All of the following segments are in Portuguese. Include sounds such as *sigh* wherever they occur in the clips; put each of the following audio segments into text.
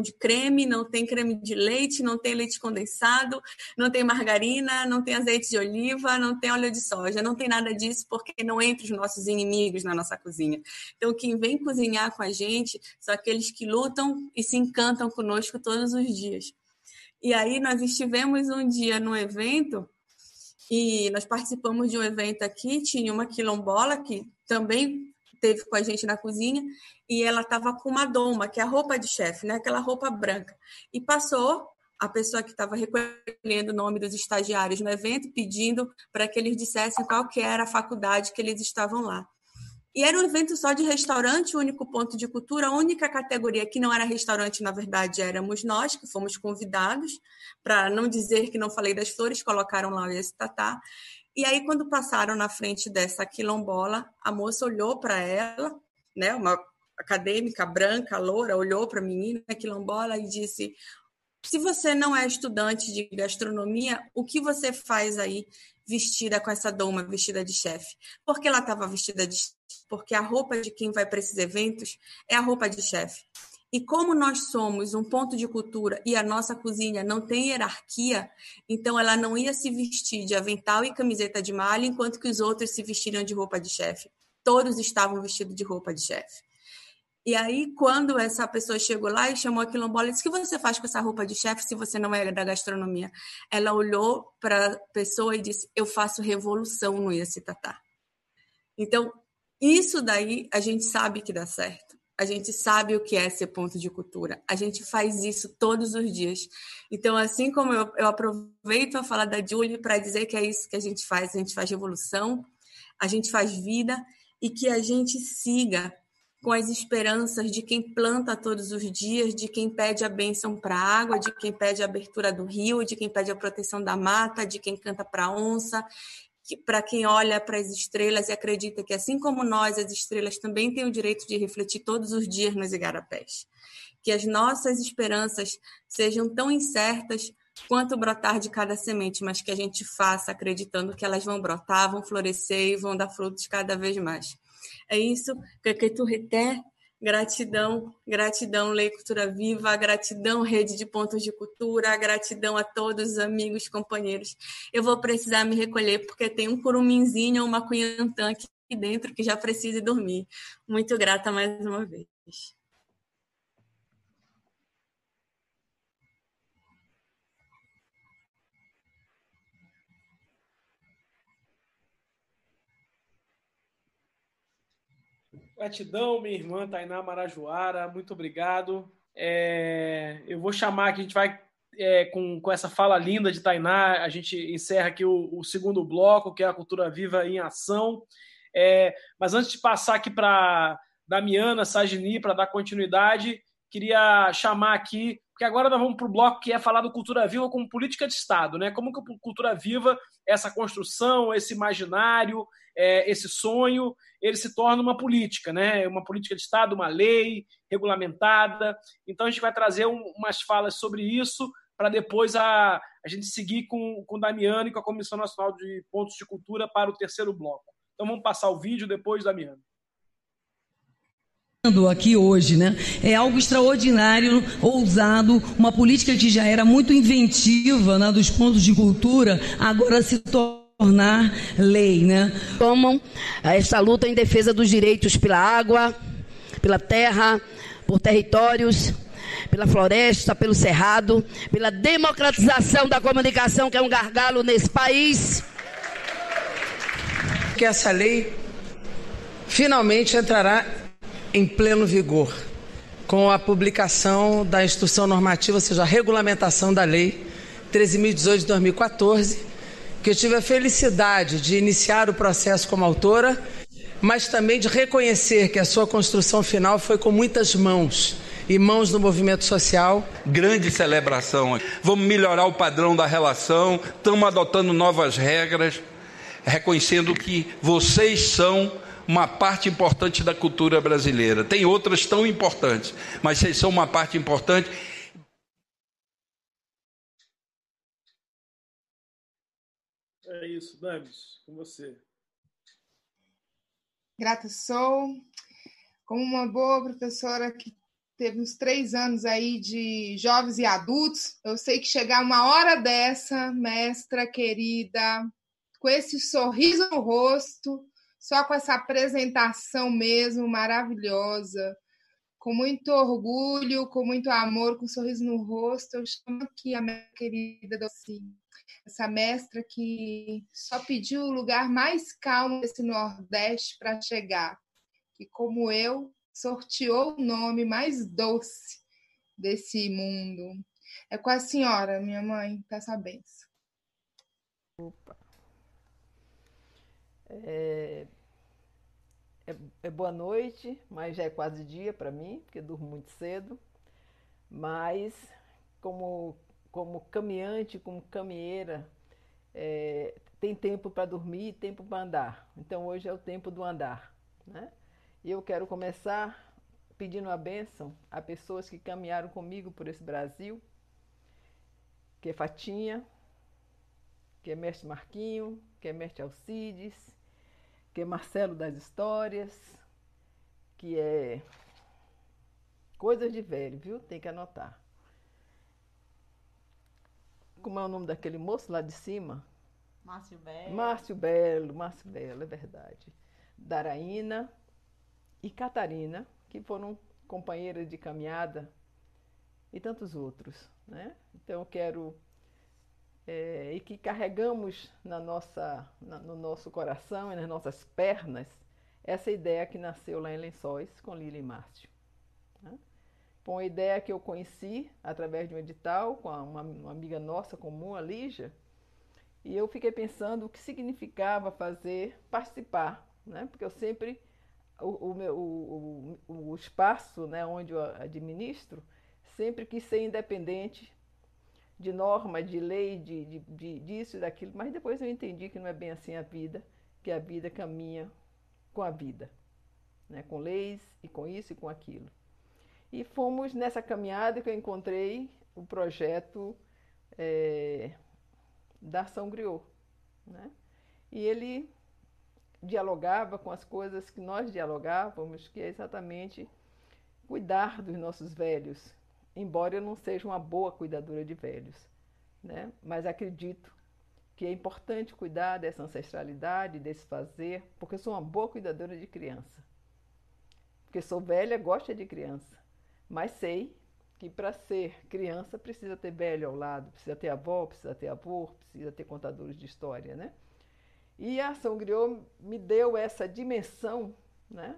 de creme, não tem creme de leite, não tem leite condensado, não tem margarina, não tem azeite de oliva, não tem óleo de soja, não tem nada disso porque não entra os nossos inimigos na nossa cozinha. Então, quem vem cozinhar com a gente são aqueles que lutam e se encantam conosco todos os dias. E aí nós estivemos um dia no evento e nós participamos de um evento aqui, tinha uma quilombola que também teve com a gente na cozinha e ela estava com uma doma, que é a roupa de chefe, né? Aquela roupa branca. E passou a pessoa que estava recolhendo o nome dos estagiários no evento, pedindo para que eles dissessem qual que era a faculdade que eles estavam lá. E era um evento só de restaurante, o único ponto de cultura, a única categoria que não era restaurante, na verdade, éramos nós, que fomos convidados, para não dizer que não falei das flores, colocaram lá esse tatá. E aí, quando passaram na frente dessa quilombola, a moça olhou para ela, né, uma acadêmica branca, loura, olhou para a menina quilombola e disse: Se você não é estudante de gastronomia, o que você faz aí vestida com essa doma, vestida de chefe? Porque ela estava vestida de porque a roupa de quem vai para esses eventos é a roupa de chefe. E como nós somos um ponto de cultura e a nossa cozinha não tem hierarquia, então ela não ia se vestir de avental e camiseta de malha, enquanto que os outros se vestiriam de roupa de chefe. Todos estavam vestidos de roupa de chefe. E aí, quando essa pessoa chegou lá e chamou a quilombola, disse: O que você faz com essa roupa de chefe se você não é da gastronomia? Ela olhou para a pessoa e disse: Eu faço revolução no Iacitatá. Então, isso daí a gente sabe que dá certo. A gente sabe o que é ser ponto de cultura. A gente faz isso todos os dias. Então, assim como eu, eu aproveito a fala da Julie para dizer que é isso que a gente faz, a gente faz revolução, a gente faz vida e que a gente siga com as esperanças de quem planta todos os dias, de quem pede a bênção para a água, de quem pede a abertura do rio, de quem pede a proteção da mata, de quem canta para a onça para quem olha para as estrelas e acredita que, assim como nós, as estrelas também têm o direito de refletir todos os dias nos igarapés. Que as nossas esperanças sejam tão incertas quanto brotar de cada semente, mas que a gente faça acreditando que elas vão brotar, vão florescer e vão dar frutos cada vez mais. É isso que tu reter Gratidão, gratidão, Lei Cultura Viva, gratidão, Rede de Pontos de Cultura, gratidão a todos os amigos, companheiros. Eu vou precisar me recolher porque tem um curuminzinho ou uma cunhantã aqui dentro que já precisa dormir. Muito grata mais uma vez. Gratidão, minha irmã Tainá Marajoara, muito obrigado. É, eu vou chamar aqui, a gente vai é, com, com essa fala linda de Tainá, a gente encerra aqui o, o segundo bloco, que é a Cultura Viva em Ação. É, mas antes de passar aqui para Damiana Sagini, para dar continuidade, queria chamar aqui, porque agora nós vamos para o bloco que é falar do Cultura Viva como política de Estado, né? Como que a Cultura Viva, essa construção, esse imaginário, é, esse sonho, ele se torna uma política, né? uma política de Estado, uma lei regulamentada. Então, a gente vai trazer um, umas falas sobre isso para depois a, a gente seguir com, com o Damiano e com a Comissão Nacional de Pontos de Cultura para o terceiro bloco. Então, vamos passar o vídeo depois, Damiano aqui hoje, né? É algo extraordinário, ousado, uma política que já era muito inventiva, né, dos pontos de cultura, agora se torna tornar lei, né? Tomam essa luta em defesa dos direitos pela água, pela terra, por territórios, pela floresta, pelo cerrado, pela democratização da comunicação, que é um gargalo nesse país. Que essa lei finalmente entrará em pleno vigor com a publicação da instrução normativa, ou seja, a regulamentação da lei 13.018 de 2014 que eu tive a felicidade de iniciar o processo como autora, mas também de reconhecer que a sua construção final foi com muitas mãos e mãos do movimento social. Grande celebração. Vamos melhorar o padrão da relação, estamos adotando novas regras, reconhecendo que vocês são uma parte importante da cultura brasileira. Tem outras tão importantes, mas vocês são uma parte importante É isso, Dames, com você. Grata sou. Como uma boa professora que teve uns três anos aí de jovens e adultos. Eu sei que chegar uma hora dessa, mestra querida, com esse sorriso no rosto, só com essa apresentação mesmo maravilhosa, com muito orgulho, com muito amor, com um sorriso no rosto, eu chamo aqui a minha querida Docinha, essa mestra que só pediu o lugar mais calmo desse Nordeste para chegar, que como eu sorteou o nome mais doce desse mundo. É com a senhora, minha mãe, peça a benção. Opa. É, é, é, boa noite, mas já é quase dia para mim, porque durmo muito cedo. Mas, como, como caminhante, como caminheira, é, tem tempo para dormir e tempo para andar. Então, hoje é o tempo do andar. Né? E eu quero começar pedindo a bênção a pessoas que caminharam comigo por esse Brasil, que é Fatinha, que é Mestre Marquinho, que é Mestre Alcides, que é Marcelo das Histórias, que é coisas de velho, viu? Tem que anotar. Como é o nome daquele moço lá de cima? Márcio Belo. Márcio Belo, Márcio Belo, é verdade. Daraína, e Catarina, que foram companheiras de caminhada, e tantos outros. Né? Então, eu quero. É, e que carregamos na nossa, na, no nosso coração e nas nossas pernas essa ideia que nasceu lá em Lençóis com Lili e Márcio. Né? Foi uma ideia que eu conheci através de um edital com uma, uma amiga nossa comum, a Lígia, e eu fiquei pensando o que significava fazer, participar, né? porque eu sempre o, o, meu, o, o, espaço né, onde eu administro sempre quis ser independente de norma, de lei, de, de, de, disso e daquilo, mas depois eu entendi que não é bem assim a vida, que a vida caminha com a vida, né, com leis e com isso e com aquilo. E fomos nessa caminhada que eu encontrei o projeto é, da Ação Griot. Né? E ele dialogava com as coisas que nós dialogávamos, que é exatamente cuidar dos nossos velhos, embora eu não seja uma boa cuidadora de velhos, né? Mas acredito que é importante cuidar dessa ancestralidade, desse fazer, porque eu sou uma boa cuidadora de criança. Porque sou velha, gosto de criança, mas sei que para ser criança precisa ter velho ao lado, precisa ter avó, precisa ter avô, precisa ter contadores de história, né? E a ação Griot me deu essa dimensão né,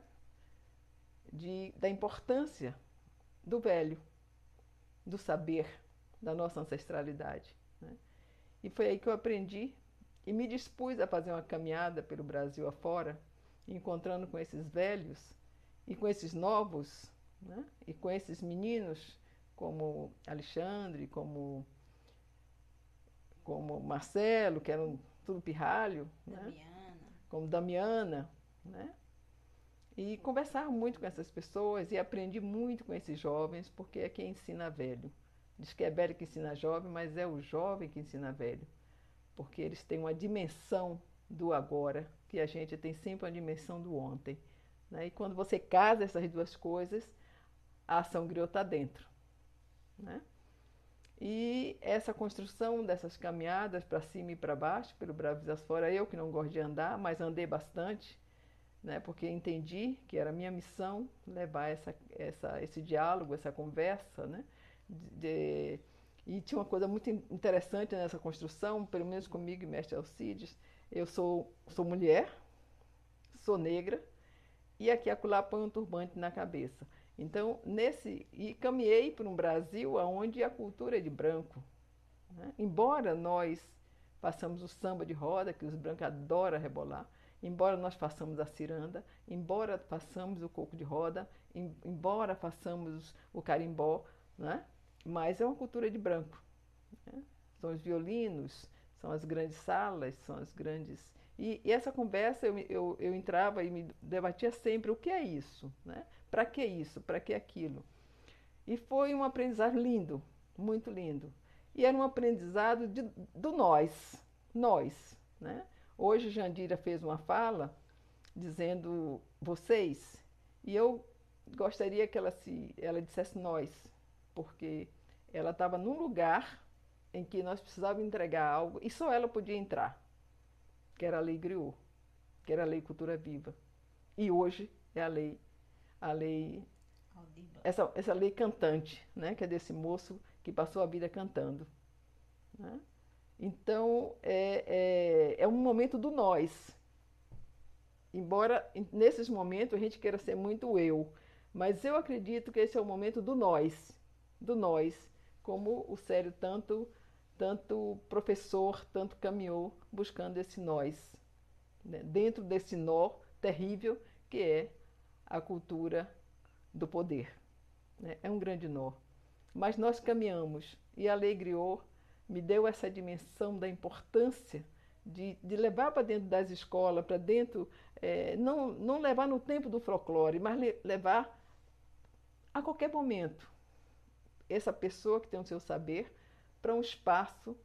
de, da importância do velho, do saber, da nossa ancestralidade. Né? E foi aí que eu aprendi e me dispus a fazer uma caminhada pelo Brasil afora, encontrando com esses velhos e com esses novos, né? e com esses meninos como Alexandre, como, como Marcelo, que eram tudo pirralho, né? Damiana. Né? como Damiana, né? E conversar muito com essas pessoas e aprendi muito com esses jovens, porque é quem ensina velho. Diz que é velho que ensina jovem, mas é o jovem que ensina velho, porque eles têm uma dimensão do agora, que a gente tem sempre uma dimensão do ontem. Né? E quando você casa essas duas coisas, a ação griot está dentro. Né? E essa construção dessas caminhadas para cima e para baixo, pelo Brasil fora, eu que não gosto de andar, mas andei bastante, né, porque entendi que era minha missão levar essa, essa, esse diálogo, essa conversa. Né, de, e tinha uma coisa muito interessante nessa construção, pelo menos comigo e mestre Alcides, eu sou, sou mulher, sou negra, e aqui acolá põe um turbante na cabeça. Então, nesse. E caminhei para um Brasil onde a cultura é de branco. Né? Embora nós façamos o samba de roda, que os brancos adoram rebolar, embora nós façamos a ciranda, embora façamos o coco de roda, em, embora façamos o carimbó, né? mas é uma cultura de branco. Né? São os violinos, são as grandes salas, são as grandes. E, e essa conversa eu, eu, eu entrava e me debatia sempre o que é isso, né? Para que isso? Para que aquilo? E foi um aprendizado lindo, muito lindo. E era um aprendizado de, do nós, nós. Né? Hoje Jandira fez uma fala dizendo vocês, e eu gostaria que ela se ela dissesse nós, porque ela estava num lugar em que nós precisávamos entregar algo e só ela podia entrar, que era a lei Griot, que era a lei Cultura Viva. E hoje é a lei a lei essa, essa lei cantante, né, que é desse moço que passou a vida cantando. Né? Então, é, é, é um momento do nós. Embora nesses momentos a gente queira ser muito eu, mas eu acredito que esse é o momento do nós, do nós, como o Sério tanto, tanto professor, tanto caminhou buscando esse nós, né? dentro desse nó terrível que é a cultura do poder. Né? É um grande nó. Mas nós caminhamos e a Lei Griot me deu essa dimensão da importância de, de levar para dentro das escolas, para dentro, é, não, não levar no tempo do folclore, mas le, levar a qualquer momento essa pessoa que tem o seu saber para um espaço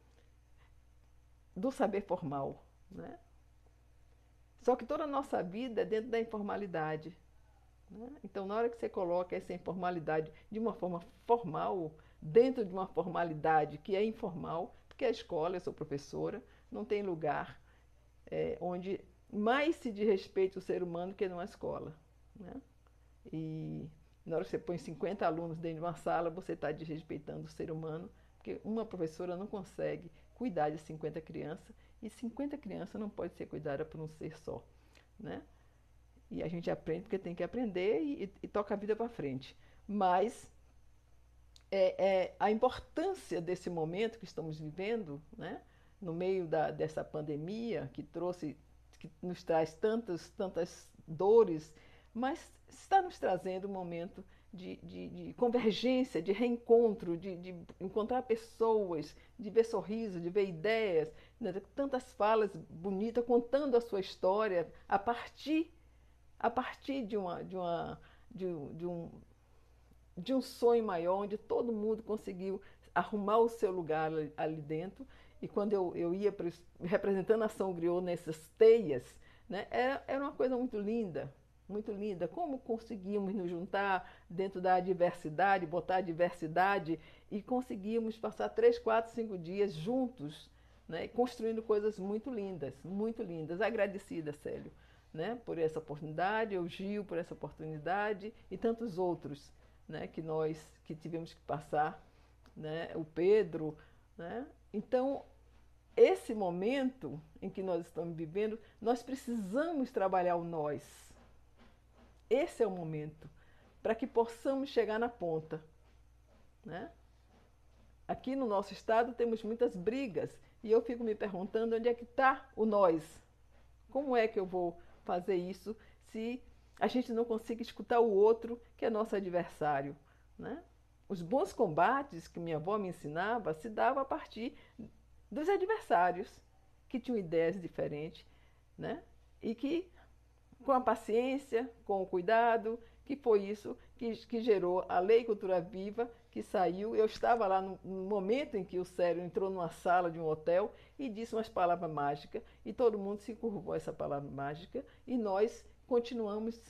do saber formal. Né? Só que toda a nossa vida é dentro da informalidade. Né? Então, na hora que você coloca essa informalidade de uma forma formal, dentro de uma formalidade que é informal, porque a escola, eu sou professora, não tem lugar é, onde mais se diz respeito o ser humano que numa escola. Né? E na hora que você põe 50 alunos dentro de uma sala, você está desrespeitando o ser humano, porque uma professora não consegue cuidar de 50 crianças e 50 crianças não pode ser cuidada por um ser só. Né? E a gente aprende porque tem que aprender e, e, e toca a vida para frente. Mas é, é, a importância desse momento que estamos vivendo, né, no meio da, dessa pandemia que trouxe, que nos traz tantas, tantas dores, mas está nos trazendo um momento de, de, de convergência, de reencontro, de, de, encontrar pessoas, de ver sorrisos, de ver ideias, né, tantas falas bonitas contando a sua história a partir a partir de, uma, de, uma, de, de, um, de um sonho maior, onde todo mundo conseguiu arrumar o seu lugar ali, ali dentro. E quando eu, eu ia representando a São Griot nessas teias, né, era, era uma coisa muito linda, muito linda. Como conseguimos nos juntar dentro da diversidade, botar a diversidade e conseguimos passar três, quatro, cinco dias juntos, né, construindo coisas muito lindas, muito lindas. Agradecida, Célio né, por essa oportunidade, o Gil por essa oportunidade e tantos outros né, que nós que tivemos que passar, né, o Pedro. Né? Então, esse momento em que nós estamos vivendo, nós precisamos trabalhar o nós. Esse é o momento para que possamos chegar na ponta. Né? Aqui no nosso estado temos muitas brigas e eu fico me perguntando onde é que está o nós. Como é que eu vou fazer isso se a gente não consegue escutar o outro, que é nosso adversário. Né? Os bons combates que minha avó me ensinava se dava a partir dos adversários, que tinham ideias diferentes, né? e que, com a paciência, com o cuidado, que foi isso que, que gerou a Lei Cultura Viva, que saiu. Eu estava lá no, no momento em que o Cério entrou numa sala de um hotel e disse umas palavras mágicas, e todo mundo se curvou essa palavra mágica, e nós continuamos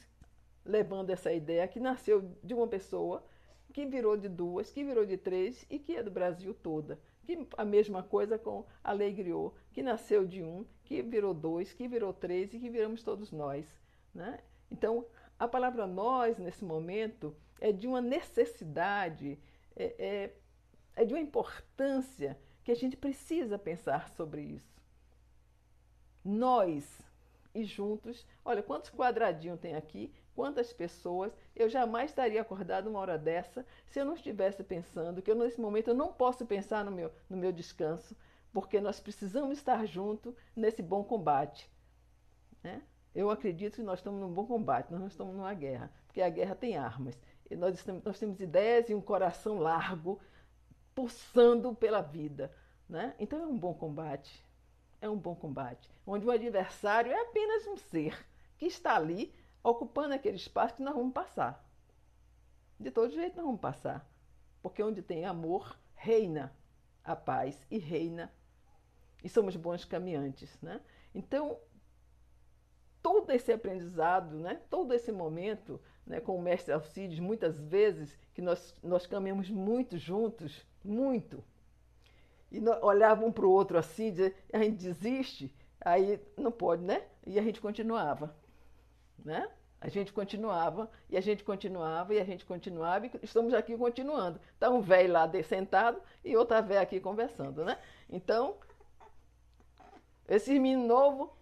levando essa ideia que nasceu de uma pessoa, que virou de duas, que virou de três e que é do Brasil toda. Que a mesma coisa com a Lei Griot, que nasceu de um, que virou dois, que virou três e que viramos todos nós. Né? Então, a palavra nós, nesse momento, é de uma necessidade, é, é, é de uma importância que a gente precisa pensar sobre isso. Nós e juntos, olha quantos quadradinhos tem aqui, quantas pessoas. Eu jamais estaria acordado uma hora dessa se eu não estivesse pensando que eu, nesse momento eu não posso pensar no meu, no meu descanso, porque nós precisamos estar juntos nesse bom combate. Né? Eu acredito que nós estamos num bom combate, nós não estamos numa guerra, porque a guerra tem armas. E nós, estamos, nós temos ideias e um coração largo, pulsando pela vida. Né? Então é um bom combate. É um bom combate. Onde o adversário é apenas um ser que está ali ocupando aquele espaço que nós vamos passar. De todo jeito nós vamos passar. Porque onde tem amor, reina a paz e reina. E somos bons caminhantes. Né? Então, todo esse aprendizado, né, todo esse momento, né, com o mestre Alcides, muitas vezes, que nós, nós caminhamos muito juntos, muito. E olhava um para o outro assim, dizer, a gente desiste, aí não pode, né? E a gente continuava, né? A gente continuava, e a gente continuava, e a gente continuava, e estamos aqui continuando. Está um velho lá sentado e outra velha aqui conversando, né? Então, esse menino novo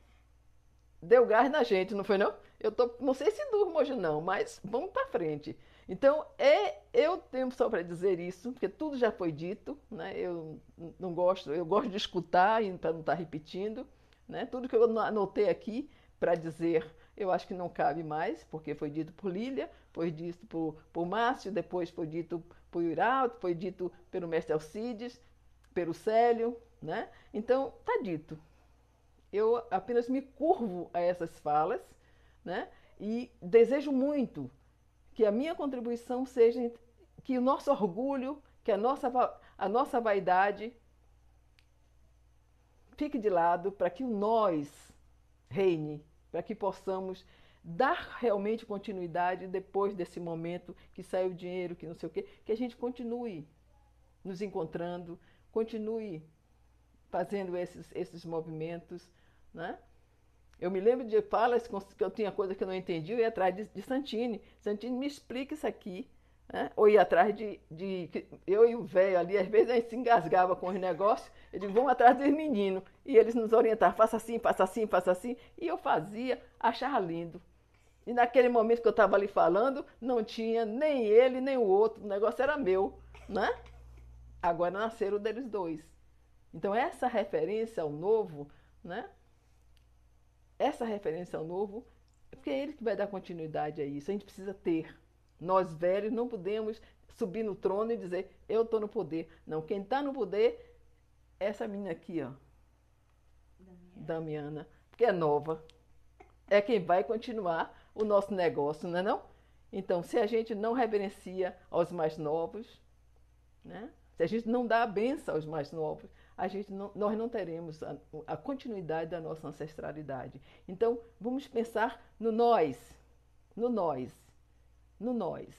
deu gás na gente, não foi não? Eu tô, não sei se durmo hoje não, mas vamos para frente. Então, é, eu tenho só para dizer isso, porque tudo já foi dito, né? Eu não gosto, eu gosto de escutar para não estar tá repetindo, né? Tudo que eu anotei aqui para dizer eu acho que não cabe mais, porque foi dito por Lília, foi dito por, por Márcio, depois foi dito por Iraldo, foi dito pelo mestre Alcides, pelo Célio, né? Então, está dito. Eu apenas me curvo a essas falas, né? E desejo muito que a minha contribuição seja que o nosso orgulho, que a nossa, a nossa vaidade fique de lado para que o nós reine para que possamos dar realmente continuidade depois desse momento que saiu o dinheiro, que não sei o quê, que a gente continue nos encontrando, continue fazendo esses, esses movimentos, né? Eu me lembro de falas que eu tinha coisa que eu não entendi, eu ia atrás de, de Santini. Santini, me explica isso aqui. Né? Ou ia atrás de, de. Eu e o velho ali, às vezes a gente se engasgava com os negócios. Eu digo, vamos atrás dos meninos. E eles nos orientavam, faça assim, faça assim, faça assim. E eu fazia, achava lindo. E naquele momento que eu estava ali falando, não tinha nem ele, nem o outro. O negócio era meu. Né? Agora nasceram deles dois. Então, essa referência ao novo, né? Essa referência ao novo, porque é ele que vai dar continuidade a isso. A gente precisa ter. Nós velhos não podemos subir no trono e dizer, eu estou no poder. Não, quem está no poder é essa menina aqui, ó. Damiana. Damiana, que é nova. É quem vai continuar o nosso negócio, não é não? Então, se a gente não reverencia aos mais novos, né? se a gente não dá a benção aos mais novos, a gente não, nós não teremos a, a continuidade da nossa ancestralidade. Então, vamos pensar no nós, no nós no nós.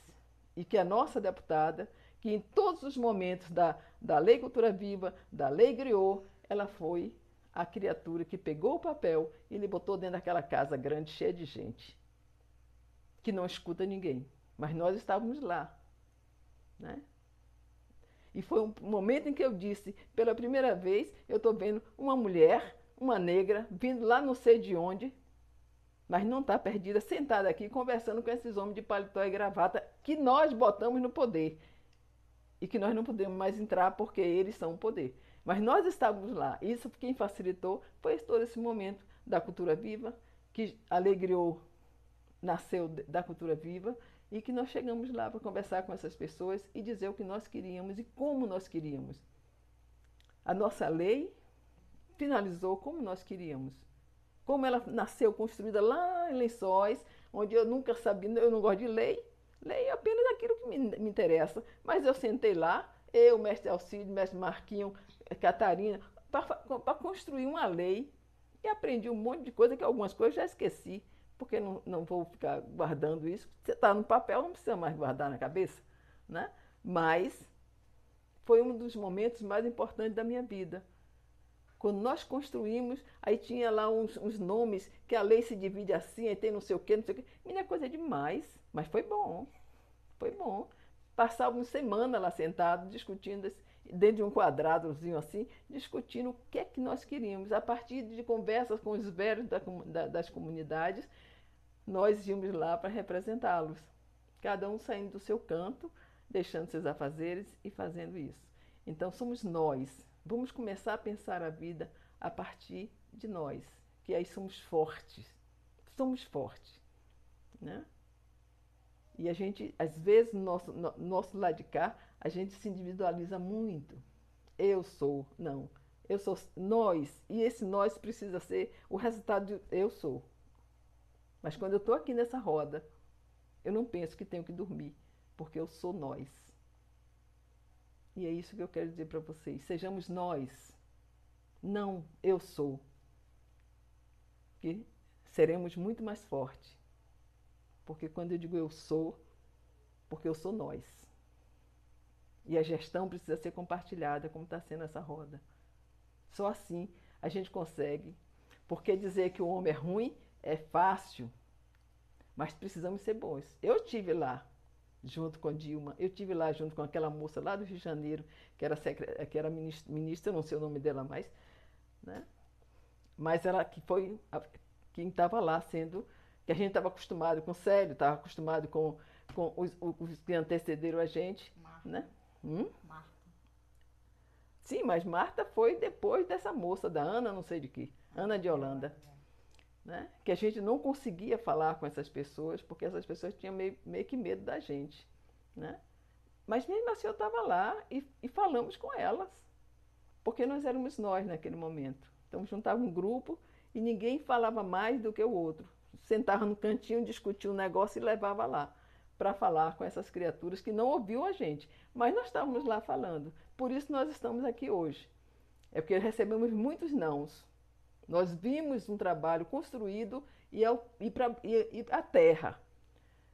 E que a nossa deputada, que em todos os momentos da, da Lei Cultura Viva, da Lei Griot, ela foi a criatura que pegou o papel e lhe botou dentro daquela casa grande, cheia de gente, que não escuta ninguém. Mas nós estávamos lá. Né? E foi um momento em que eu disse, pela primeira vez, eu estou vendo uma mulher, uma negra, vindo lá não sei de onde, mas não está perdida, sentada aqui conversando com esses homens de paletó e gravata que nós botamos no poder e que nós não podemos mais entrar porque eles são o poder. Mas nós estávamos lá. Isso quem facilitou foi todo esse momento da cultura viva, que alegriou, nasceu da cultura viva e que nós chegamos lá para conversar com essas pessoas e dizer o que nós queríamos e como nós queríamos. A nossa lei finalizou como nós queríamos como ela nasceu construída lá em Lençóis, onde eu nunca sabia, eu não gosto de lei, lei é apenas aquilo que me, me interessa. Mas eu sentei lá, eu, mestre Alcide, mestre Marquinho, Catarina, para construir uma lei e aprendi um monte de coisa que algumas coisas já esqueci, porque não, não vou ficar guardando isso. Você está no papel, não precisa mais guardar na cabeça, né? Mas foi um dos momentos mais importantes da minha vida. Quando nós construímos, aí tinha lá uns, uns, nomes, que a lei se divide assim, aí tem não sei o quê, não sei o quê. Menina, é coisa demais, mas foi bom. Foi bom. Passávamos semana lá sentados, discutindo, dentro de um quadradozinho assim, discutindo o que é que nós queríamos. A partir de conversas com os velhos da, da, das comunidades, nós íamos lá para representá-los. Cada um saindo do seu canto, deixando seus afazeres e fazendo isso. Então, somos nós Vamos começar a pensar a vida a partir de nós, que aí somos fortes. Somos fortes. Né? E a gente, às vezes, no nosso, no nosso lado de cá, a gente se individualiza muito. Eu sou, não. Eu sou nós. E esse nós precisa ser o resultado de eu sou. Mas quando eu estou aqui nessa roda, eu não penso que tenho que dormir, porque eu sou nós. E é isso que eu quero dizer para vocês. Sejamos nós, não eu sou. Que seremos muito mais fortes. Porque quando eu digo eu sou, porque eu sou nós. E a gestão precisa ser compartilhada, como está sendo essa roda. Só assim a gente consegue. Porque dizer que o homem é ruim é fácil, mas precisamos ser bons. Eu tive lá junto com Dilma, eu tive lá junto com aquela moça lá do Rio de Janeiro, que era, secre... que era ministra, não sei o nome dela mais, né? mas ela que foi a... quem estava lá sendo, que a gente estava acostumado com o Célio, estava acostumado com, com os, os, que antecederam a gente. Marta. Né? Hum? Marta. Sim, mas Marta foi depois dessa moça, da Ana, não sei de que, Ana de Holanda né? que a gente não conseguia falar com essas pessoas, porque essas pessoas tinham meio, meio que medo da gente. Né? Mas mesmo assim eu estava lá e, e, falamos com elas, porque nós éramos nós naquele momento. Então juntava um grupo e ninguém falava mais do que o outro. Sentava no cantinho, discutia um negócio e levava lá para falar com essas criaturas que não ouviam a gente. Mas nós estávamos lá falando. Por isso nós estamos aqui hoje. É porque recebemos muitos nãos. Nós vimos um trabalho construído e, ao, e, pra, e, e a terra,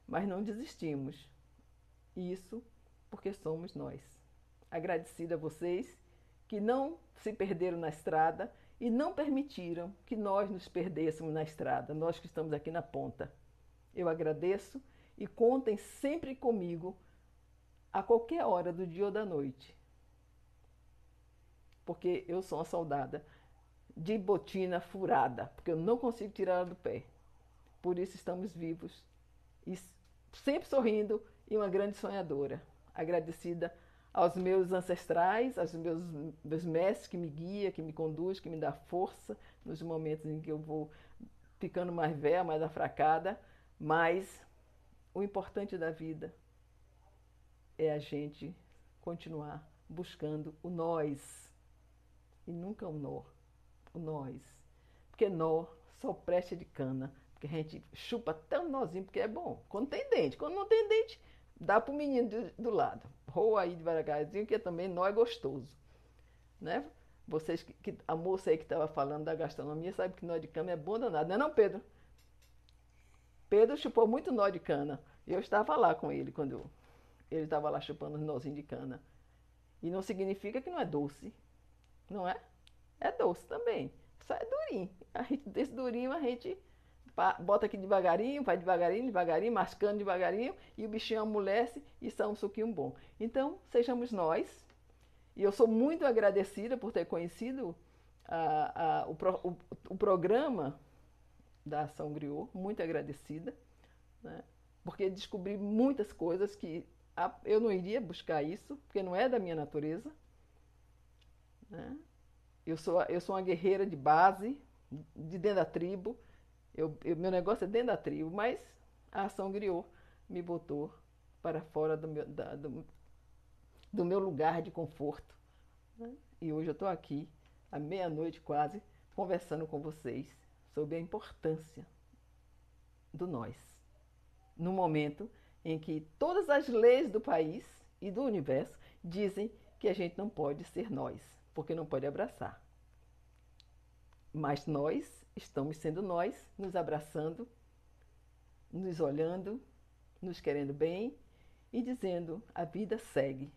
mas não desistimos. Isso porque somos nós. Agradecida a vocês que não se perderam na estrada e não permitiram que nós nos perdêssemos na estrada, nós que estamos aqui na ponta. Eu agradeço e contem sempre comigo a qualquer hora do dia ou da noite. Porque eu sou uma soldada de botina furada, porque eu não consigo tirar ela do pé. Por isso estamos vivos e sempre sorrindo e uma grande sonhadora. Agradecida aos meus ancestrais, aos meus, meus mestres que me guia, que me conduz, que me dá força nos momentos em que eu vou ficando mais velha, mais afracada, mas o importante da vida é a gente continuar buscando o nós e nunca o nó o nós. Porque nó só presta de cana. Porque a gente chupa até um nozinho, porque é bom. Quando tem dente. Quando não tem dente, dá para o menino do, do, lado. Roa aí devagarzinho, que também nó é gostoso. Né? Vocês, que, a moça aí que estava falando da gastronomia, sabe que nó de cana é bom danado. Não é não, Pedro? Pedro chupou muito nó de cana. Eu estava lá com ele quando ele estava lá chupando os nozinhos de cana. E não significa que não é doce. Não é? É doce também. Só é durinho. A gente, desse durinho a gente bota aqui devagarinho, vai devagarinho, devagarinho, mascando devagarinho, e o bichinho amolece e sai um suquinho bom. Então, sejamos nós. E eu sou muito agradecida por ter conhecido a, a, o, o, o, programa da Ação Griot, muito agradecida, né? porque descobri muitas coisas que a, eu não iria buscar isso, porque não é da minha natureza. Né? Eu sou, eu sou uma guerreira de base, de dentro da tribo. Eu, eu, meu negócio é dentro da tribo, mas a ação griou me botou para fora do meu, da, do, do meu lugar de conforto. E hoje eu estou aqui, à meia-noite quase, conversando com vocês sobre a importância do nós. No momento em que todas as leis do país e do universo dizem que a gente não pode ser nós porque não pode abraçar. Mas nós estamos sendo nós, nos abraçando, nos olhando, nos querendo bem e dizendo: a vida segue.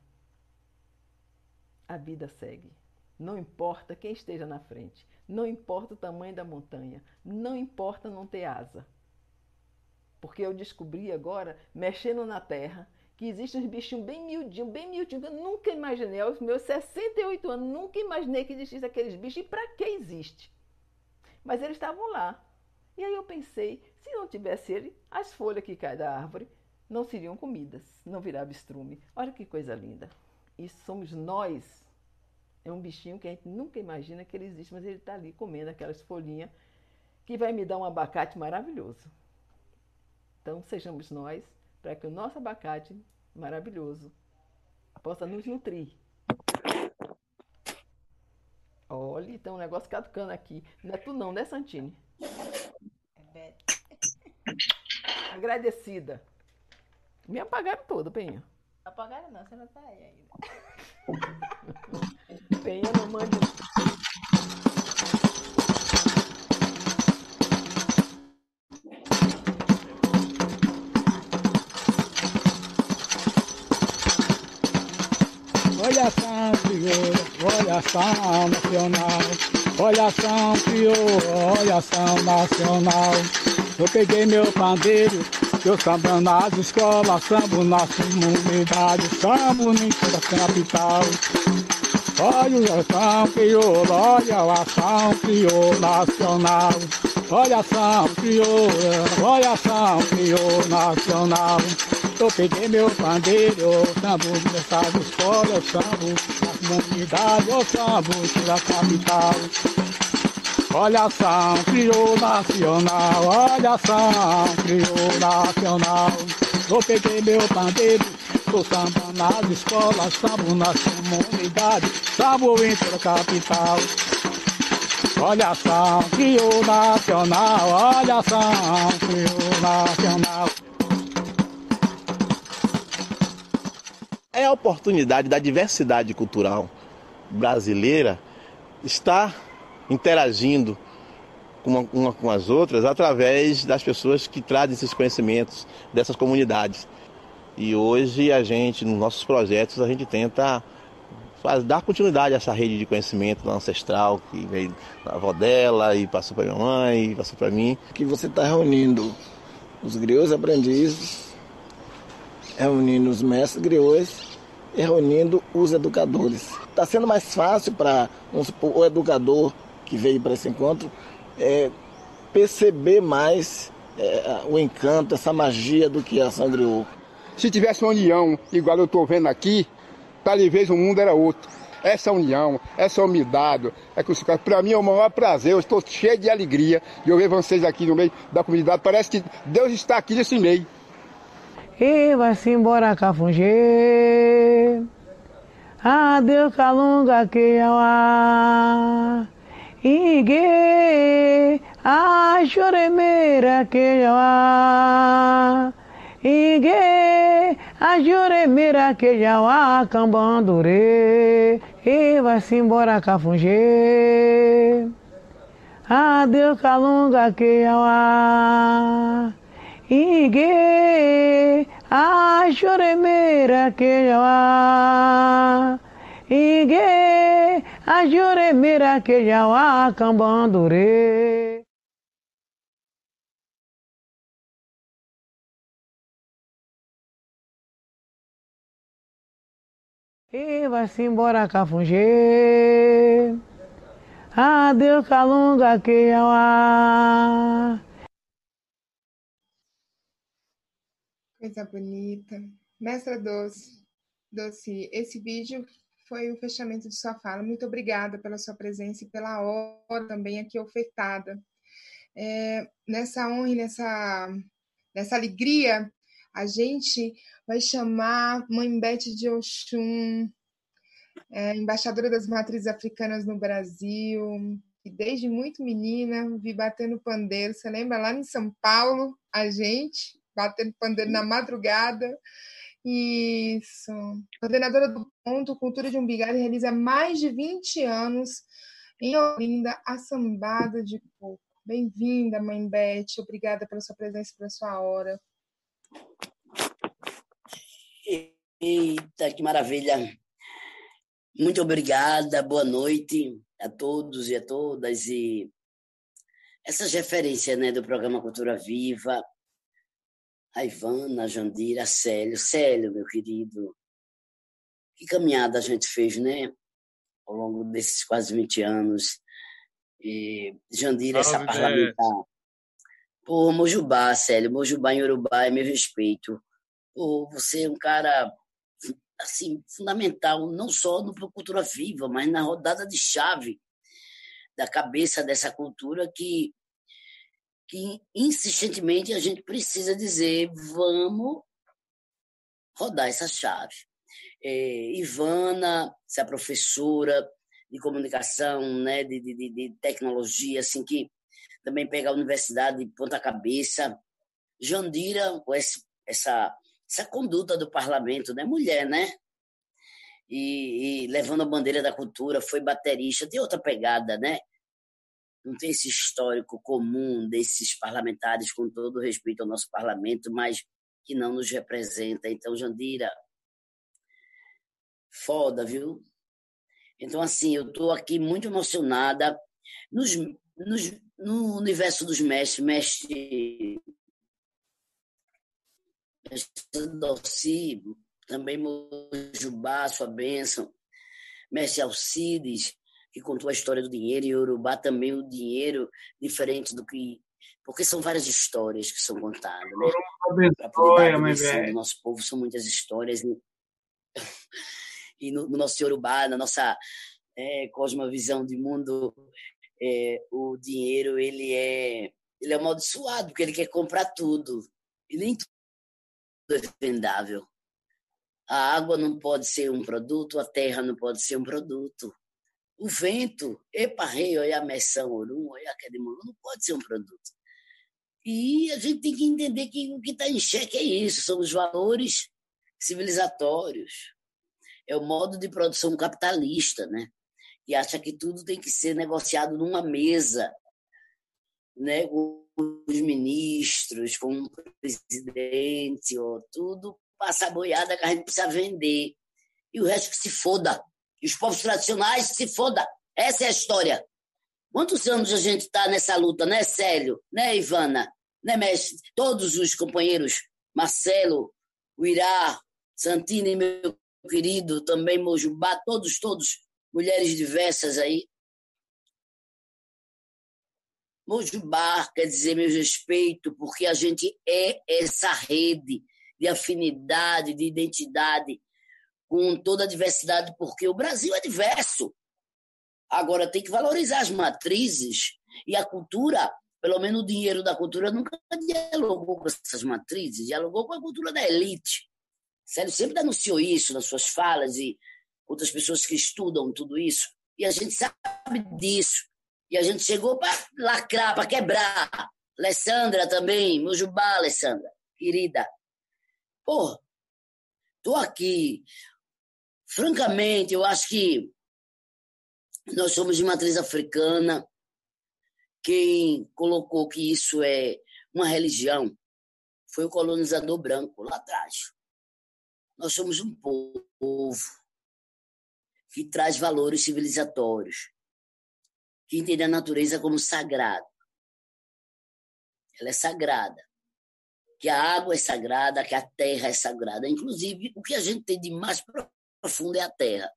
A vida segue. Não importa quem esteja na frente, não importa o tamanho da montanha, não importa não ter asa. Porque eu descobri agora, mexendo na terra, que existem uns bichinhos bem miudinhos, bem miudinhos, eu nunca imaginei, aos meus 68 anos, nunca imaginei que existissem aqueles bichos. E para que existe? Mas eles estavam lá. E aí eu pensei, se não tivesse ele, as folhas que caem da árvore não seriam comidas, não virava estrume. Olha que coisa linda. E somos nós. É um bichinho que a gente nunca imagina que ele existe, mas ele está ali comendo aquelas folhinhas que vai me dar um abacate maravilhoso. Então, sejamos nós para que o nosso abacate maravilhoso possa nos nutrir. Olha, tem um negócio caducando aqui. Não é tu não, né, Santini? É. Agradecida. Me apagaram todo, Penha. Apagaram não, você não tá aí ainda. *laughs* Penha não mande. Olha ação nacional. Olha ação crioula, olha ação nacional. Eu peguei meu pandeiro, eu samba nas escolas, sambo na comunidade, sambo em toda a capital. Olha a ação crioula, olha a ação crioula nacional. Olha a ação crioula, olha a ação crioula nacional. Eu peguei meu pandeiro, sambo nessas escolas, eu sambo na comunidade, eu sambo da capital. Olha a ação criou nacional, olha a ação criou nacional. Eu peguei meu pandeiro, tô samba nas escolas, sambo nas comunidades, sambo em toda a capital. Olha a ação criou nacional, olha a ação criou nacional. É a oportunidade da diversidade cultural brasileira estar interagindo uma, uma, com as outras através das pessoas que trazem esses conhecimentos dessas comunidades. E hoje a gente, nos nossos projetos, a gente tenta faz, dar continuidade a essa rede de conhecimento ancestral que veio da avó dela e passou para minha mãe, e passou para mim. Que você está reunindo os griots aprendizes, reunindo os mestres griots reunindo os educadores. Está sendo mais fácil para o educador que veio para esse encontro é, perceber mais é, o encanto, essa magia do que é a Sangriou. Se tivesse uma união, igual eu estou vendo aqui, talvez o mundo era outro. Essa união, essa umidade, é que para mim é o maior prazer. Eu estou cheio de alegria de eu ver vocês aqui no meio da comunidade. Parece que Deus está aqui nesse meio. E vai-se embora Cafungê. Adeus Calunga que é a Ingue a Juremeira que é a Ingue a Juremeira que é a Cambandure. E vai-se embora Cafungê. Adeus Calunga que é a Ige a juremeira que jawa Ige a juremeira que jawa cambandure E vai-se embora cafungê Adeus calunga que Coisa bonita. Mestra Doce, Doce, esse vídeo foi o fechamento de sua fala. Muito obrigada pela sua presença e pela hora também aqui ofertada. É, nessa honra e nessa, nessa alegria, a gente vai chamar Mãe Beth de Oxum, é, embaixadora das matrizes africanas no Brasil, que desde muito menina vi batendo pandeiro. Você lembra lá em São Paulo, a gente? Batendo pandeiro na madrugada. Isso. Coordenadora do Ponto Cultura de Umbigada realiza mais de 20 anos em Olinda a sambada de coco. Bem-vinda, mãe Beth. Obrigada pela sua presença e pela sua hora. Eita, que maravilha. Muito obrigada, boa noite a todos e a todas. E essas referências né, do programa Cultura Viva, a Ivana, a Jandira, a Célio. Célio, meu querido, que caminhada a gente fez, né? Ao longo desses quase 20 anos. E Jandira, essa parlamentar. Pô, Mojubá, Célio, Mojubá em Urubá é meu respeito. Pô, você é um cara assim fundamental não só no Cultura Viva, mas na rodada de chave da cabeça dessa cultura que que insistentemente a gente precisa dizer: vamos rodar essa chave. É, Ivana, essa professora de comunicação, né, de, de, de tecnologia, assim, que também pega a universidade de ponta cabeça. Jandira, com esse, essa, essa conduta do parlamento, né, mulher, né? E, e levando a bandeira da cultura, foi baterista, tem outra pegada, né? Não tem esse histórico comum desses parlamentares, com todo respeito ao nosso parlamento, mas que não nos representa. Então, Jandira, foda, viu? Então, assim, eu estou aqui muito emocionada. Nos, nos, no universo dos mestres, mestre, Dorci, também Mojubá, sua bênção, mestre Alcides, que contou a história do dinheiro, e Urubá também o dinheiro, diferente do que. Porque são várias histórias que são contadas, né? Para poder dar a dimensão do nosso povo, são muitas histórias. E, *laughs* e no, no, nosso Urubá, na nossa é, cosmovisão de mundo, é, o dinheiro ele é, ele é amaldiçoado, porque ele quer comprar tudo. E nem tudo é vendável. A água não pode ser um produto, a terra não pode ser um produto. O vento, epa rei, olha a meção orum, olha a quedemulu, não pode ser um produto. E a gente tem que entender que o que está em xeque é isso, são os valores civilizatórios. É o modo de produção capitalista, né? Que acha que tudo tem que ser negociado numa mesa, né? com os ministros, com o presidente, ou tudo passa boiada que a gente precisa vender. E o resto que se foda. Os povos tradicionais se foda. Essa é a história. Quantos anos a gente está nessa luta, né, Célio? Né, Ivana? Né, mestre? Todos os companheiros, Marcelo, o Irá, Santini, meu querido, também Mojubá, todos, todos, mulheres diversas aí. Mojubá quer dizer meu respeito, porque a gente é essa rede de afinidade, de identidade com toda a diversidade, porque o Brasil é diverso. Agora tem que valorizar as matrizes e a cultura, pelo menos o dinheiro da cultura nunca dialogou com essas matrizes, dialogou com a cultura da elite. Sério, sempre denunciou isso nas suas falas e outras pessoas que estudam tudo isso. E a gente sabe disso. E a gente chegou para lacrar, para quebrar. Alessandra também, Mujubá, Alessandra, querida. Pô, tô aqui. Francamente, eu acho que nós somos de matriz africana. Quem colocou que isso é uma religião foi o colonizador branco lá atrás. Nós somos um povo que traz valores civilizatórios, que entende a natureza como sagrada. Ela é sagrada que a água é sagrada, que a terra é sagrada. Inclusive, o que a gente tem de mais profundo é a terra.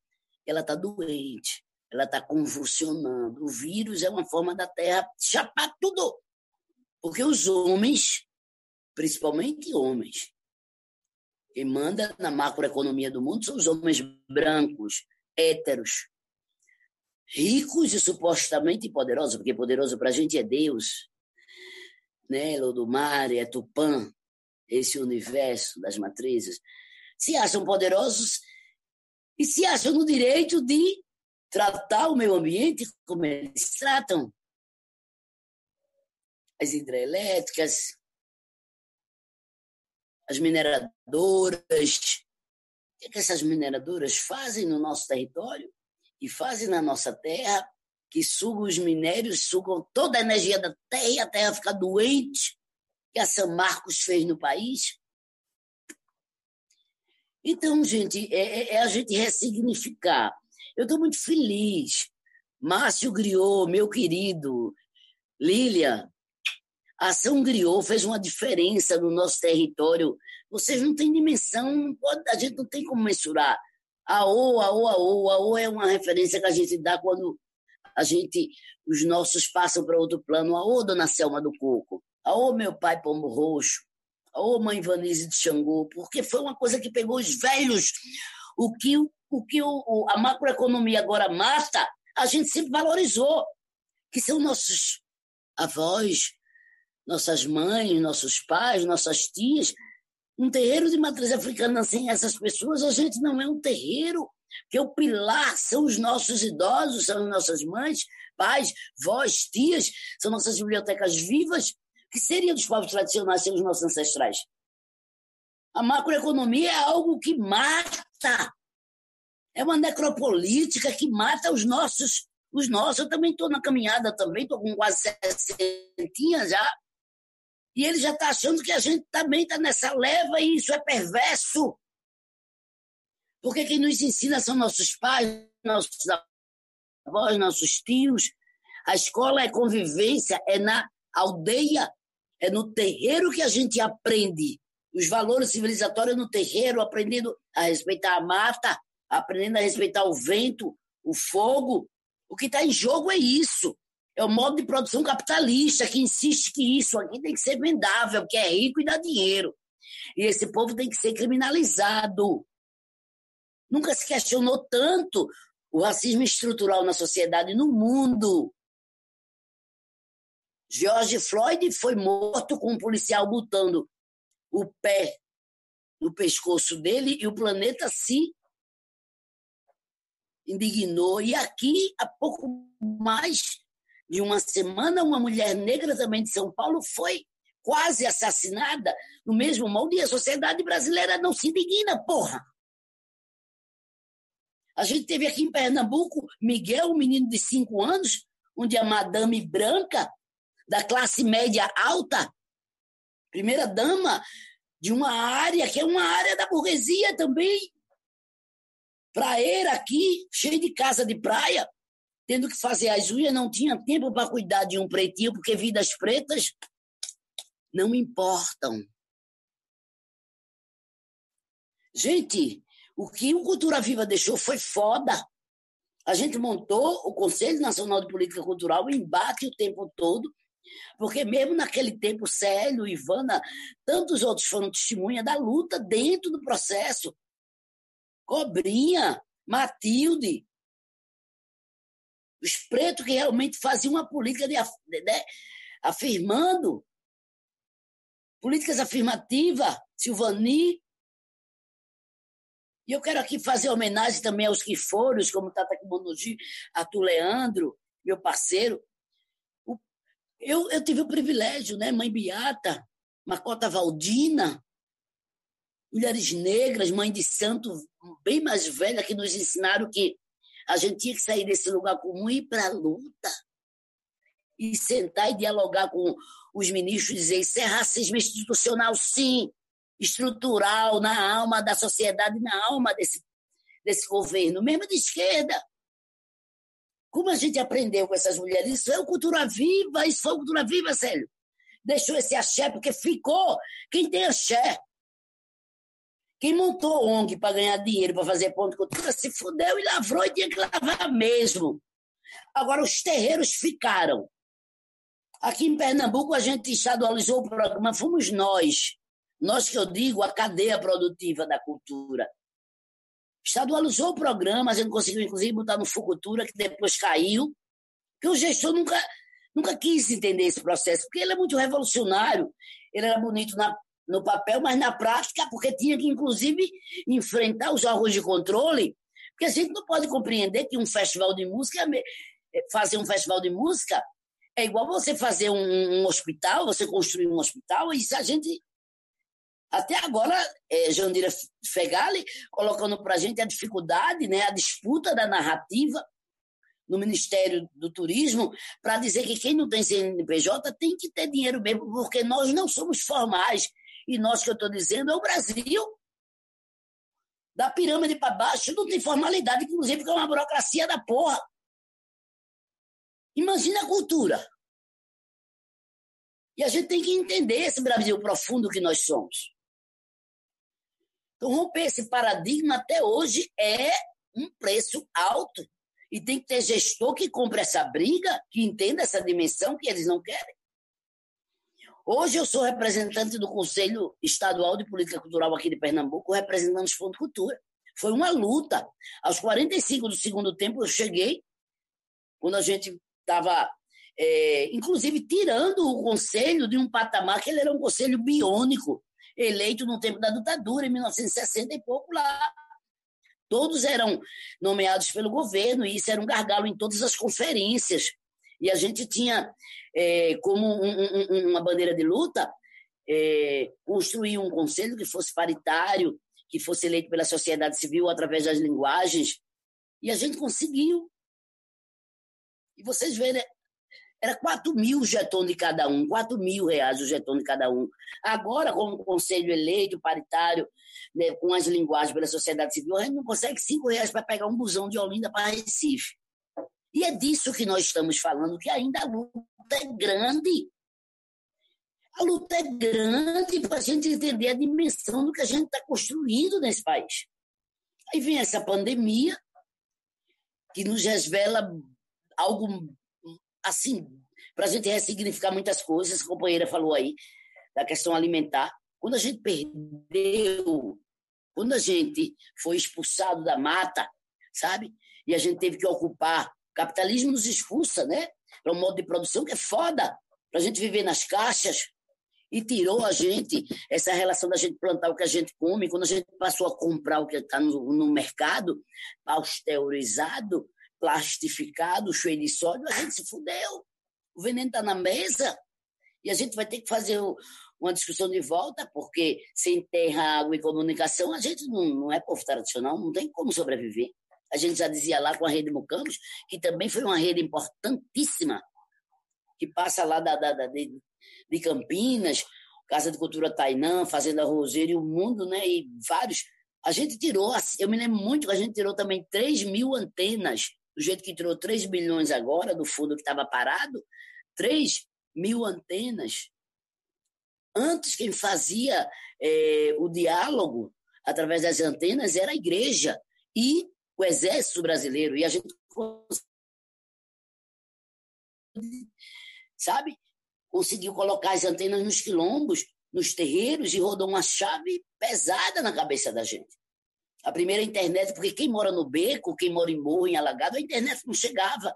Ela está doente, ela está convulsionando. O vírus é uma forma da terra chapar tudo. Porque os homens, principalmente homens, quem manda na macroeconomia do mundo são os homens brancos, héteros, ricos e supostamente poderosos, porque poderoso para a gente é Deus, né, Lodomar, é Tupã, esse universo das matrizes, se acham poderosos e se acham no direito de tratar o meio ambiente como eles tratam. As hidrelétricas, as mineradoras. O que, é que essas mineradoras fazem no nosso território e fazem na nossa terra que sugam os minérios, sugam toda a energia da terra e a terra fica doente, que a São Marcos fez no país. Então, gente, é, é, é a gente ressignificar. Eu estou muito feliz. Márcio Griot, meu querido, Lília, a ação Griot fez uma diferença no nosso território. Vocês não têm dimensão, a gente não tem como mensurar. A O, a O, a O, a O é uma referência que a gente dá quando a gente, os nossos passam para outro plano. Aô, dona Selma do Coco. Aô, meu pai Pombo Roxo. Aô, mãe Vanise de Xangô. Porque foi uma coisa que pegou os velhos. O que, o que o, a macroeconomia agora mata, a gente sempre valorizou. Que são nossos avós, nossas mães, nossos pais, nossas tias. Um terreiro de matriz africana sem essas pessoas, a gente não é um terreiro que o pilar são os nossos idosos, são as nossas mães, pais, vós, tias, são nossas bibliotecas vivas, que seriam dos povos tradicionais sem os nossos ancestrais. A macroeconomia é algo que mata. É uma necropolítica que mata os nossos. Os nossos. Eu também estou na caminhada, também estou com quase 60 já. E ele já está achando que a gente também está nessa leva e isso é perverso. Porque quem nos ensina são nossos pais, nossos avós, nossos tios. A escola é convivência, é na aldeia, é no terreiro que a gente aprende os valores civilizatórios no terreiro, aprendendo a respeitar a mata, aprendendo a respeitar o vento, o fogo. O que está em jogo é isso. É o modo de produção capitalista que insiste que isso aqui tem que ser vendável, que é rico e dá dinheiro. E esse povo tem que ser criminalizado. Nunca se questionou tanto o racismo estrutural na sociedade no mundo. George Floyd foi morto com um policial botando o pé no pescoço dele e o planeta se indignou. E aqui, há pouco mais de uma semana, uma mulher negra também de São Paulo foi quase assassinada no mesmo molde e a sociedade brasileira não se indigna, porra. A gente teve aqui em Pernambuco Miguel, um menino de cinco anos, onde a madame branca, da classe média alta, primeira dama de uma área que é uma área da burguesia também. Praeira aqui, cheio de casa de praia, tendo que fazer as unhas, não tinha tempo para cuidar de um pretinho, porque vidas pretas não importam. Gente, o que o Cultura Viva deixou foi foda. A gente montou o Conselho Nacional de Política Cultural, embate o tempo todo, porque mesmo naquele tempo, Célio, Ivana, tantos outros foram testemunha da luta dentro do processo. Cobrinha, Matilde, os pretos que realmente faziam uma política de, né, afirmando, políticas afirmativas, Silvani. E eu quero aqui fazer homenagem também aos que foram, como Tata Kimonoji, Arthur Leandro, meu parceiro, eu, eu tive o privilégio, né? Mãe Beata, Macota Valdina, mulheres negras, mãe de santo, bem mais velha, que nos ensinaram que a gente tinha que sair desse lugar comum e ir para a luta. E sentar e dialogar com os ministros e dizer: isso é racismo institucional, sim, estrutural, na alma da sociedade, na alma desse, desse governo, mesmo de esquerda. Como a gente aprendeu com essas mulheres? Isso é cultura viva, isso foi cultura viva, Célio. Deixou esse axé, porque ficou. Quem tem axé? Quem montou ONG para ganhar dinheiro, para fazer ponto de cultura, se fudeu e lavrou e tinha que lavar mesmo. Agora, os terreiros ficaram. Aqui em Pernambuco, a gente estadualizou o programa, fomos nós. Nós que eu digo, a cadeia produtiva da cultura estadualizou o programa, a gente conseguiu, inclusive, botar no Fucultura, que depois caiu, que o gestor nunca, nunca quis entender esse processo, porque ele é muito revolucionário, ele era bonito na, no papel, mas na prática, porque tinha que, inclusive, enfrentar os órgãos de controle, porque a gente não pode compreender que um festival de música, é fazer um festival de música, é igual você fazer um, um hospital, você construir um hospital, e se a gente até agora, é, Jandira Fegali colocando para a gente a dificuldade, né, a disputa da narrativa no Ministério do Turismo para dizer que quem não tem CNPJ tem que ter dinheiro mesmo, porque nós não somos formais. E nós que eu estou dizendo é o Brasil. Da pirâmide para baixo não tem formalidade, inclusive, que é uma burocracia da porra. Imagina a cultura. E a gente tem que entender esse Brasil profundo que nós somos. Então, romper esse paradigma até hoje é um preço alto. E tem que ter gestor que compre essa briga, que entenda essa dimensão que eles não querem. Hoje eu sou representante do Conselho Estadual de Política Cultural aqui de Pernambuco, representando os Fundo Cultura. Foi uma luta. Aos 45 do segundo tempo eu cheguei, quando a gente estava, é, inclusive, tirando o conselho de um patamar que ele era um conselho biônico eleito no tempo da ditadura, em 1960 e pouco lá. Todos eram nomeados pelo governo, e isso era um gargalo em todas as conferências. E a gente tinha é, como um, um, uma bandeira de luta é, construir um conselho que fosse paritário, que fosse eleito pela sociedade civil através das linguagens. E a gente conseguiu. E vocês verem era 4 mil jetons de cada um, 4 mil reais o jeton de cada um. Agora, com o conselho eleito, paritário, né, com as linguagens pela sociedade civil, a gente não consegue 5 reais para pegar um busão de Olinda para Recife. E é disso que nós estamos falando, que ainda a luta é grande. A luta é grande para a gente entender a dimensão do que a gente está construindo nesse país. Aí vem essa pandemia, que nos revela algo assim, para a gente ressignificar muitas coisas, a companheira falou aí, da questão alimentar. Quando a gente perdeu, quando a gente foi expulsado da mata, sabe? E a gente teve que ocupar, o capitalismo nos expulsa, né? Para um modo de produção que é foda, para a gente viver nas caixas, e tirou a gente essa relação da gente plantar o que a gente come. Quando a gente passou a comprar o que está no, no, mercado, pasteurizado, plastificado, cheio de sódio, a gente se fudeu. O veneno está na mesa e a gente vai ter que fazer uma discussão de volta, porque sem terra, água e comunicação, a gente não, não é povo tradicional, não tem como sobreviver. A gente já dizia lá com a rede Mucamos, que também foi uma rede importantíssima, que passa lá da, da, da de, de Campinas, Casa de Cultura Tainã, Fazenda Roseiro e o Mundo, né? E vários. A gente tirou, eu me lembro muito que a gente tirou também 3 mil antenas, do jeito que tirou 3 bilhões agora do fundo que estava parado, 3 mil antenas. Antes, quem fazia é, o diálogo através das antenas era a igreja e o exército brasileiro. E a gente sabe? conseguiu colocar as antenas nos quilombos, nos terreiros e rodou uma chave pesada na cabeça da gente. A primeira internet, porque quem mora no beco, quem mora em morro, em alagado, a internet não chegava.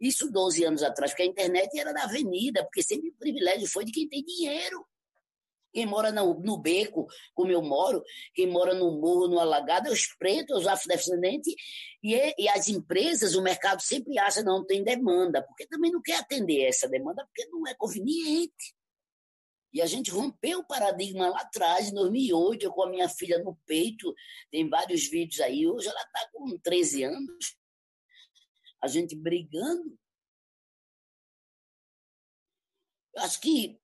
Isso 12 anos atrás, porque a internet era da avenida, porque sempre o privilégio foi de quem tem dinheiro. Quem mora no, no beco, como eu moro, quem mora no morro, no alagado, os pretos, os afrodescendentes, e, é, e as empresas, o mercado sempre acha que não tem demanda, porque também não quer atender essa demanda, porque não é conveniente. E a gente rompeu o paradigma lá atrás, em 2008, eu com a minha filha no peito, tem vários vídeos aí, hoje ela está com 13 anos, a gente brigando. Eu acho que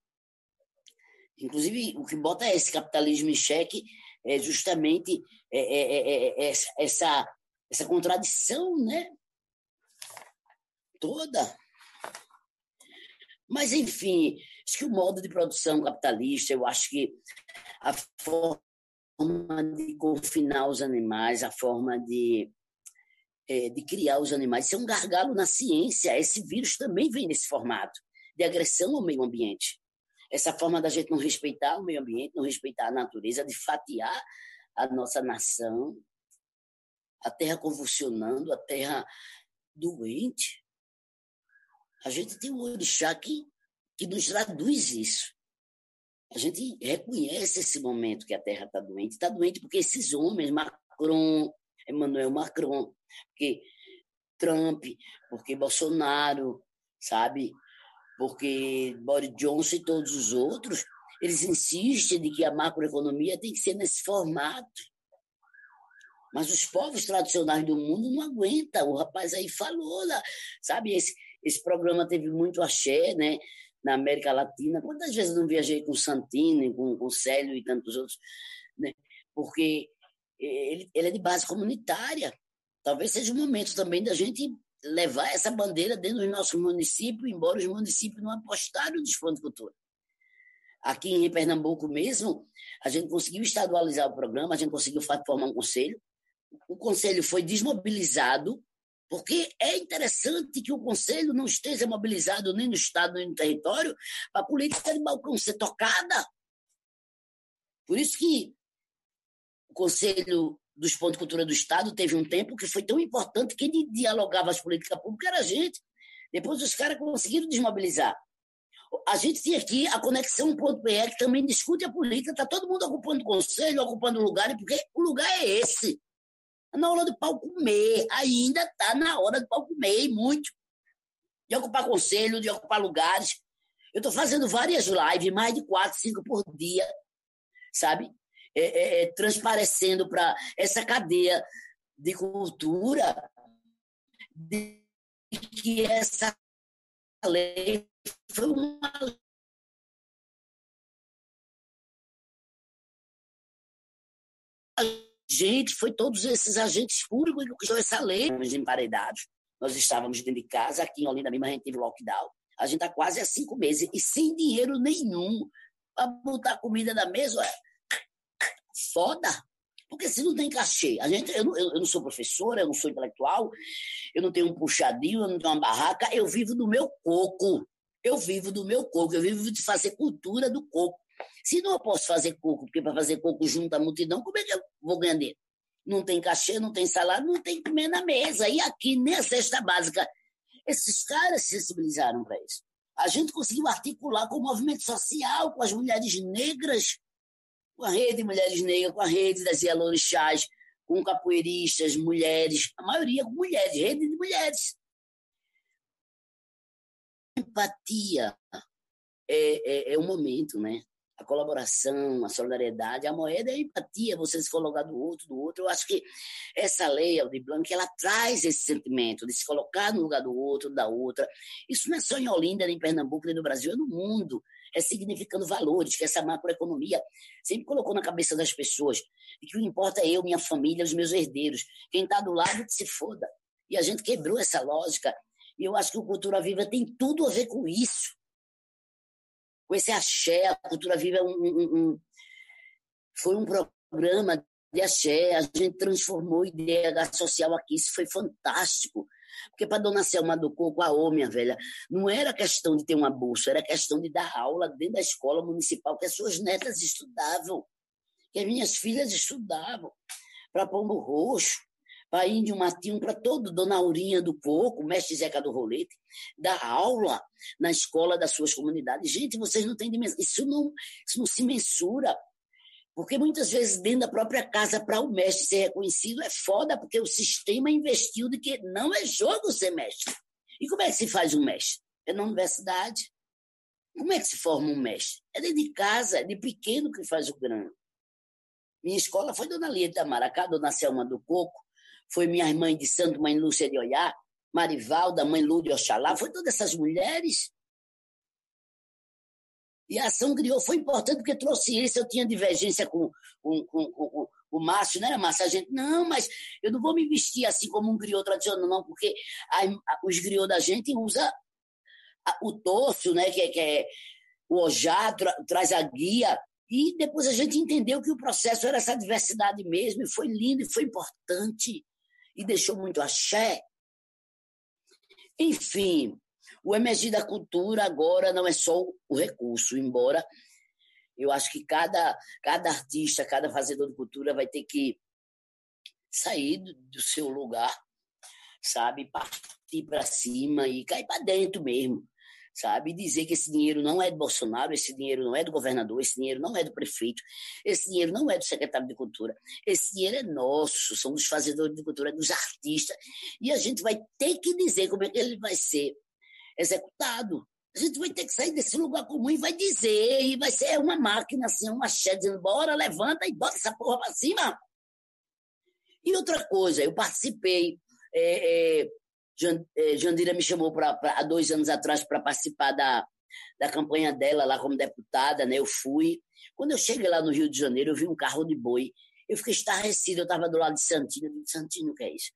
Inclusive, o que bota esse capitalismo em xeque é justamente é, é, é, essa, essa contradição, né? Toda. Mas, enfim, acho que o modo de produção capitalista, eu acho que a forma de confinar os animais, a forma de, de criar os animais, isso é um gargalo na ciência. Esse vírus também vem nesse formato de agressão ao meio ambiente essa forma da gente não respeitar o meio ambiente, não respeitar a natureza, de fatiar a nossa nação, a terra convulsionando, a terra doente. A gente tem um orixá que, que nos traduz isso. A gente reconhece esse momento que a terra está doente. Está doente porque esses homens, Macron, Emmanuel Macron, porque Trump, porque Bolsonaro, sabe? porque Boris Johnson e todos os outros, eles insistem de que a macroeconomia tem que ser nesse formato. Mas os povos tradicionais do mundo não aguentam. O rapaz aí falou, lá, sabe? Esse, esse programa teve muito axé, né? Na América Latina. Quantas vezes não viajei com Santini, com, com Célio e tantos outros? Né? Porque ele, ele é de base comunitária. Talvez seja o momento também da gente levar essa bandeira dentro do nosso município, embora os municípios não apostaram no desfile de cultura. Aqui em Pernambuco mesmo, a gente conseguiu estadualizar o programa, a gente conseguiu formar um conselho. O conselho foi desmobilizado, porque é interessante que o conselho não esteja mobilizado nem no Estado nem no território para a política de balcão ser tocada. Por isso que o conselho dos pontos de cultura do Estado teve um tempo que foi tão importante que quem dialogava as políticas públicas era a gente. Depois os caras conseguiram desmobilizar. A gente tinha aqui a conexão.br que também discute a política, está todo mundo ocupando o conselho, ocupando lugar, porque o lugar é esse. Está na hora do pau comer, ainda está na hora do pau comer, e muito. De ocupar conselho, de ocupar lugares. Eu estou fazendo várias lives, mais de quatro, cinco por dia, sabe? é, é, é transparecendo para essa cadeia de cultura de que essa lei foi uma gente, foi todos esses agentes públicos que criou essa lei, os emparedados. nós estávamos dentro de casa, aqui em Olinda mesmo a gente teve lockdown. A gente está quase há cinco meses e sem dinheiro nenhum para botar comida na mesa. Foda. Porque se não tem cachê, a gente, eu, eu, eu não sou professora, eu não sou intelectual, eu não tenho um puxadinho, eu não tenho uma barraca, eu vivo do meu coco. Eu vivo do meu coco, eu vivo de fazer cultura do coco. Se não posso fazer coco, porque para fazer coco junto à multidão, como é que eu vou ganhar dinheiro? Não tem cachê, não tem salário, não tem comer na mesa. E aqui, nem cesta básica, esses caras se sensibilizaram para isso. A gente conseguiu articular com o movimento social, com as mulheres negras, com a rede de mulheres negras, com a rede das Yalorixás, com capoeiristas, mulheres, a maioria com mulheres, rede de mulheres. Empatia é, é, é um momento, né? A colaboração, a solidariedade, a moeda é a empatia, você se colocar do outro, do outro. Eu acho que essa lei, Aldir Blanc, ela traz esse sentimento de se colocar no lugar do outro, da outra. Isso não é só em Olinda, nem em Pernambuco, nem no Brasil, é no mundo. É significando valores, que essa macroeconomia sempre colocou na cabeça das pessoas e que o que importa é eu, minha família, os meus herdeiros. Quem está do lado, que se foda. E a gente quebrou essa lógica. E eu acho que o Cultura Viva tem tudo a ver com isso com esse axé, a Cultura Viva é um, um, um, foi um programa de axé, a gente transformou ideia social aqui, isso foi fantástico. Porque para Dona Selma do Coco, a ô, minha velha, não era questão de ter uma bolsa, era questão de dar aula dentro da escola municipal, que as suas netas estudavam, que as minhas filhas estudavam, para Pombo Roxo, para Índio Matinho, para todo, Dona Aurinha do Coco, Mestre Zeca do Rolete, dar aula na escola das suas comunidades. Gente, vocês não têm dimensão. Isso não, isso não se mensura. Porque muitas vezes dentro da própria casa, para o mestre ser reconhecido, é foda, porque o sistema investiu de que não é jogo ser mestre. E como é que se faz um mestre? É na universidade. Como é que se forma um mestre? É dentro de casa, é de pequeno que faz o grande. Minha escola foi Dona de Maracá, Dona Selma do Coco, foi minha mãe de santo, mãe Lúcia de Oiá, Marivalda, mãe Lu de Oxalá, foi todas essas mulheres. E a ação criou foi importante porque trouxe isso. Eu tinha divergência com, com, com, com o Márcio, não era Márcio? A gente, não, mas eu não vou me vestir assim como um griot tradicional, não, porque a, a, os griots da gente usa a, o torso, né, que, é, que é o ojá, tra, traz a guia. E depois a gente entendeu que o processo era essa diversidade mesmo, e foi lindo, e foi importante e deixou muito axé. Enfim, o emergir da cultura agora não é só o recurso, embora eu acho que cada, cada artista, cada fazedor de cultura vai ter que sair do, do seu lugar, sabe? Partir para cima e cair para dentro mesmo sabe? Dizer que esse dinheiro não é do Bolsonaro, esse dinheiro não é do governador, esse dinheiro não é do prefeito, esse dinheiro não é do secretário de Cultura, esse dinheiro é nosso, são dos fazedores de cultura, dos artistas, e a gente vai ter que dizer como é que ele vai ser executado. A gente vai ter que sair desse lugar comum e vai dizer, e vai ser uma máquina assim, uma chefe dizendo, bora, levanta e bota essa porra para cima. E outra coisa, eu participei é, é, Jandira me chamou pra, pra, há dois anos atrás para participar da, da campanha dela lá como deputada, né? Eu fui. Quando eu cheguei lá no Rio de Janeiro, eu vi um carro de boi. Eu fiquei estarrecido, eu estava do lado de Santinho. Eu disse, Santinho, o que é isso?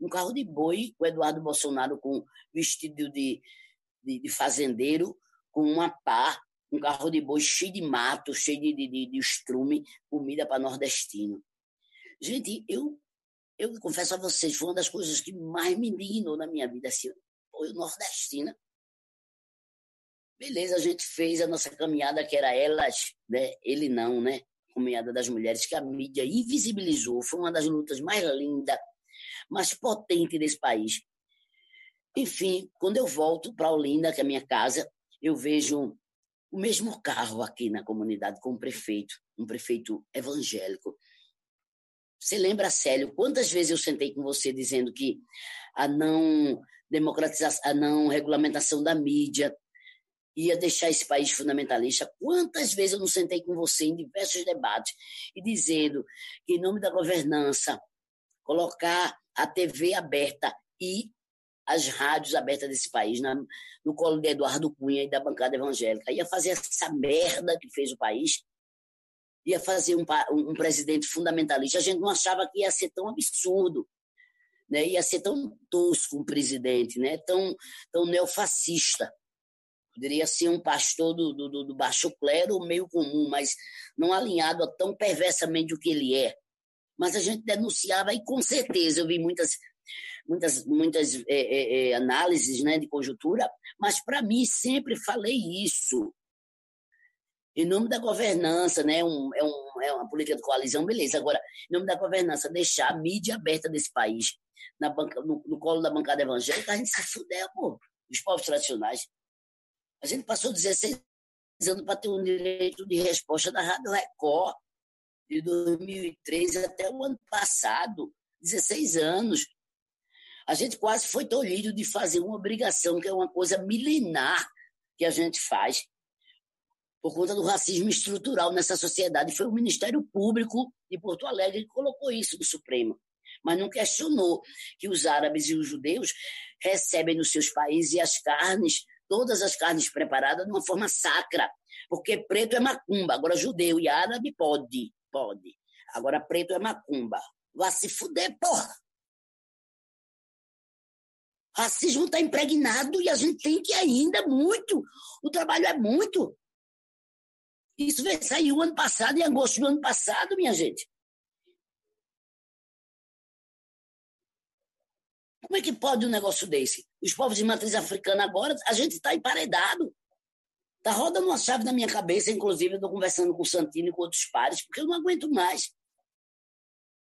Um carro de boi, o Eduardo Bolsonaro com vestido de, de, de fazendeiro, com uma pá, um carro de boi cheio de mato, cheio de, de, de estrume, comida para nordestino. Gente, eu eu confesso a vocês, foi uma das coisas que mais me indignou na minha vida, assim, foi o nordestina. Beleza, a gente fez a nossa caminhada, que era elas, né? ele não, né? Caminhada das mulheres, que a mídia invisibilizou. Foi uma das lutas mais lindas, mais potentes desse país. Enfim, quando eu volto para Olinda, que é a minha casa, eu vejo o mesmo carro aqui na comunidade com o prefeito, um prefeito evangélico. Você lembra, Célio, quantas vezes eu sentei com você dizendo que a não democratização, a não regulamentação da mídia ia deixar esse país fundamentalista? Quantas vezes eu não sentei com você em diversos debates e dizendo que, em nome da governança, colocar a TV aberta e as rádios abertas desse país na, no colo de Eduardo Cunha e da bancada evangélica. Ia fazer essa merda que fez o país ia fazer um, um, presidente fundamentalista. A gente não achava que ia ser tão absurdo. né? Ia ser tão tosco um presidente, né? Tão, tão neofascista. Poderia ser um pastor do, do, do baixo clero meio comum, mas não alinhado a tão perversamente o que ele é. Mas a gente denunciava e com certeza eu vi muitas muitas muitas é, é, é análises né, de conjuntura, mas para mim sempre falei isso em nome da governança, né? Um, é, um, é uma política de coalizão, beleza. Agora, em nome da governança, deixar a mídia aberta desse país na banca, no, no colo da bancada evangélica, a gente se fudeu, pô, os povos tradicionais. A gente passou 16 anos para ter um direito de resposta da Rádio Record, de 2003 até o ano passado, 16 anos. A gente quase foi tolhido de fazer uma obrigação, que é uma coisa milenar que a gente faz, por conta do racismo estrutural nessa sociedade. Foi o Ministério Público de Porto Alegre que colocou isso no Supremo. Mas não questionou que os árabes e os judeus recebem nos seus países as carnes, todas as carnes preparadas de uma forma sacra. Porque preto é macumba, agora judeu e árabe pode, pode. Agora preto é macumba. Vá se fuder, porra! Racismo está impregnado e a gente tem que ainda muito. O trabalho é muito. Isso saiu ano passado, em agosto do ano passado, minha gente. Como é que pode um negócio desse? Os povos de matriz africana agora, a gente está emparedado. Está rodando uma chave na minha cabeça, inclusive eu estou conversando com o Santino e com outros pares, porque eu não aguento mais.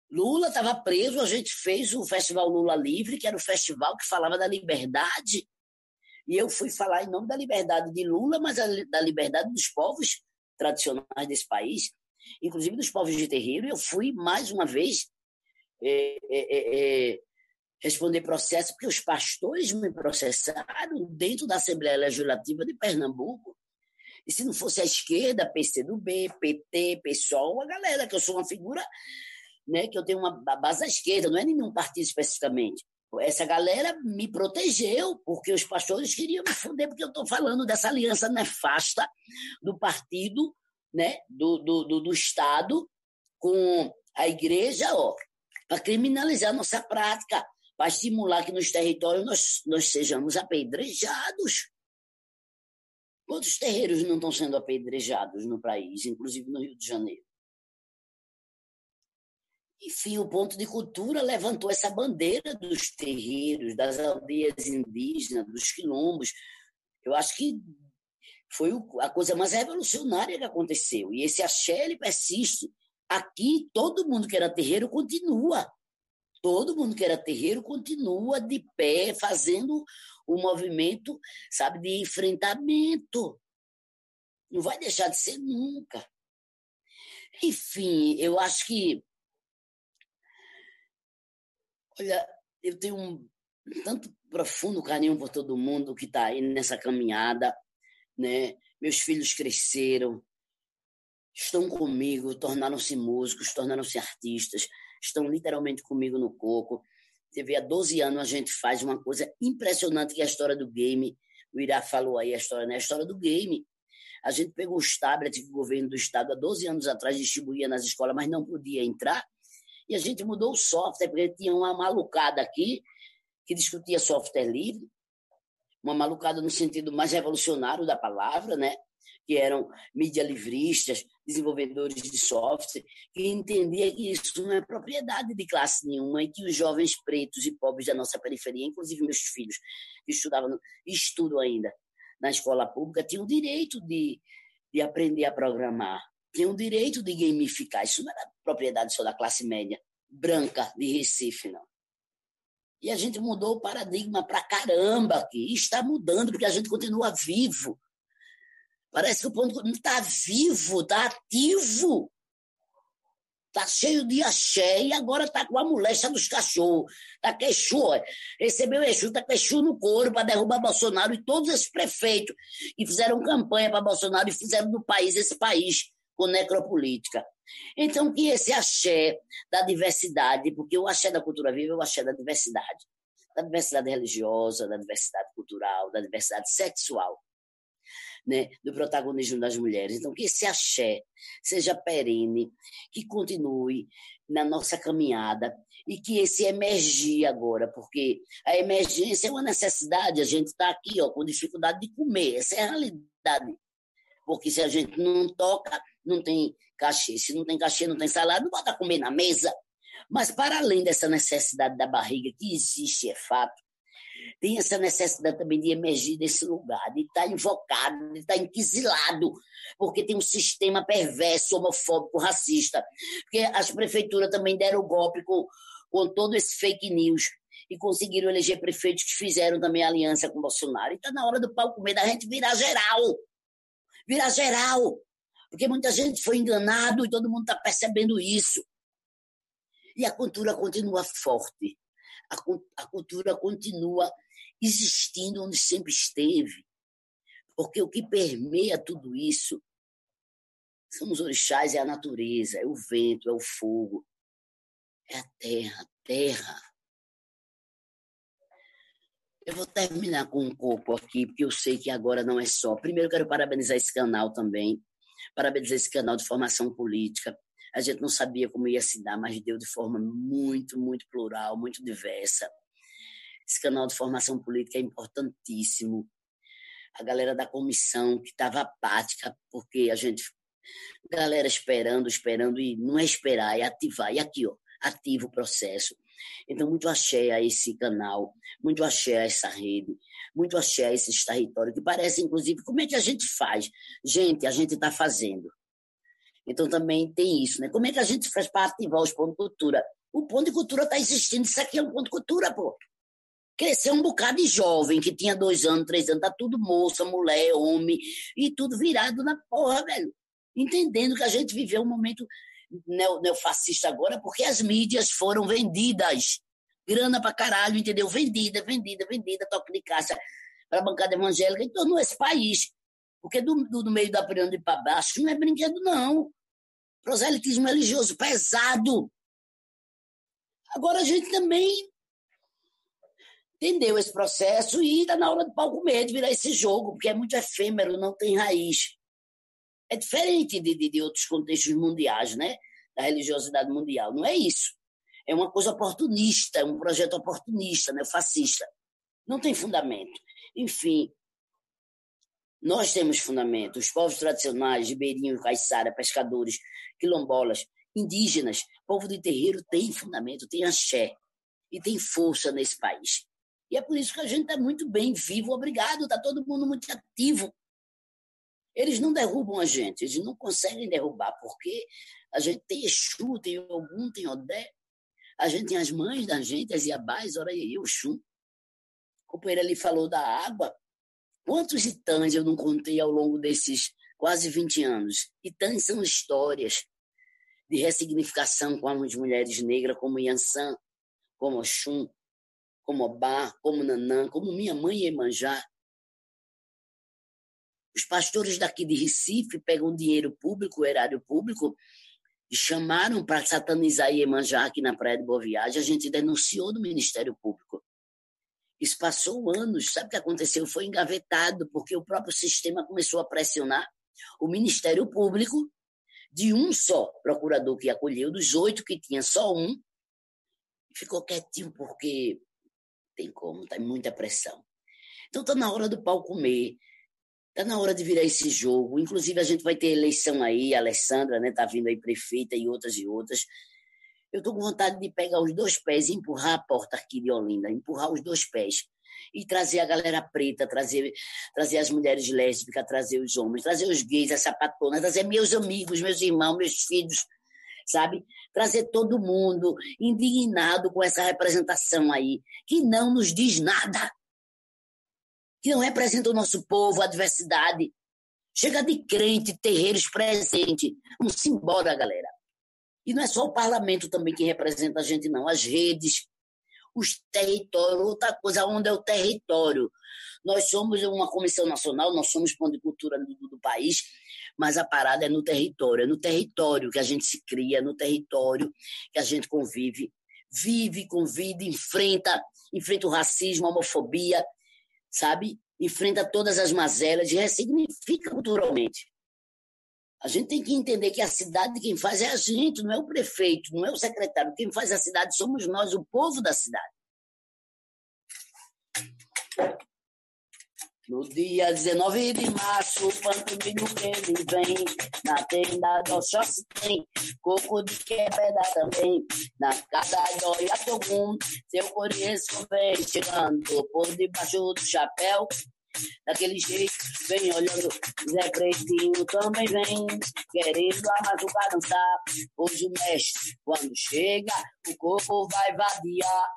Lula estava preso, a gente fez o Festival Lula Livre, que era o festival que falava da liberdade. E eu fui falar em nome da liberdade de Lula, mas da liberdade dos povos tradicionais desse país, inclusive dos povos de terreiro. Eu fui, mais uma vez, é, é, é, responder processo, porque os pastores me processaram dentro da Assembleia Legislativa de Pernambuco. E se não fosse a esquerda, PCdoB, PT, PSOL, a galera, que eu sou uma figura, né, que eu tenho uma base da esquerda, não é nenhum partido especificamente. Essa galera me protegeu, porque os pastores queriam me fuder, porque eu estou falando dessa aliança nefasta do partido, né, do, do, do, do Estado com a igreja, ó, para criminalizar nossa prática, para estimular que nos territórios nós, nós sejamos apedrejados. Quantos terreiros não estão sendo apedrejados no país, inclusive no Rio de Janeiro? Enfim, o ponto de cultura levantou essa bandeira dos terreiros, das aldeias indígenas, dos quilombos. Eu acho que foi a coisa mais revolucionária que aconteceu. E esse axé ele persiste. Aqui, todo mundo que era terreiro continua. Todo mundo que era terreiro continua de pé, fazendo o movimento, sabe, de enfrentamento. Não vai deixar de ser nunca. Enfim, eu acho que Olha, eu tenho um tanto profundo carinho por todo mundo que está aí nessa caminhada, né? Meus filhos cresceram, estão comigo, tornaram-se músicos, tornaram-se artistas, estão literalmente comigo no coco. Vê, há 12 anos a gente faz uma coisa impressionante que é a história do game. O Irá falou aí a história, né? A história do game. A gente pegou os tablets que o governo do estado há 12 anos atrás distribuía nas escolas, mas não podia entrar e a gente mudou o software, porque tinha uma malucada aqui que discutia software livre, uma malucada no sentido mais revolucionário da palavra, né? que eram mídia livristas, desenvolvedores de software, que entendia que isso não é propriedade de classe nenhuma e que os jovens pretos e pobres da nossa periferia, inclusive meus filhos, que estudavam estudam ainda na escola pública, tinham o direito de, de aprender a programar tem o direito de gamificar. Isso não era propriedade só da classe média branca de Recife, não. E a gente mudou o paradigma para caramba aqui. E está mudando, porque a gente continua vivo. Parece que o ponto não está vivo, está ativo. Está cheio de axé e agora está com a moléstia dos cachorros. Está queixu, recebeu Exu, está queixu no couro para derrubar Bolsonaro e todos esses prefeitos que fizeram campanha para Bolsonaro e fizeram do país esse país com necropolítica. Então, que esse axé da diversidade, porque o axé da cultura viva é o axé da diversidade, da diversidade religiosa, da diversidade cultural, da diversidade sexual. né, do protagonismo das mulheres. Então, que esse axé seja perene, que continue na nossa caminhada e que esse emergir agora, porque a emergência é uma necessidade, a gente está aqui ó, com dificuldade de comer, essa é a realidade. Porque se a gente não toca, não tem cachê. Se não tem cachê, não tem salário, não bota comer na mesa. Mas, para além dessa necessidade da barriga, que existe, é fato, tem essa necessidade também de emergir desse lugar, de estar invocado, de estar inquisilado, porque tem um sistema perverso, homofóbico, racista. Porque as prefeituras também deram o golpe com, com todo esse fake news e conseguiram eleger prefeitos que fizeram também aliança com Bolsonaro. E está na hora do pau comer da gente virar geral. Virar geral. Porque muita gente foi enganado e todo mundo está percebendo isso. E a cultura continua forte. A, a cultura continua existindo onde sempre esteve. Porque o que permeia tudo isso são os orixás, é a natureza, é o vento, é o fogo, é a terra, a terra. Eu vou terminar com um pouco aqui, porque eu sei que agora não é só. Primeiro, quero parabenizar esse canal também, parabenizar esse canal de formação política. A gente não sabia como ia se dar, mas deu de forma muito, muito plural, muito diversa. Esse canal de formação política é importantíssimo. A galera da comissão que estava apática, porque a gente. Galera esperando, esperando, e não é esperar, é ativar. E aqui, ó, ativa o processo. Então, muito axé a esse canal, muito axé a essa rede, muito axé esses territórios, que parece, inclusive, como é que a gente faz? Gente, a gente está fazendo. Então, também tem isso, né? Como é que a gente faz para ativar os pontos de cultura? O ponto de cultura está existindo, isso aqui é um ponto de cultura, pô. Cresceu um bocado de jovem que tinha dois anos, três anos, tá tudo moça, mulher, homem, e tudo virado na porra, velho. Entendendo que a gente viveu um momento neofascista agora, porque as mídias foram vendidas. Grana pra caralho, entendeu? Vendida, vendida, vendida, toque de caixa para bancada evangélica e tornou esse país. Porque do, do, do meio da pirâmide para baixo não é brinquedo, não. Proselitismo religioso pesado. Agora a gente também entendeu esse processo e está na hora do palco de virar esse jogo, porque é muito efêmero, não tem raiz. É diferente de, de, de outros contextos mundiais, né? Da religiosidade mundial. Não é isso. É uma coisa oportunista, é um projeto oportunista, né? fascista. Não tem fundamento. Enfim, nós temos fundamento. Os povos tradicionais, ribeirinhos, caiçara, pescadores, quilombolas, indígenas, povo de terreiro tem fundamento, tem axé e tem força nesse país. E é por isso que a gente está muito bem vivo, obrigado, está todo mundo muito ativo. Eles não derrubam a gente, eles não conseguem derrubar, porque a gente tem Exu, tem Ogum, tem Odé, a gente tem as mães da gente, as Iabás, Oraiê, Oxum. O companheiro ali falou da água. Quantos itãs eu não contei ao longo desses quase 20 anos? Itãs são histórias de ressignificação com as mulheres negras, como Yansan, como Oxum, como Obá, como Nanã, como minha mãe Emanjá. Os pastores daqui de Recife pegam dinheiro público, erário público, chamaram para satanizar Iemanjá aqui na Praia de Boa Viagem. A gente denunciou no Ministério Público. Isso passou anos. Sabe o que aconteceu? Foi engavetado, porque o próprio sistema começou a pressionar o Ministério Público de um só procurador que acolheu, dos oito que tinha só um, ficou quietinho porque tem como, tá muita pressão. Então tá na hora do pau comer, tá na hora de virar esse jogo. Inclusive a gente vai ter eleição aí, a Alessandra, né, tá vindo aí prefeita e outras e outras. Eu tô com vontade de pegar os dois pés e empurrar a porta aqui de Olinda, empurrar os dois pés e trazer a galera preta, trazer, trazer as mulheres lésbicas, trazer os homens, trazer os gays, a sapatona, trazer meus amigos, meus irmãos, meus filhos, sabe? Trazer todo mundo indignado com essa representação aí, que não nos diz nada, que não representa o nosso povo, a diversidade. Chega de crente, terreiros presente. Vamos embora, galera. E não é só o parlamento também que representa a gente, não. As redes, os territórios, outra coisa, onde é o território. Nós somos uma comissão nacional, nós somos ponto de cultura do, do país, mas a parada é no território, é no território que a gente se cria, é no território que a gente convive, vive, convive, enfrenta, enfrenta o racismo, a homofobia, sabe? enfrenta todas as mazelas e ressignifica culturalmente. A gente tem que entender que a cidade quem faz é a gente, não é o prefeito, não é o secretário. Quem faz a cidade somos nós, o povo da cidade. No dia 19 de março, quando milho ele vem, na tenda do Oxóssi tem coco de quebra também. Na casa do Iatogum, seu conheço vem chegando por debaixo do chapéu. Daquele jeito, vem olhando, Zé Pretinho também vem, querendo a madrugada dançar. Hoje o mestre, quando chega, o corpo vai vadiar.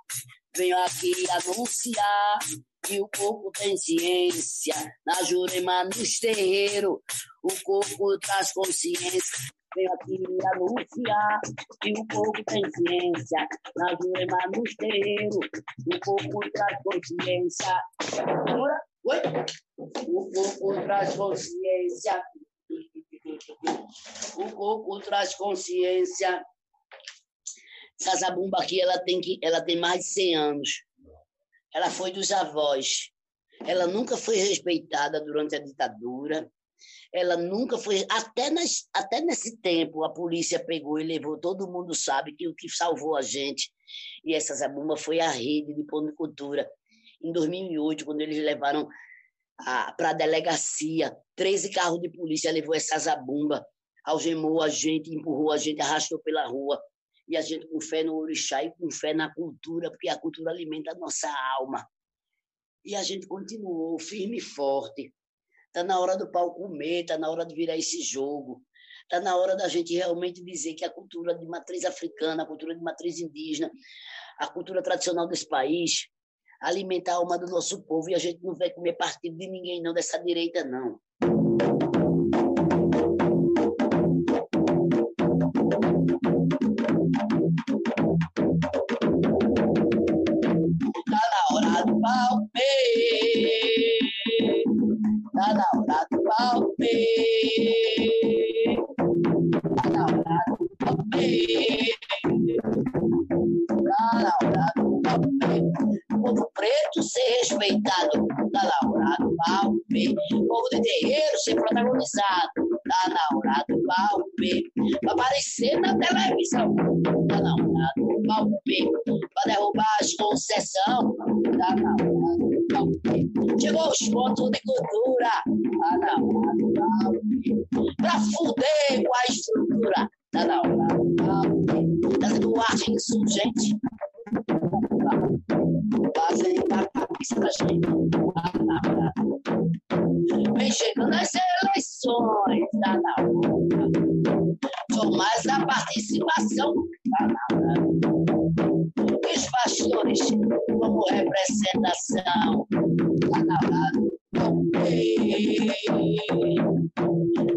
Venho aqui anunciar que o corpo tem ciência. Na Jurema, nos terreiros, o corpo traz consciência. Venho aqui anunciar que o corpo tem ciência. Na Jurema, nos terreiros, o corpo traz consciência. Oi? O corpo traz consciência. O corpo traz consciência. Essa zabumba aqui, ela tem, que, ela tem mais de 100 anos. Ela foi dos avós. Ela nunca foi respeitada durante a ditadura. Ela nunca foi. Até, nas, até nesse tempo, a polícia pegou e levou. Todo mundo sabe que o que salvou a gente e essa zabumba foi a rede de ponicultura. Em 2008, quando eles levaram para a delegacia, 13 carros de polícia levou essa zabumba, algemou a gente, empurrou a gente, arrastou pela rua e a gente com fé no orixá e com fé na cultura, porque a cultura alimenta a nossa alma. E a gente continuou firme e forte. Está na hora do pau comer, está na hora de virar esse jogo. Está na hora da gente realmente dizer que a cultura de matriz africana, a cultura de matriz indígena, a cultura tradicional desse país, alimenta a alma do nosso povo e a gente não vai comer partido de ninguém, não, dessa direita, não. Tá na hora do palpite. Tá na hora do palpite. Tá na hora do povo preto ser respeitado. Tá na hora do palpite. O povo de terreiro ser protagonizado. Tá na hora do palpite. Pra aparecer na televisão. Tá na hora do palpite. Pra derrubar as concessões. Tá na hora do palpite. Chegou os pontos de cultura. Tá na hora do palpite. Pra fuder com a estrutura. Tá na hora do palpite. Trazendo arte insurgente. Fazendo a cabeça da gente. Tá na hora Vem chegando as eleições. Tá na hora Sou mais a participação. Tá na hora E os pastores como representação. Tá na hora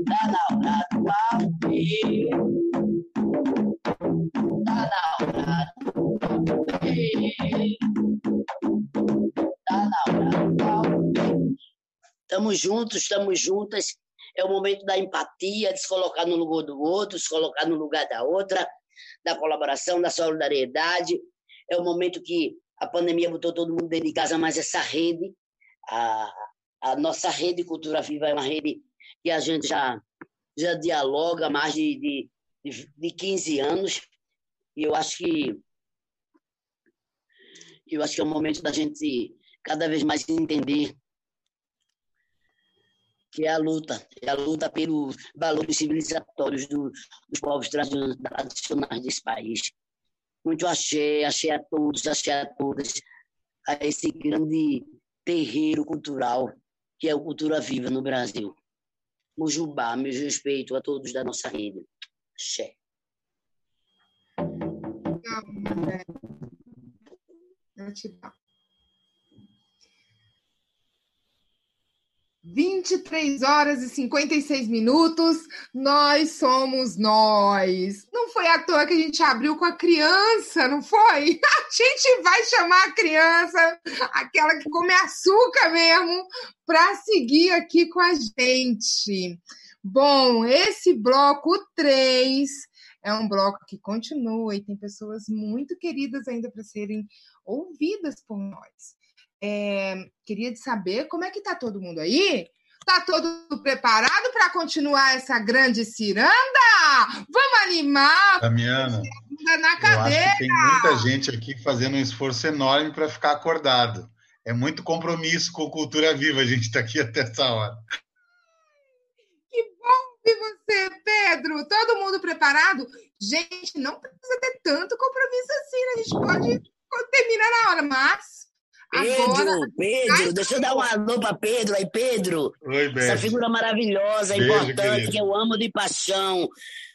Tá na hora do palpite. Estamos juntos, estamos juntas. É o momento da empatia, de se colocar no lugar do outro, se colocar no lugar da outra, da colaboração, da solidariedade. É o momento que a pandemia botou todo mundo dentro de casa, mas essa rede, a, a nossa rede Cultura Viva é uma rede que a gente já, já dialoga há mais de, de, de, de 15 anos. E eu acho que eu acho que é o momento da gente cada vez mais entender que é a luta, é a luta pelos valores civilizatórios do, dos povos tradicionais desse país. Muito axé, axé a todos, axé a todas, a esse grande terreiro cultural que é o Cultura Viva no Brasil. Mujubá, meus respeito a todos da nossa rede. Xé. Gratidão. 23 horas e 56 minutos, nós somos nós. Não foi à toa que a gente abriu com a criança, não foi? *laughs* A gente vai chamar a criança, aquela que come açúcar mesmo, para seguir aqui com a gente. Bom, esse bloco 3 é um bloco que continua e tem pessoas muito queridas ainda para serem ouvidas por nós. É, queria saber como é que está todo mundo aí? Está todo preparado para continuar essa grande ciranda? Vamos animar! Damiana, na cadeira. eu acho que tem muita gente aqui fazendo um esforço enorme para ficar acordado. É muito compromisso com cultura viva a gente está aqui até essa hora. Que bom ver você, Pedro! Todo mundo preparado? Gente, não precisa ter tanto compromisso assim, né? A gente pode terminar na hora, mas Pedro, Agora, Pedro, deixa eu dar um alô para Pedro aí, Pedro. Oi, Essa figura maravilhosa, beijo, importante, querido. que eu amo de paixão.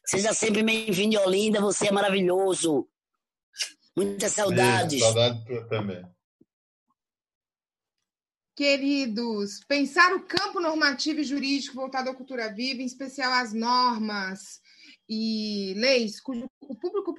Seja sempre bem-vindo, Olinda, você é maravilhoso. Muitas saudades. Beijo, saudade tua também. Queridos, pensar o campo normativo e jurídico voltado à cultura viva, em especial às normas e leis cujo o público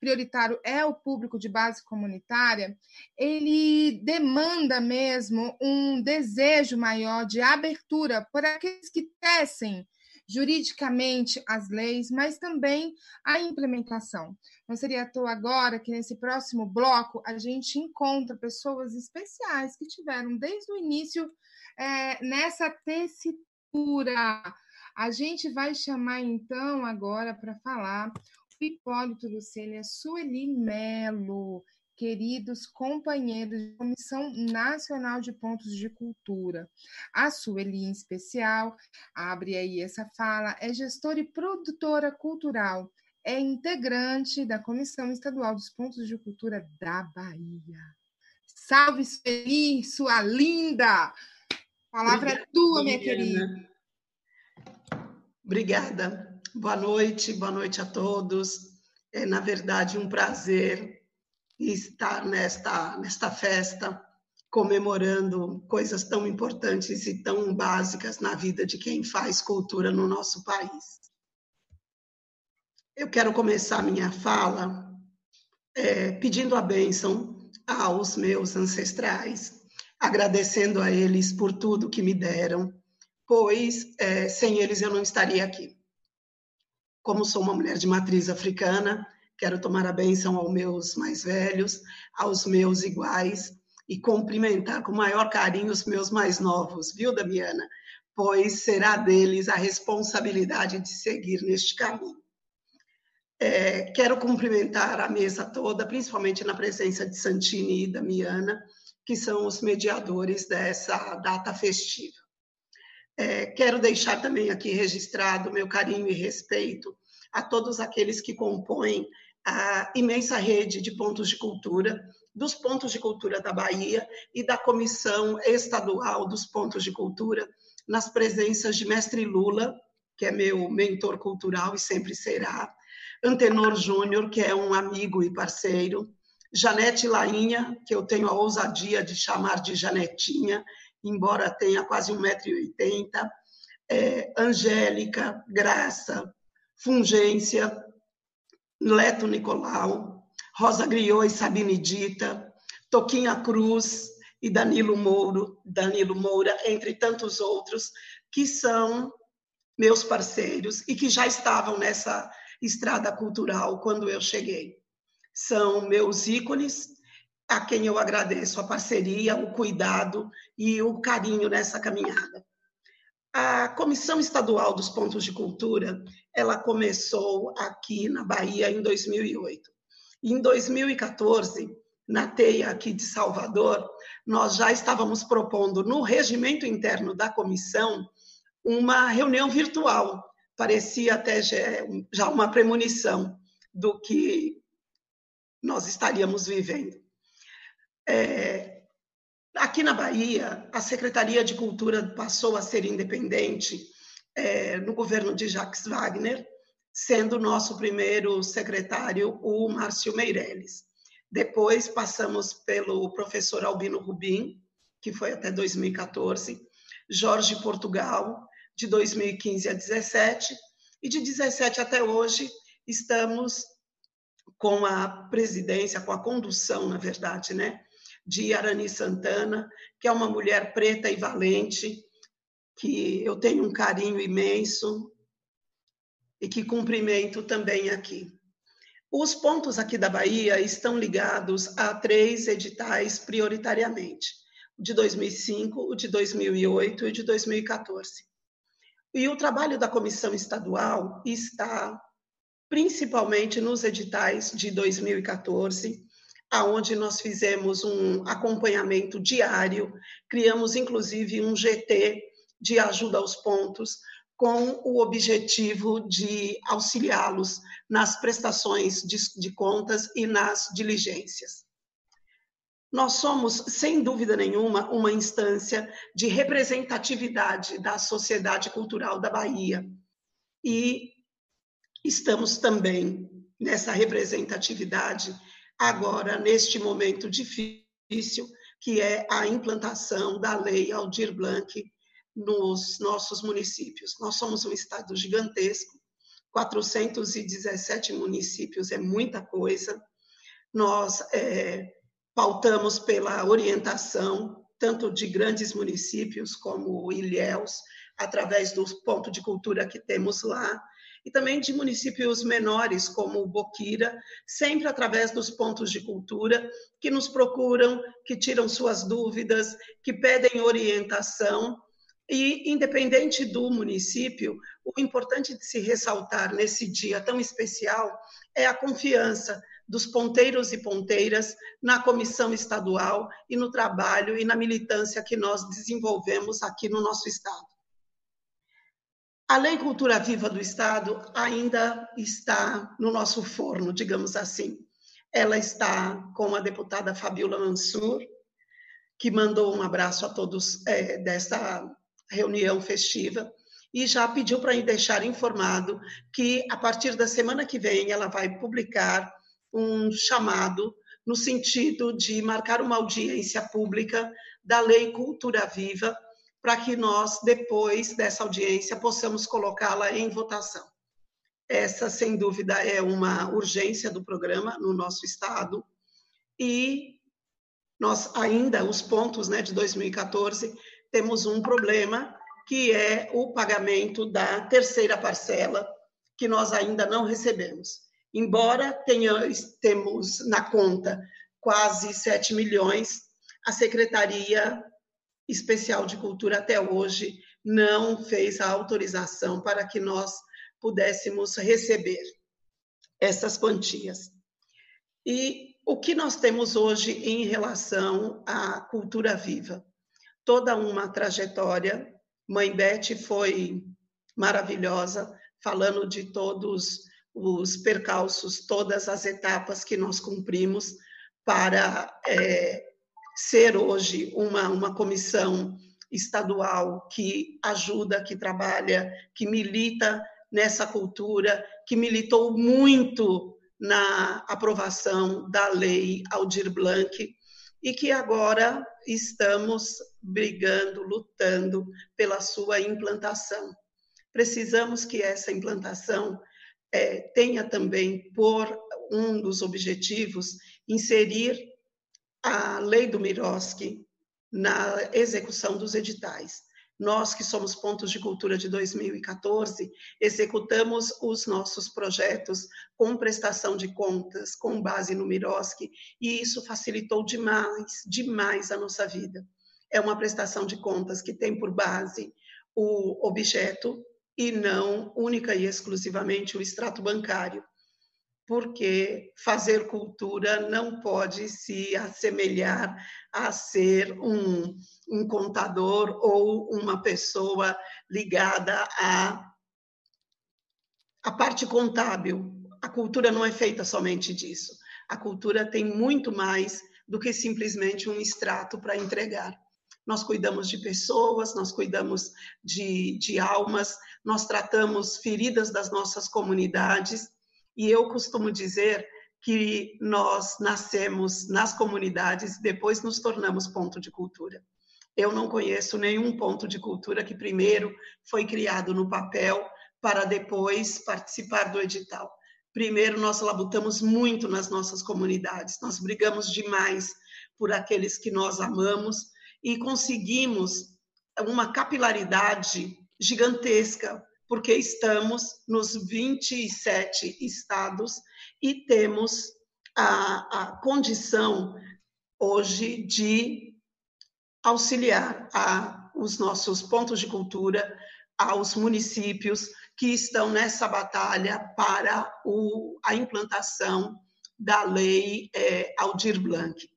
prioritário é o público de base comunitária, ele demanda mesmo um desejo maior de abertura por aqueles que tecem juridicamente as leis, mas também a implementação. Não seria à toa agora que nesse próximo bloco a gente encontra pessoas especiais que tiveram desde o início é, nessa tessitura. A gente vai chamar então agora para falar Hipólito Lucênia Sueli Melo, queridos companheiros da Comissão Nacional de Pontos de Cultura. A Sueli, em especial, abre aí essa fala, é gestora e produtora cultural, é integrante da Comissão Estadual dos Pontos de Cultura da Bahia. Salve, Sueli, sua linda! A palavra Obrigada, é tua, minha querida. Obrigada. Boa noite, boa noite a todos. É, na verdade, um prazer estar nesta, nesta festa, comemorando coisas tão importantes e tão básicas na vida de quem faz cultura no nosso país. Eu quero começar minha fala é, pedindo a bênção aos meus ancestrais, agradecendo a eles por tudo que me deram, pois é, sem eles eu não estaria aqui. Como sou uma mulher de matriz africana, quero tomar a bênção aos meus mais velhos, aos meus iguais e cumprimentar com maior carinho os meus mais novos, viu, Damiana? Pois será deles a responsabilidade de seguir neste caminho. É, quero cumprimentar a mesa toda, principalmente na presença de Santini e Damiana, que são os mediadores dessa data festiva. É, quero deixar também aqui registrado meu carinho e respeito a todos aqueles que compõem a imensa rede de pontos de cultura, dos pontos de cultura da Bahia e da Comissão Estadual dos Pontos de Cultura, nas presenças de Mestre Lula, que é meu mentor cultural e sempre será, Antenor Júnior, que é um amigo e parceiro, Janete Lainha, que eu tenho a ousadia de chamar de Janetinha, embora tenha quase 1,80m, é, Angélica, Graça, Fungência, Leto Nicolau, Rosa Griot e Sabine Dita, Toquinha Cruz e Danilo Mouro, Danilo Moura, entre tantos outros, que são meus parceiros e que já estavam nessa estrada cultural quando eu cheguei. São meus ícones a quem eu agradeço a parceria, o cuidado e o carinho nessa caminhada. A Comissão Estadual dos Pontos de Cultura, ela começou aqui na Bahia em 2008. Em 2014, na TEIA aqui de Salvador, nós já estávamos propondo no regimento interno da comissão uma reunião virtual. Parecia até já uma premonição do que nós estaríamos vivendo. É, aqui na Bahia, a Secretaria de Cultura passou a ser independente é, no governo de Jacques Wagner, sendo nosso primeiro secretário o Márcio Meirelles. Depois passamos pelo professor Albino Rubim, que foi até 2014, Jorge Portugal, de 2015 a 17, e de 17 até hoje estamos com a presidência, com a condução, na verdade, né, de Arani Santana, que é uma mulher preta e valente, que eu tenho um carinho imenso e que cumprimento também aqui. Os pontos aqui da Bahia estão ligados a três editais prioritariamente. de 2005, o de 2008 e de 2014. E o trabalho da comissão estadual está principalmente nos editais de 2014, aonde nós fizemos um acompanhamento diário, criamos inclusive um GT de ajuda aos pontos, com o objetivo de auxiliá-los nas prestações de, de, contas e nas diligências. Nós somos, sem dúvida nenhuma, uma instância de representatividade da sociedade cultural da Bahia. E estamos também nessa representatividade agora, neste momento difícil, que é a implantação da Lei Aldir Blanc nos nossos municípios. Nós somos um estado gigantesco, 417 municípios é muita coisa. Nós é, pautamos pela orientação tanto de grandes municípios como Ilhéus, através do ponto de cultura que temos lá, e também de municípios menores, como Boquira, sempre através dos pontos de cultura, que nos procuram, que tiram suas dúvidas, que pedem orientação e, independente do município, o importante de se ressaltar nesse dia tão especial é a confiança dos ponteiros e ponteiras na comissão estadual e no trabalho e na militância que nós desenvolvemos aqui no nosso estado. A Lei Cultura Viva do Estado ainda está no nosso forno, digamos assim. Ela está com a deputada Fabiola Mansur, que mandou um abraço a todos é, desta reunião festiva e já pediu para deixar informado que a partir da semana que vem ela vai publicar um chamado no sentido de marcar uma audiência pública da Lei Cultura Viva para que nós depois dessa audiência possamos colocá-la em votação. Essa, sem dúvida, é uma urgência do programa no nosso estado e nós ainda os pontos, né, de 2014 temos um problema, que é o pagamento da terceira parcela, que nós ainda não recebemos. Embora tenhamos temos na conta quase 7 milhões, a Secretaria Especial de Cultura até hoje não fez a autorização para que nós pudéssemos receber essas quantias. E o que nós temos hoje em relação à cultura viva? toda uma trajetória. Mãe Beth foi maravilhosa, falando de todos os percalços, todas as etapas que nós cumprimos para é, ser hoje uma, uma comissão estadual que ajuda, que trabalha, que milita nessa cultura, que militou muito na aprovação da lei Aldir Blanc, e que agora estamos brigando, lutando pela sua implantação. Precisamos que essa implantação é, tenha também por um dos objetivos inserir a lei do Miroski na execução dos editais. Nós, que somos Pontos de Cultura de 2014, executamos os nossos projetos com prestação de contas, com base no Miroski, e isso facilitou demais, demais a nossa vida. É uma prestação de contas que tem por base o objeto e não única e exclusivamente o extrato bancário porque fazer cultura não pode se assemelhar a ser um, um contador ou uma pessoa ligada à, à parte contábil. A cultura não é feita somente disso. A cultura tem muito mais do que simplesmente um extrato para entregar. Nós cuidamos de pessoas, nós cuidamos de, de almas, nós tratamos feridas das nossas comunidades e eu costumo dizer que nós nascemos nas comunidades e depois nos tornamos ponto de cultura. Eu não conheço nenhum ponto de cultura que primeiro foi criado no papel para depois participar do edital. Primeiro, nós labutamos muito nas nossas comunidades, nós brigamos demais por aqueles que nós amamos e conseguimos uma capilaridade gigantesca porque estamos nos 27 estados e temos a, a condição hoje de auxiliar a, os nossos pontos de cultura, aos municípios que estão nessa batalha para o, a implantação da lei é, Aldir Blanc.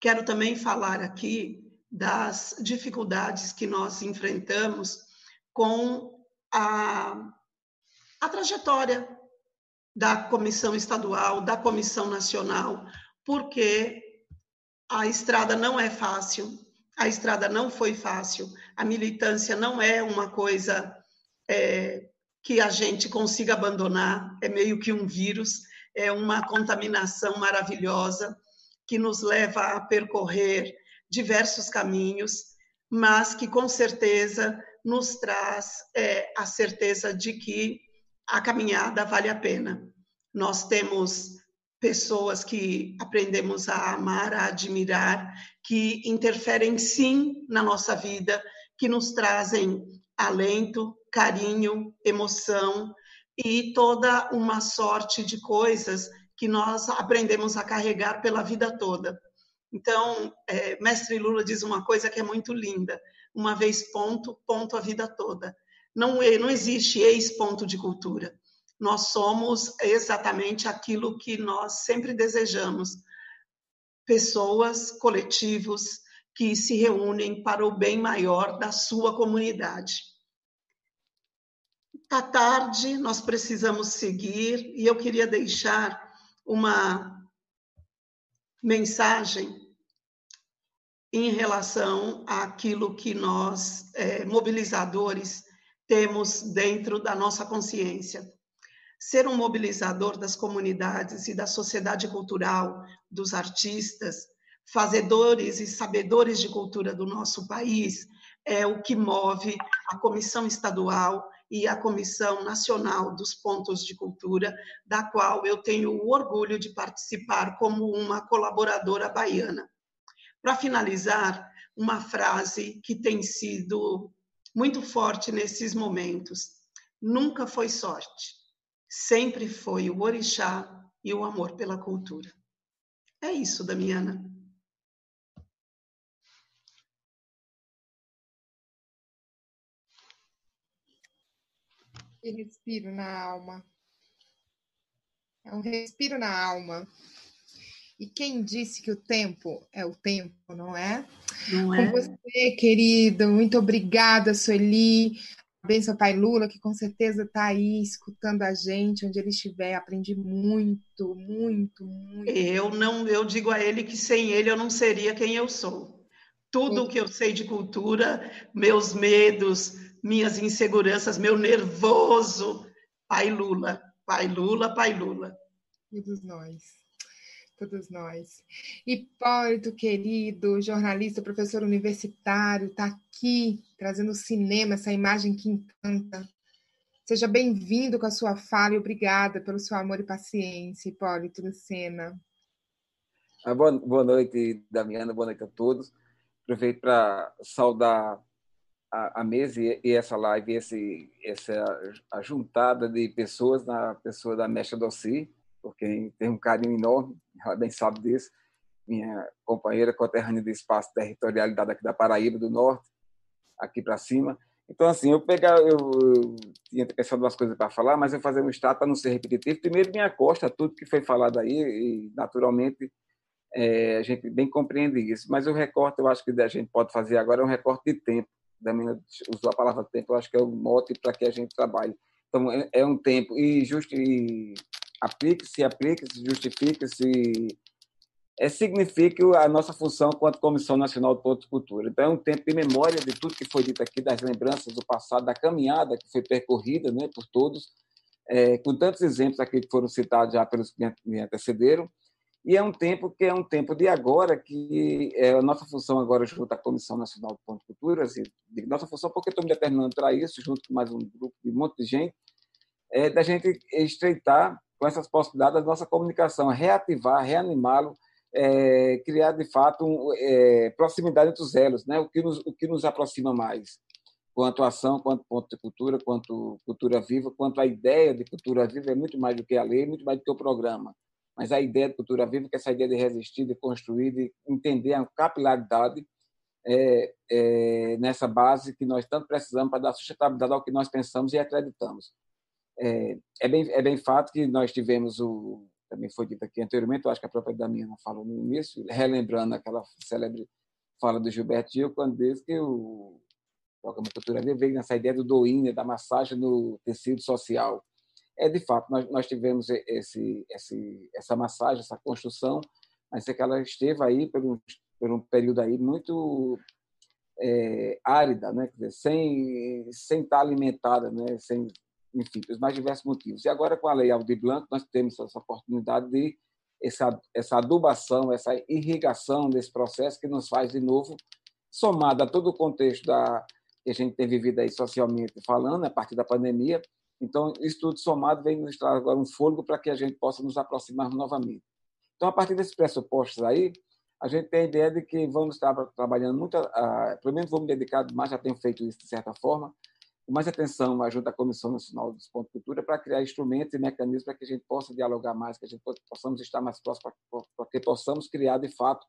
Quero também falar aqui das dificuldades que nós enfrentamos com a, a trajetória da comissão estadual, da comissão nacional, porque a estrada não é fácil, a estrada não foi fácil, a militância não é uma coisa é, que a gente consiga abandonar, é meio que um vírus, é uma contaminação maravilhosa que nos leva a percorrer diversos caminhos, mas que com certeza nos traz é, a certeza de que a caminhada vale a pena. Nós temos pessoas que aprendemos a amar, a admirar, que interferem sim na nossa vida, que nos trazem alento, carinho, emoção e toda uma sorte de coisas que nós aprendemos a carregar pela vida toda. Então, é, Mestre Lula diz uma coisa que é muito linda: uma vez ponto, ponto a vida toda. Não, não existe ex-ponto de cultura. Nós somos exatamente aquilo que nós sempre desejamos: pessoas, coletivos que se reúnem para o bem maior da sua comunidade. Está tarde, nós precisamos seguir, e eu queria deixar uma mensagem em relação àquilo que nós, é, mobilizadores, temos dentro da nossa consciência. Ser um mobilizador das comunidades e da sociedade cultural, dos artistas, fazedores e sabedores de cultura do nosso país, é o que move a Comissão Estadual e a Comissão Nacional dos Pontos de Cultura, da qual eu tenho o orgulho de participar como uma colaboradora baiana. Para finalizar, uma frase que tem sido muito forte nesses momentos. Nunca foi sorte, sempre foi o orixá e o amor pela cultura. É isso, Damiana. e respiro na alma. É um respiro na alma. E quem disse que o tempo é o tempo, não é? Não é? Com você, querido, muito obrigada, Sueli. Benção, Pai Lula, que com certeza está aí escutando a gente, onde ele estiver. Aprendi muito, muito, muito. Eu não, eu digo a ele que sem ele eu não seria quem eu sou. Tudo o que eu sei de cultura, meus medos, minhas inseguranças, meu nervoso. Pai Lula, pai Lula, pai Lula. Todos nós, todos nós. Hipólito, querido, jornalista, professor universitário, está aqui trazendo cinema, essa imagem que encanta. Seja bem-vindo com a sua fala e obrigada pelo seu amor e paciência, Hipólito Lucena. Ah, boa, boa noite, Damiana, boa noite a todos. Aproveito para saudar a, a mesa e, e, essa live, esse, essa a juntada de pessoas na pessoa da Mestra Dossi, porque tem um carinho enorme, ela bem sabe disso, minha companheira conterrânea de espaço territorialidade aqui da Paraíba do Norte, aqui para cima. Então, assim, eu pegar, eu, tinha pensado umas coisas para falar, mas eu fazer um estado para não ser repetitivo. Primeiro, me acosta tudo que foi falado aí, e naturalmente é, a gente bem compreende isso. Mas o recorte, eu acho que a gente pode fazer agora é um recorte de tempo da minha usou a palavra tempo, eu acho que é o mote para que a gente trabalhe. Então, é, é um tempo e, justi, aplique-se, aplique-se, justifique-se, é, signifique a nossa função quanto Comissão Nacional de Pontos Cultura. Então, é um tempo de memória de tudo que foi dito aqui, das lembranças do passado, da caminhada que foi percorrida né, por todos, é, com tantos exemplos aqui que foram citados já pelos que me antecederam, e é um tempo que é um tempo de agora, que é a nossa função agora, junto à Comissão Nacional de Ponto de Cultura, assim, nossa função, porque estou me determinando para isso, junto com mais um grupo de um monte de gente, é da gente estreitar com essas possibilidades a nossa comunicação, reativar, reanimá-lo, é, criar de fato um, é, proximidade entre os elos, né? o, que nos, o que nos aproxima mais, quanto ação, quanto ponto de cultura, quanto cultura viva, quanto a ideia de cultura viva é muito mais do que a lei, muito mais do que o programa mas a ideia de cultura viva, que é essa ideia de resistir, de construir, de entender a capilaridade é, é, nessa base que nós tanto precisamos para dar sustentabilidade ao que nós pensamos e acreditamos. É, é, bem, é bem fato que nós tivemos o. Também foi dito aqui anteriormente, eu acho que a própria Damiana falou no início, relembrando aquela célebre fala do Gilberto Gil, quando diz que o programa Cultura Viva veio nessa ideia do doin, né, da massagem no tecido social. É, de fato, nós, nós tivemos esse, esse, essa massagem, essa construção, mas é que ela esteve aí por um, por um período aí muito é, árida, né? Dizer, sem, sem estar alimentada, né? sem, enfim, pelos mais diversos motivos. E agora, com a Lei Aldir Blanc, nós temos essa oportunidade de essa, essa adubação, essa irrigação desse processo que nos faz, de novo, somada a todo o contexto da, que a gente tem vivido aí socialmente falando, a partir da pandemia. Então, isso tudo somado vem nos trazer agora um fôlego para que a gente possa nos aproximar novamente. Então, a partir desses pressupostos aí, a gente tem a ideia de que vamos estar trabalhando muito, uh, pelo menos vou me dedicar mais, já tenho feito isso de certa forma, mais atenção junto à Comissão Nacional do Esporte e Cultura para criar instrumentos e mecanismos para que a gente possa dialogar mais, que a gente possamos estar mais próximo, para que possamos criar, de fato,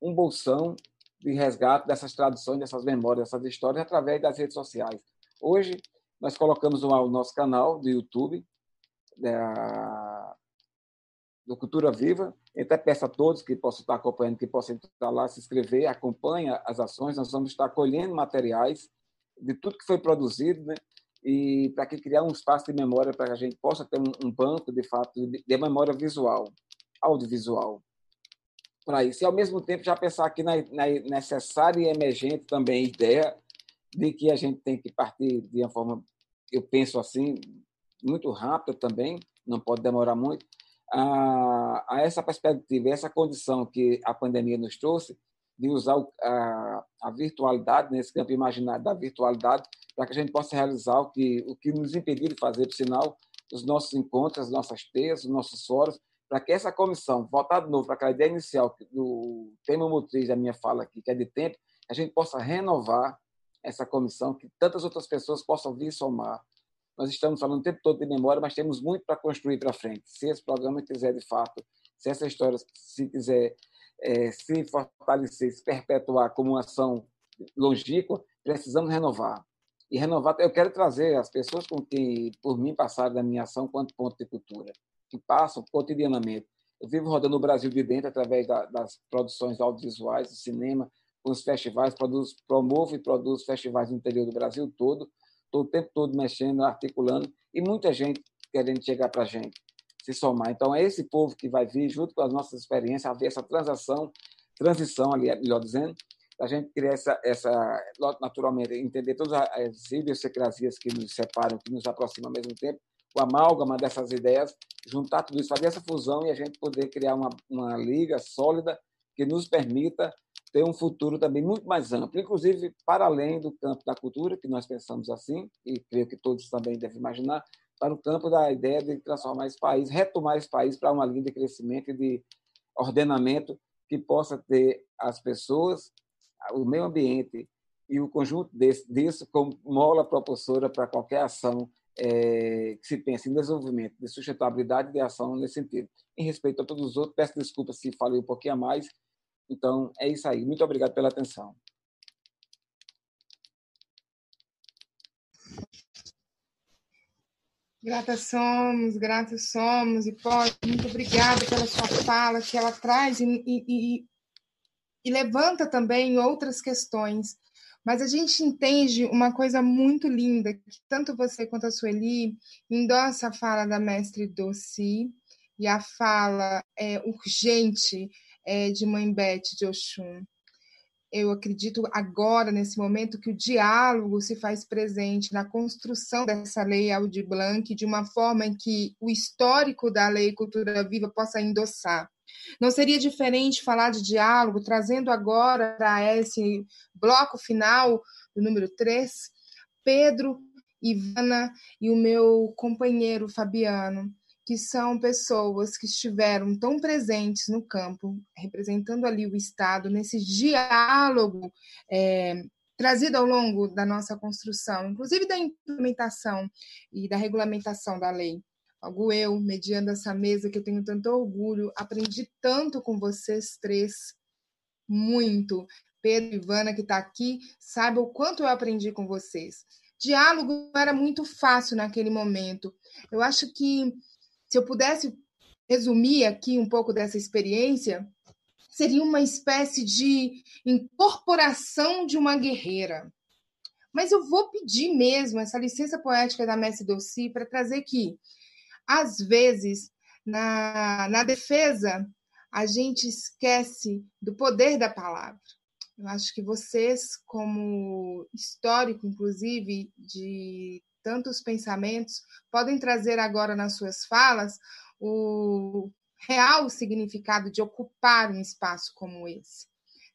um bolsão de resgate dessas tradições, dessas memórias, dessas histórias, através das redes sociais. Hoje, nós colocamos o nosso canal do YouTube, da, do Cultura Viva. Então, peço a todos que possam estar acompanhando, que possam estar lá, se inscrever, acompanha as ações. Nós vamos estar colhendo materiais de tudo que foi produzido, né? e para que criar um espaço de memória para que a gente possa ter um, banco, de fato, de, memória visual, audiovisual, para isso. E, ao mesmo tempo, já pensar aqui na, na necessária e emergente também ideia de que a gente tem que partir de uma forma, eu penso assim, muito rápida também, não pode demorar muito, a, a essa perspectiva, essa condição que a pandemia nos trouxe, de usar a, a virtualidade, nesse campo imaginário da virtualidade, para que a gente possa realizar o que, o que nos impediu de fazer, por sinal, os nossos encontros, as nossas teias, os nossos fóruns, para que essa comissão, voltar de novo para aquela ideia inicial do tema motriz da minha fala aqui, que é de tempo, a gente possa renovar essa comissão, que tantas outras pessoas possam vir somar. Nós estamos falando o tempo todo de memória, mas temos muito para construir para frente. Se esse programa quiser, de fato, se essa história se quiser é, se fortalecer, se perpetuar como uma ação longínqua, precisamos renovar. E renovar, eu quero trazer as pessoas com que, por mim, passaram da minha ação quanto ponto de cultura, que passam cotidianamente. Eu vivo rodando o Brasil de dentro através da, das produções audiovisuais, do cinema, com os festivais, produzo, promovo e produzo festivais no interior do Brasil todo. Estou o tempo todo mexendo, articulando, e muita gente querendo chegar para a gente se somar. Então, é esse povo que vai vir, junto com as nossas experiências, haver essa transação, transição, ali, melhor dizendo, a gente criar essa, essa, naturalmente, entender todas as idiosincrasias que nos separam, que nos aproximam ao mesmo tempo, o amálgama dessas ideias, juntar tudo isso, fazer essa fusão e a gente poder criar uma, uma liga sólida que nos permita ter um futuro também muito mais amplo, inclusive para além do campo da cultura, que nós pensamos assim, e creio que todos também devem imaginar, para o campo da ideia de transformar esse país, retomar esse país para uma linha de crescimento e de ordenamento que possa ter as pessoas, o meio ambiente e o conjunto desse, disso como mola propulsora para qualquer ação é, que se pense em desenvolvimento, de sustentabilidade de ação nesse sentido. Em respeito a todos os outros, peço desculpas se falei um pouquinho a mais. Então, é isso aí. Muito obrigado pela atenção. Gratas somos, gratos somos, e pode, muito obrigada pela sua fala, que ela traz e, e, e levanta também outras questões. Mas a gente entende uma coisa muito linda, que tanto você quanto a Sueli endossa a fala da mestre Doci e a fala é, urgente é, de Mãe Beth de Oxum eu acredito agora, nesse momento, que o diálogo se faz presente na construção dessa lei Aldir Blanc de uma forma em que o histórico da lei Cultura Viva possa endossar. Não seria diferente falar de diálogo, trazendo agora para esse bloco final, do número 3, Pedro, Ivana e o meu companheiro Fabiano que são pessoas que estiveram tão presentes no campo, representando ali o Estado, nesse diálogo é, trazido ao longo da nossa construção, inclusive da implementação e da regulamentação da lei. Algo eu, mediando essa mesa que eu tenho tanto orgulho, aprendi tanto com vocês três, muito. Pedro e Ivana, que está aqui, saiba o quanto eu aprendi com vocês. Diálogo era muito fácil naquele momento. Eu acho que se eu pudesse resumir aqui um pouco dessa experiência, seria uma espécie de incorporação de uma guerreira. Mas eu vou pedir mesmo essa licença poética da Messi Dossi para trazer que, às vezes, na, na defesa, a gente esquece do poder da palavra. Eu acho que vocês, como histórico, inclusive, de tantos pensamentos, podem trazer agora nas suas falas o real significado de ocupar um espaço como esse.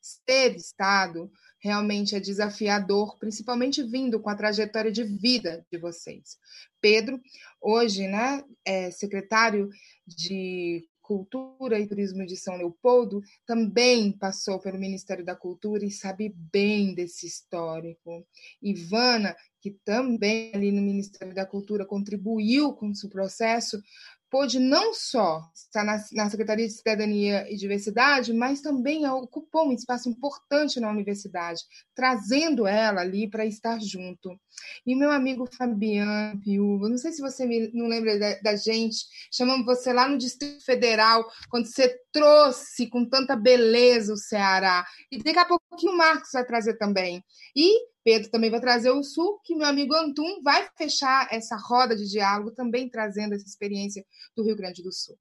Ser Estado realmente é desafiador, principalmente vindo com a trajetória de vida de vocês. Pedro, hoje, né, é secretário de Cultura e Turismo de São Leopoldo, também passou pelo Ministério da Cultura e sabe bem desse histórico. Ivana, que também ali no Ministério da Cultura contribuiu com o processo, pôde não só estar na, na, Secretaria de Cidadania e Diversidade, mas também ocupou um espaço importante na universidade, trazendo ela ali para estar junto. E meu amigo Fabiano Piúva, não sei se você me, não lembra da, da, gente, chamamos você lá no Distrito Federal, quando você trouxe com tanta beleza o Ceará. E daqui a pouquinho o Marcos vai trazer também. E Pedro também vai trazer o Sul, que meu amigo Antum vai fechar essa roda de diálogo, também trazendo essa experiência do Rio Grande do Sul.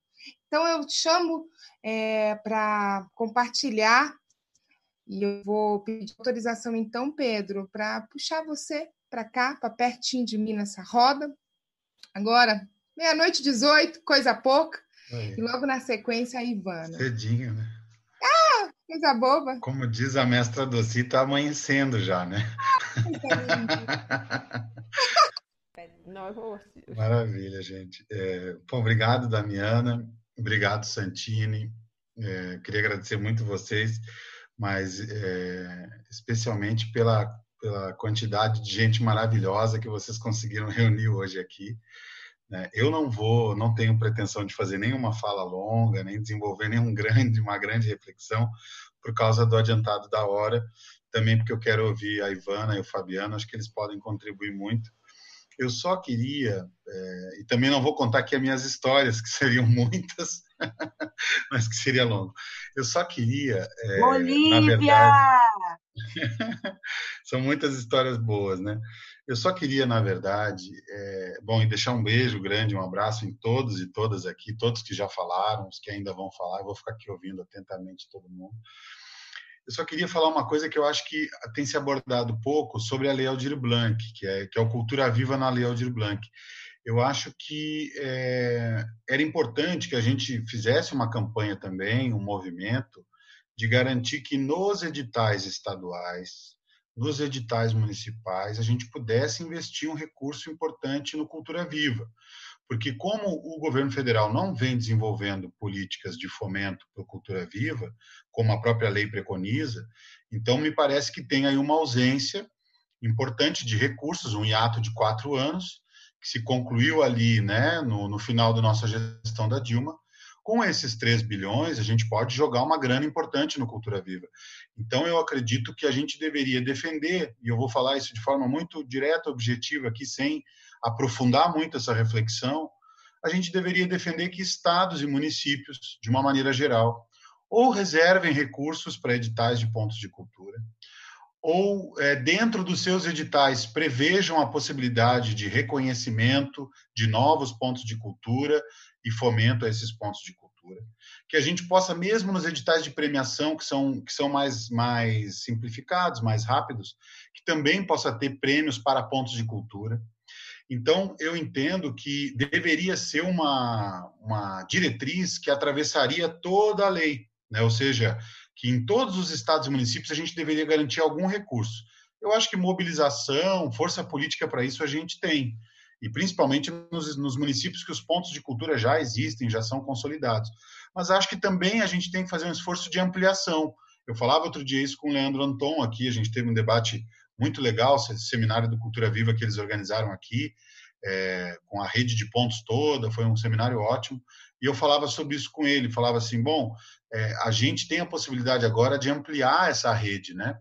Então, eu te chamo é, para compartilhar e eu vou pedir autorização, então, Pedro, para puxar você para cá, para pertinho de mim nessa roda. Agora, meia-noite 18, coisa pouca. Aí. E logo na sequência, a Ivana. Cedinho, né? Coisa boba. Como diz a mestra Doci, está amanhecendo já, né? *laughs* Maravilha, gente. É, bom, obrigado, Damiana. Obrigado, Santini. É, queria agradecer muito vocês, mas é, especialmente pela, pela quantidade de gente maravilhosa que vocês conseguiram reunir hoje aqui. Né? Eu não vou, não tenho pretensão de fazer nenhuma fala longa, nem desenvolver nenhum *laughs* grande, uma grande reflexão por causa do adiantado da hora, também porque eu quero ouvir a Ivana e o Fabiano, acho que eles podem contribuir muito. Eu só queria, é, e também não vou contar aqui as minhas histórias, que *laughs* seriam muitas, *laughs* mas que seria longo. Eu só queria. É, Bolívia! Verdade, são muitas histórias boas, né? Eu só queria, na verdade, é, bom, e deixar um beijo grande, um abraço em todos e todas aqui, todos que já falaram, os que ainda vão falar, eu vou ficar aqui ouvindo atentamente todo mundo. Eu só queria falar uma coisa que eu acho que tem se abordado pouco sobre a Lei Aldir Blanc, que é, que é o Cultura Viva na Lei Aldir Blanc. Eu acho que é, era importante que a gente fizesse uma campanha também, um movimento, de garantir que nos editais estaduais, nos editais municipais, a gente pudesse investir um recurso importante no Cultura Viva. Porque, como o governo federal não vem desenvolvendo políticas de fomento para cultura viva, como a própria lei preconiza, então me parece que tem aí uma ausência importante de recursos, um hiato de quatro anos, que se concluiu ali né, no, no final da nossa gestão da Dilma. Com esses 3 bilhões, a gente pode jogar uma grana importante no Cultura Viva. Então, eu acredito que a gente deveria defender, e eu vou falar isso de forma muito direta, objetiva aqui, sem aprofundar muito essa reflexão, a gente deveria defender que estados e municípios, de uma maneira geral, ou reservem recursos para editais de pontos de cultura, ou é, dentro dos seus editais prevejam a possibilidade de reconhecimento de novos pontos de cultura e fomento a esses pontos de cultura, que a gente possa mesmo nos editais de premiação que são que são mais mais simplificados, mais rápidos, que também possa ter prêmios para pontos de cultura então, eu entendo que deveria ser uma, uma diretriz que atravessaria toda a lei, né? ou seja, que em todos os estados e municípios a gente deveria garantir algum recurso. Eu acho que mobilização, força política para isso a gente tem, e principalmente nos, nos municípios que os pontos de cultura já existem, já são consolidados. Mas acho que também a gente tem que fazer um esforço de ampliação. Eu falava outro dia isso com o Leandro Anton aqui, a gente teve um debate muito legal, esse seminário do Cultura Viva que eles organizaram aqui, é, com a rede de pontos toda, foi um seminário ótimo. E eu falava sobre isso com ele, falava assim, bom, é, a gente tem a possibilidade agora de ampliar essa rede, né?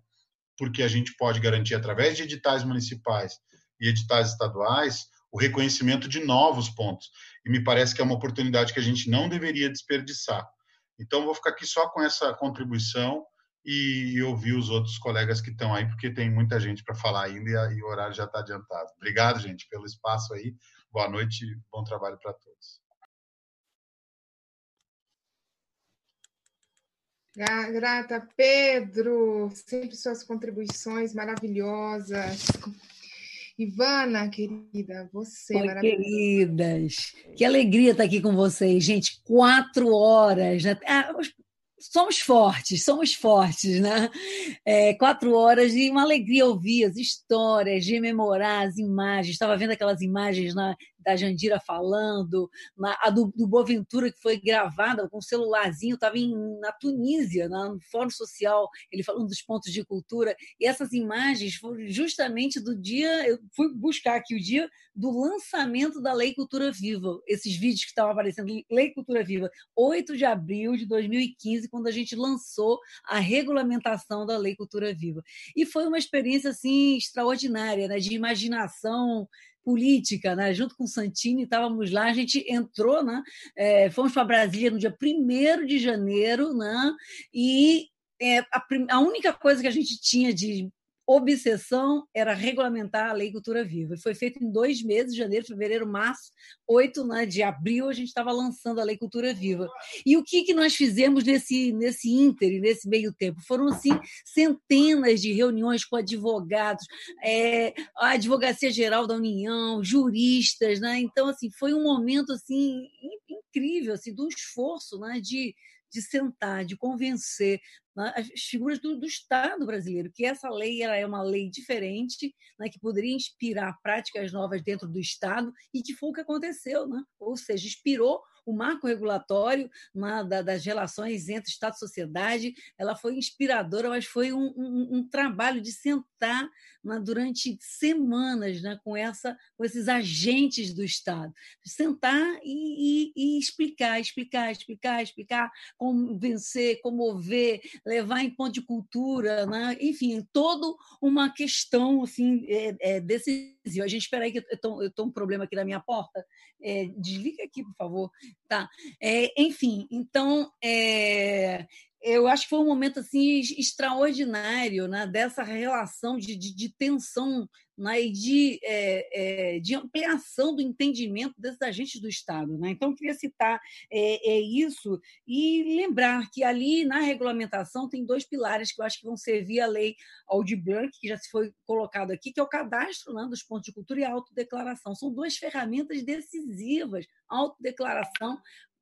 Porque a gente pode garantir através de editais municipais e editais estaduais o reconhecimento de novos pontos. E me parece que é uma oportunidade que a gente não deveria desperdiçar. Então, vou ficar aqui só com essa contribuição e ouvir os outros colegas que estão aí, porque tem muita gente para falar ainda e, o horário já está adiantado. Obrigado, gente, pelo espaço aí. Boa noite e bom trabalho para todos. Grata, Pedro, sempre suas contribuições maravilhosas. Ivana, querida, você Oi, maravilhosa. queridas. Que alegria estar aqui com vocês, gente. Quatro horas. Né? Ah, somos fortes, somos fortes, né? É, quatro horas e uma alegria ouvir as histórias, rememorar as imagens. Estava vendo aquelas imagens na, da Jandira falando, a do, do Boaventura, que foi gravada com um celularzinho, estava na Tunísia, na, no Fórum Social, ele falando dos pontos de cultura. E essas imagens foram justamente do dia, eu fui buscar aqui o dia do lançamento da Lei Cultura Viva, esses vídeos que estavam aparecendo, Lei Cultura Viva, 8 de abril de 2015, quando a gente lançou a regulamentação da Lei Cultura Viva. E foi uma experiência assim extraordinária, né, de imaginação política, né? junto com o Santini, estávamos lá, a gente entrou, né? É, fomos para Brasília no dia 1 de janeiro, né? e é, a, a, única coisa que a gente tinha de obsessão era regulamentar a Lei Cultura Viva. Foi feito em dois meses, janeiro, fevereiro, março, 8 né, de abril, a gente estava lançando a Lei Cultura Viva. E o que, que nós fizemos nesse, nesse ínter, nesse meio tempo? Foram, assim, centenas de reuniões com advogados, é, a Advocacia Geral da União, juristas, né? Então, assim, foi um momento, assim, incrível, assim, um esforço, né, de de sentar, de convencer né, as figuras do, do, Estado brasileiro, que essa lei ela é uma lei diferente, né, que poderia inspirar práticas novas dentro do Estado, e que foi o que aconteceu. Né? Ou seja, inspirou o marco regulatório né, da, das relações entre Estado e sociedade, ela foi inspiradora, mas foi um, um, um trabalho de sentar né, durante semanas né, com, essa, com esses agentes do Estado. Sentar e, e, e explicar, explicar, explicar, explicar, convencer, comover, levar em ponto de cultura, né? enfim, toda uma questão assim, é, é decisiva. A gente espera aí que eu estou um problema aqui na minha porta. É, desliga aqui, por favor. Tá. É, enfim, então é, eu acho que foi um momento assim extraordinário né, dessa relação de, de, de tensão né, e de, é, é, de ampliação do entendimento desses agentes do Estado. Né? Então, eu queria citar é, é, isso e lembrar que ali na regulamentação tem dois pilares que eu acho que vão servir a lei Audi Blanc, que já se foi colocado aqui, que é o cadastro né, dos pontos de cultura e a autodeclaração. São duas ferramentas decisivas, autodeclaração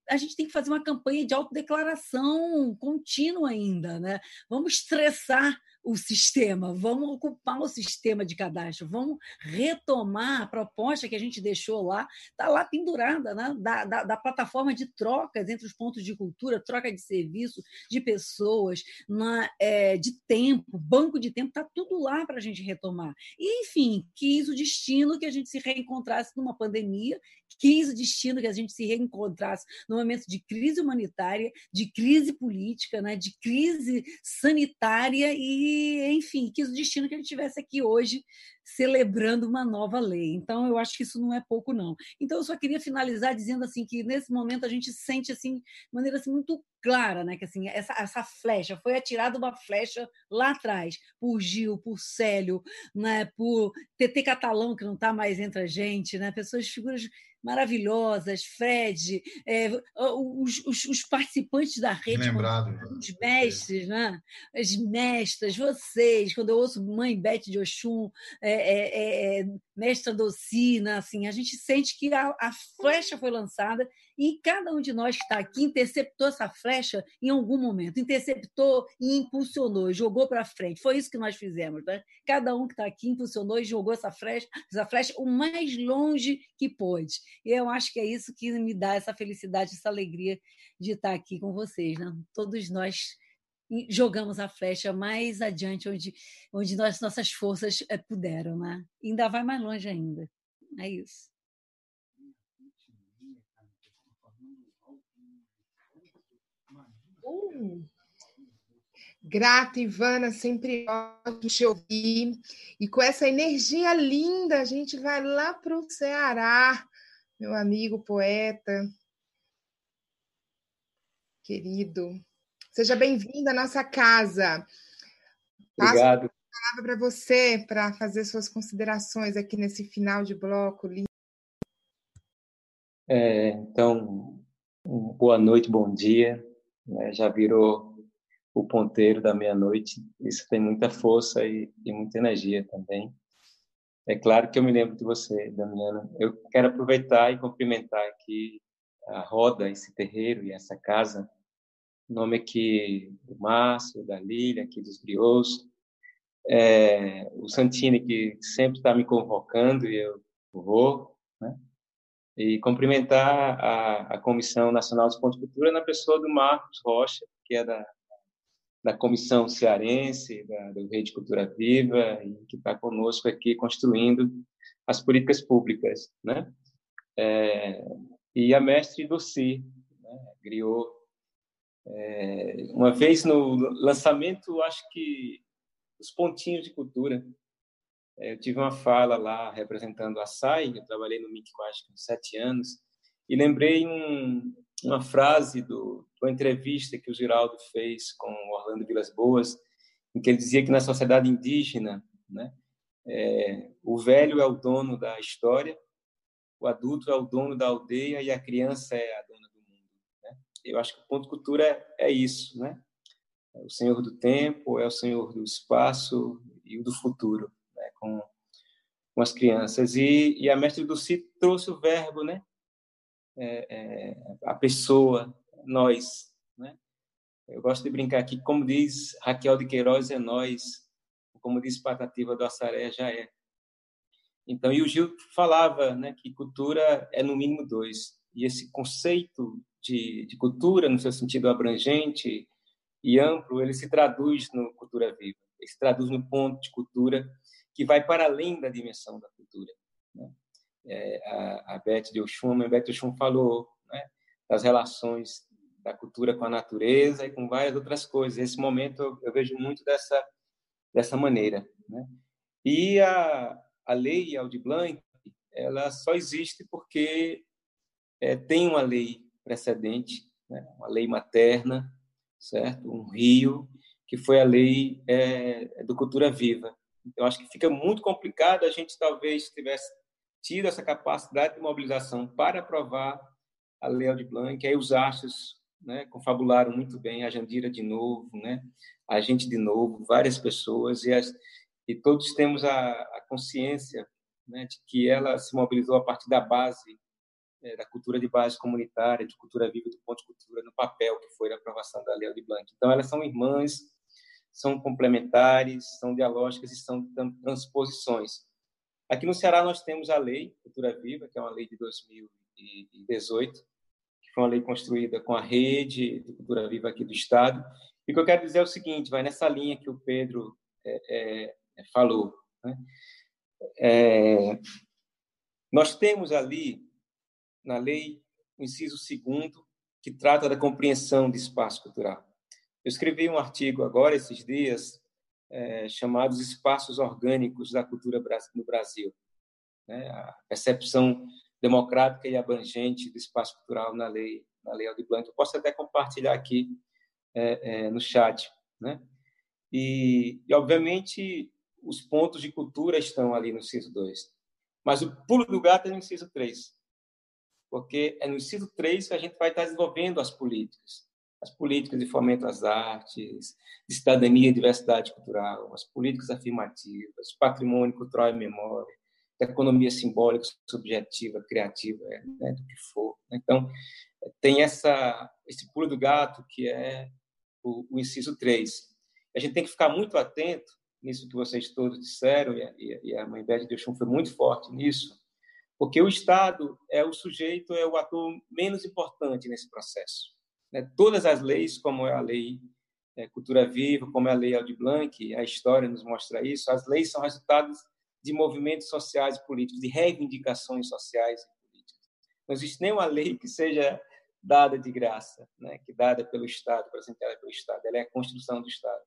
a gente tem que fazer uma campanha de autodeclaração contínua ainda, né? Vamos estressar o sistema, vamos ocupar o sistema de cadastro, vamos retomar a proposta que a gente deixou lá, está lá pendurada, né? Da, da, da, plataforma de trocas entre os pontos de cultura, troca de serviço, de pessoas, na, é, de tempo, banco de tempo, está tudo lá para a gente retomar. E, enfim, quis o destino que a gente se reencontrasse numa pandemia quis o destino que a gente se reencontrasse no momento de crise humanitária, de crise política, né, de crise sanitária e, enfim, quis o destino que a gente estivesse aqui hoje celebrando uma nova lei. Então, eu acho que isso não é pouco, não. Então, eu só queria finalizar dizendo assim que nesse momento a gente sente assim, de maneira assim, muito clara, né? Que assim, essa, essa flecha, foi atirada uma flecha lá atrás, por Gil, por Célio, né? por TT Catalão, que não está mais entre a gente, né? Pessoas, figuras maravilhosas, Fred, é, os, os, os, participantes da rede, Lembrado, os mestres, né? as mestras, vocês, quando eu ouço Mãe Beth de Oxum, é, é, é, mestra Docina, assim, a gente sente que a, a flecha foi lançada e cada um de nós que está aqui interceptou essa flecha em algum momento, interceptou e impulsionou, jogou para frente. Foi isso que nós fizemos. Né? Cada um que está aqui impulsionou e jogou essa flecha, essa flecha o mais longe que pôde. E eu acho que é isso que me dá essa felicidade, essa alegria de estar aqui com vocês. Né? Todos nós jogamos a flecha mais adiante onde, onde nós, nossas forças eh, puderam. Né? E ainda vai mais longe ainda. É isso. Uh. Grata, Ivana, sempre ótimo te ouvir. E com essa energia linda, a gente vai lá para o Ceará, meu amigo poeta, querido. Seja bem-vindo à nossa casa. Obrigado. Passo a palavra para você para fazer suas considerações aqui nesse final de bloco lindo. É, então, boa noite, bom dia. Né? Já virou o ponteiro da meia-noite. Isso tem muita força e, e, muita energia também. É claro que eu me lembro de você, Damiana. Eu quero aproveitar e cumprimentar aqui a roda, esse terreiro e essa casa. Nome aqui do Márcio, da Lília, aqui dos Briosos. É, o Santini, que sempre está me convocando e eu vou. E cumprimentar a, a Comissão Nacional dos Pontos de Cultura na pessoa do Marcos Rocha, que é da da Comissão Cearense, da, Rede Cultura Viva, e que está conosco aqui construindo as políticas públicas, né? É, e a mestre Dossi, né? Griot. É, uma vez no lançamento, acho que os pontinhos de cultura, eu tive uma fala lá representando a SAI, eu trabalhei no MIC acho que sete anos, e lembrei um, uma frase do, uma entrevista que o Giraldo fez com Orlando Vilas Boas, em que ele dizia que na sociedade indígena, né, é, o velho é o dono da história, o adulto é o dono da aldeia e a criança é a dona do mundo. Né? Eu acho que o ponto cultura é, é isso, né? É o senhor do tempo, é o senhor do espaço e o do futuro, né? com, com as crianças. E, e a mestre Dulce trouxe o verbo, né? É, é, a pessoa, nós. Né? Eu gosto de brincar aqui, como diz Raquel de Queiroz, é nós, como diz Patativa do Assaré, já é. Então, e o Gil falava né, que cultura é no mínimo dois. E esse conceito de, de cultura, no seu sentido abrangente e amplo, ele se traduz no Cultura Viva. Ele se traduz no ponto de cultura que vai para além da dimensão da cultura. Né? É, a, a Beth de Oxum, a Beth de falou né, das relações da cultura com a natureza e com várias outras coisas. Esse momento eu, eu vejo muito dessa dessa maneira, né? E a a lei Blanc, ela só existe porque é, tem uma lei precedente, né? uma lei materna, certo? Um rio que foi a lei é, do Cultura Viva. Então acho que fica muito complicado a gente talvez tivesse tido essa capacidade de mobilização para aprovar a Lei Aldir Blanc, aí os astros né, confabularam muito bem, a Jandira de novo, né, a gente de novo, várias pessoas, e, as, e todos temos a, a consciência né, de que ela se mobilizou a partir da base, é, da cultura de base comunitária, de cultura viva, do ponto de cultura, no papel que foi a aprovação da Lei de Blanc. Então, elas são irmãs, são complementares, são dialógicas e são transposições. Aqui no Ceará nós temos a Lei Cultura Viva, que é uma lei de 2018, foi uma lei construída com a rede de cultura viva aqui do Estado. E o que eu quero dizer é o seguinte, vai nessa linha que o Pedro é, é, falou. Né? É, nós temos ali, na lei, o inciso segundo, que trata da compreensão de espaço cultural. Eu escrevi um artigo agora, esses dias, é, chamado Espaços Orgânicos da Cultura no Brasil. Né? A percepção democrática e abrangente do espaço cultural na lei na lei Aldir Blanc. Eu posso até compartilhar aqui é, é, no chat, né? E, e, obviamente os pontos de cultura estão ali no inciso 2. Mas o pulo do gato é no inciso 3. Porque é no inciso 3 que a gente vai estar desenvolvendo as políticas. As políticas de fomento às artes, de cidadania e diversidade cultural, as políticas afirmativas, patrimônio cultural e memória, economia simbólica, subjetiva, criativa, né, do que for. Então, tem essa, esse pulo do gato que é o, o, inciso 3. A gente tem que ficar muito atento nisso que vocês todos disseram, e a, e a Mãe Beth de Oxum foi muito forte nisso, porque o Estado é o sujeito, é o ator menos importante nesse processo. Né? Todas as leis, como é a lei é, Cultura Viva, como é a lei Aldir Blanc, a história nos mostra isso, as leis são resultados de movimentos sociais e políticos, de reivindicações sociais e políticas. Não existe nenhuma lei que seja dada de graça, né? que dada pelo Estado, apresentada pelo Estado, ela é a construção do Estado.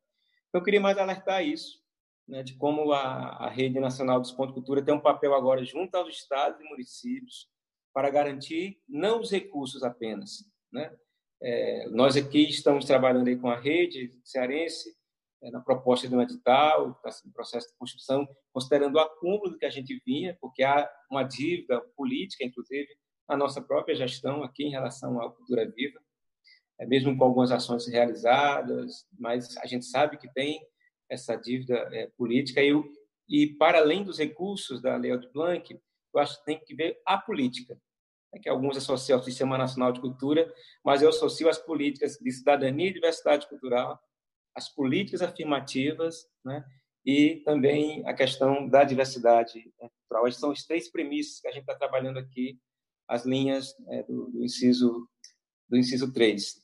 Eu queria mais alertar isso, né, de como a, a Rede Nacional dos Pontos de Cultura tem um papel agora junto aos estados e municípios para garantir não os recursos apenas. Né? É, nós aqui estamos trabalhando aí com a rede cearense é, na proposta de um edital, em processo de construção, considerando o acúmulo do que a gente vinha, porque há uma dívida política, inclusive, na nossa própria gestão aqui em relação à cultura viva, é, mesmo com algumas ações realizadas, mas a gente sabe que tem essa dívida é, política. E, e, para além dos recursos da Lei Aldir Blanc, eu acho que tem que ver a política, né, que alguns associam ao Sistema Nacional de Cultura, mas eu associo as políticas de cidadania e diversidade cultural, as políticas afirmativas, né, e também a questão da diversidade né, cultural. Essas são as três premissas que a gente está trabalhando aqui, as linhas é, do, do, inciso do inciso 3.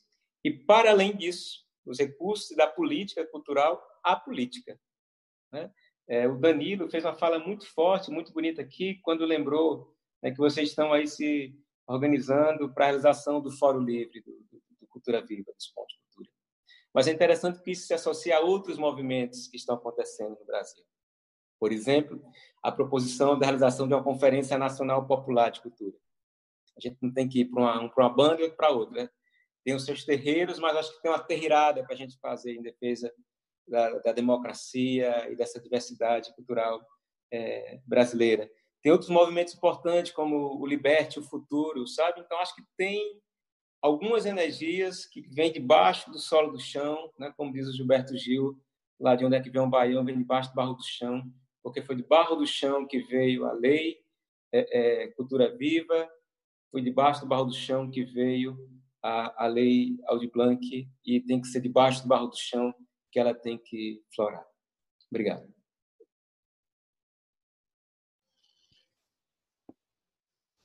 E, para além disso, os recursos da política cultural à política. Né? É, o Danilo fez uma fala muito forte, muito bonita aqui, quando lembrou né, que vocês estão aí se organizando para a realização do Fórum Livre, do, do, Cultura Viva, dos Pontos Cultura. Mas é interessante que isso se associe a outros movimentos que estão acontecendo no Brasil. Por exemplo, a proposição da realização de uma Conferência Nacional Popular de Cultura. A gente não tem que ir para uma, uma banda e para outra. Né? Tem os seus terreiros, mas acho que tem uma terreirada para a gente fazer em defesa da, da democracia e dessa diversidade cultural é, brasileira. Tem outros movimentos importantes, como o Liberte, o Futuro, sabe? Então, acho que tem algumas energias que vêm debaixo do solo do chão, né? como diz o Gilberto Gil, lá de onde é que vem o Baião, vem debaixo do barro do chão, porque foi de barro do chão que veio a lei é, é, Cultura Viva, foi debaixo do barro do chão que veio a, a lei Aldir Blanc e tem que ser debaixo do barro do chão que ela tem que florar. Obrigado.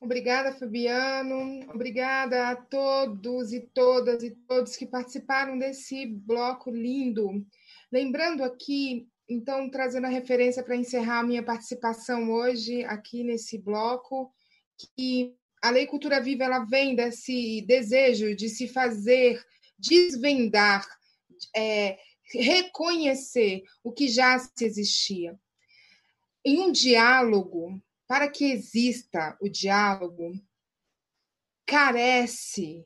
Obrigada, Fabiano. Obrigada a todos e todas e todos que participaram desse bloco lindo. Lembrando aqui, então, trazendo a referência para encerrar a minha participação hoje aqui nesse bloco, que a Lei Cultura Viva ela vem desse desejo de se fazer desvendar é, reconhecer o que já se existia. Em um diálogo, para que exista o diálogo, carece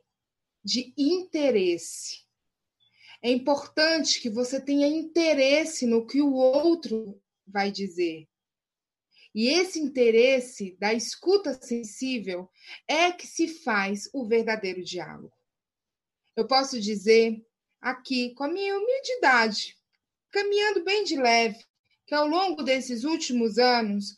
de interesse. É importante que você tenha interesse no que o outro vai dizer. E esse interesse da escuta sensível é que se faz o verdadeiro diálogo. Eu posso dizer aqui com a minha humildade, caminhando bem de leve, que ao longo desses últimos anos,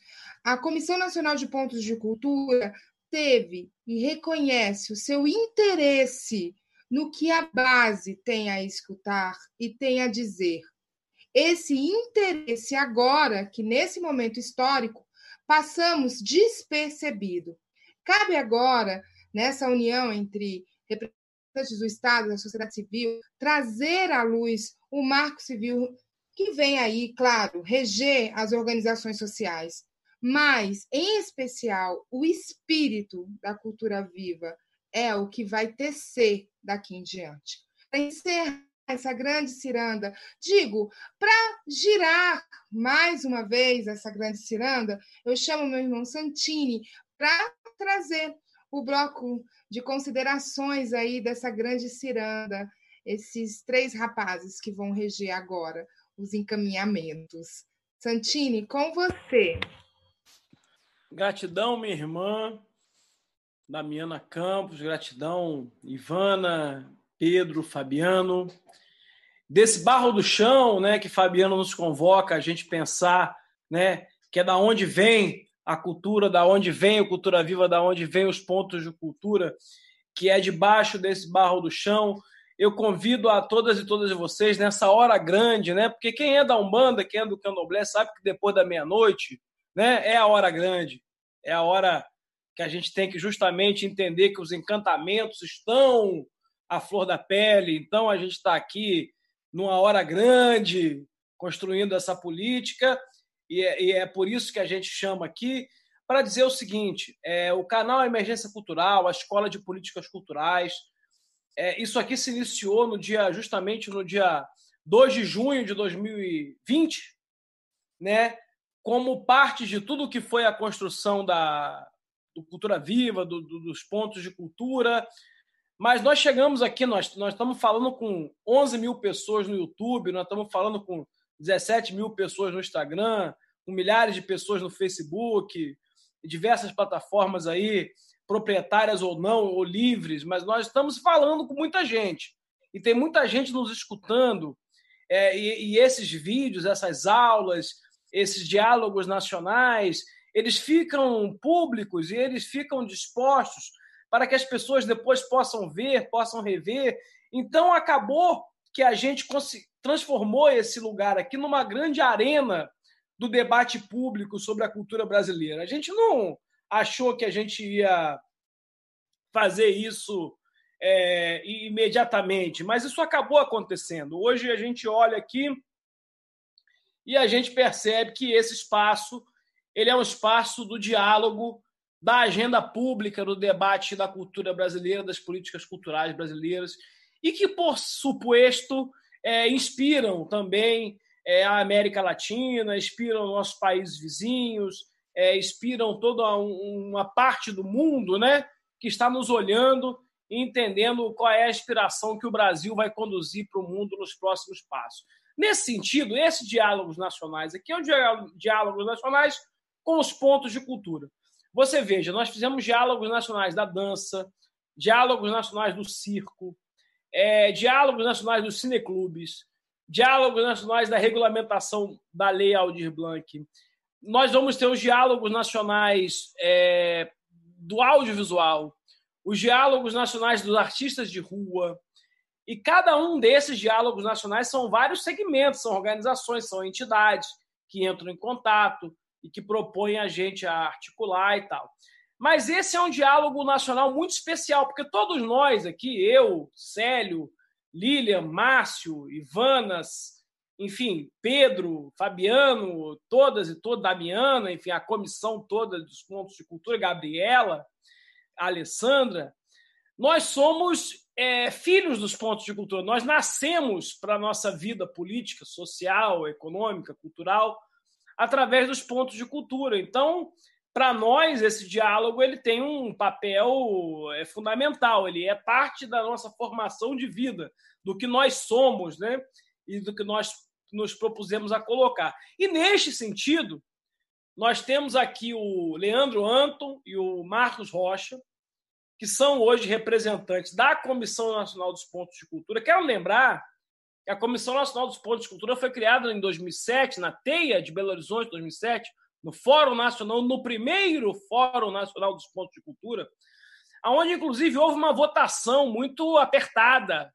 a Comissão Nacional de Pontos de Cultura teve e reconhece o seu interesse no que a base tem a escutar e tem a dizer. Esse interesse agora, que nesse momento histórico, passamos despercebido. Cabe agora, nessa união entre representantes do Estado, da sociedade civil, trazer à luz o marco civil que vem aí, claro, reger as organizações sociais, mas, em especial, o espírito da cultura viva é o que vai tecer daqui em diante. Para encerrar essa grande ciranda, digo, para girar mais uma vez essa grande ciranda, eu chamo meu irmão Santini para trazer o bloco de considerações aí dessa grande ciranda, esses três rapazes que vão reger agora os encaminhamentos. Santini, com você. Gratidão, minha irmã, Damiana Campos, gratidão, Ivana, Pedro, Fabiano. Desse barro do chão, né, que Fabiano nos convoca a gente pensar, né, que é da onde vem a cultura, da onde vem a cultura viva, da onde vem os pontos de cultura, que é debaixo desse barro do chão. Eu convido a todas e todas vocês nessa hora grande, né? Porque quem é da Umbanda, quem é do Candomblé, sabe que depois da meia-noite, né, é a hora grande. É a hora que a gente tem que justamente entender que os encantamentos estão à flor da pele. Então a gente está aqui numa hora grande construindo essa política e é, e é por isso que a gente chama aqui para dizer o seguinte: é, o canal Emergência Cultural, a Escola de Políticas Culturais, É, isso aqui se iniciou no dia, justamente no dia 2 de junho de 2020, né? Como parte de tudo que foi a construção da do Cultura Viva, do, do, dos pontos de cultura. Mas nós chegamos aqui, nós, nós estamos falando com 11 mil pessoas no YouTube, nós estamos falando com 17 mil pessoas no Instagram, com milhares de pessoas no Facebook, diversas plataformas aí, proprietárias ou não, ou livres, mas nós estamos falando com muita gente. E tem muita gente nos escutando. É, e, e esses vídeos, essas aulas, esses diálogos nacionais, eles ficam públicos e eles ficam dispostos para que as pessoas depois possam ver, possam rever. Então, acabou que a gente transformou esse lugar aqui numa grande arena do debate público sobre a cultura brasileira. A gente não achou que a gente ia fazer isso é, imediatamente, mas isso acabou acontecendo. Hoje a gente olha aqui e a gente percebe que esse espaço ele é um espaço do diálogo, da agenda pública, do debate da cultura brasileira, das políticas culturais brasileiras, e que, por suposto, é, inspiram também é, a América Latina, inspiram nossos países vizinhos, é, inspiram toda uma parte do mundo né, que está nos olhando e entendendo qual é a inspiração que o Brasil vai conduzir para o mundo nos próximos passos. Nesse sentido, esses diálogos nacionais aqui é um diálogos nacionais com os pontos de cultura. Você veja, nós fizemos diálogos nacionais da dança, diálogos nacionais do circo, é, diálogos nacionais dos cineclubes, diálogos nacionais da regulamentação da lei Aldir Blanc. Nós vamos ter os diálogos nacionais é, do audiovisual, os diálogos nacionais dos artistas de rua. E cada um desses diálogos nacionais são vários segmentos, são organizações, são entidades que entram em contato e que propõem a gente a articular e tal. Mas esse é um diálogo nacional muito especial, porque todos nós aqui, eu, Célio, Lilian, Márcio, Ivanas, enfim, Pedro, Fabiano, todas e toda, Damiana, enfim, a comissão toda dos pontos de cultura, Gabriela, Alessandra, nós somos é, filhos dos pontos de cultura. Nós nascemos para a nossa vida política, social, econômica, cultural, através dos pontos de cultura. Então, para nós, esse diálogo ele tem um papel é, fundamental, ele é parte da nossa formação de vida, do que nós somos, né? E do que nós nos propusemos a colocar. E neste sentido, nós temos aqui o Leandro Anton e o Marcos Rocha, que são hoje representantes da Comissão Nacional dos Pontos de Cultura. Quero lembrar que a Comissão Nacional dos Pontos de Cultura foi criada em 2007, na TEIA de Belo Horizonte, 2007, no Fórum Nacional, no primeiro Fórum Nacional dos Pontos de Cultura, onde, inclusive, houve uma votação muito apertada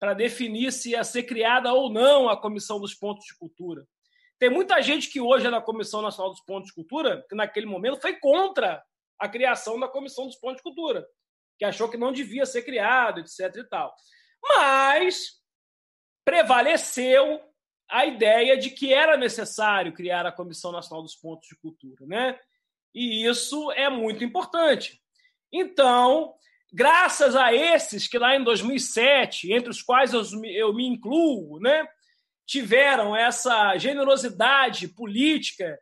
para definir se ia ser criada ou não a Comissão dos Pontos de Cultura. Tem muita gente que hoje é da Comissão Nacional dos Pontos de Cultura, que naquele momento foi contra a criação da Comissão dos Pontos de Cultura, que achou que não devia ser criado, etc. e tal. Mas prevaleceu a ideia de que era necessário criar a Comissão Nacional dos Pontos de Cultura, né? E isso é muito importante. Então, graças a esses que lá em 2007, entre os quais eu, eu me incluo, né, tiveram essa generosidade política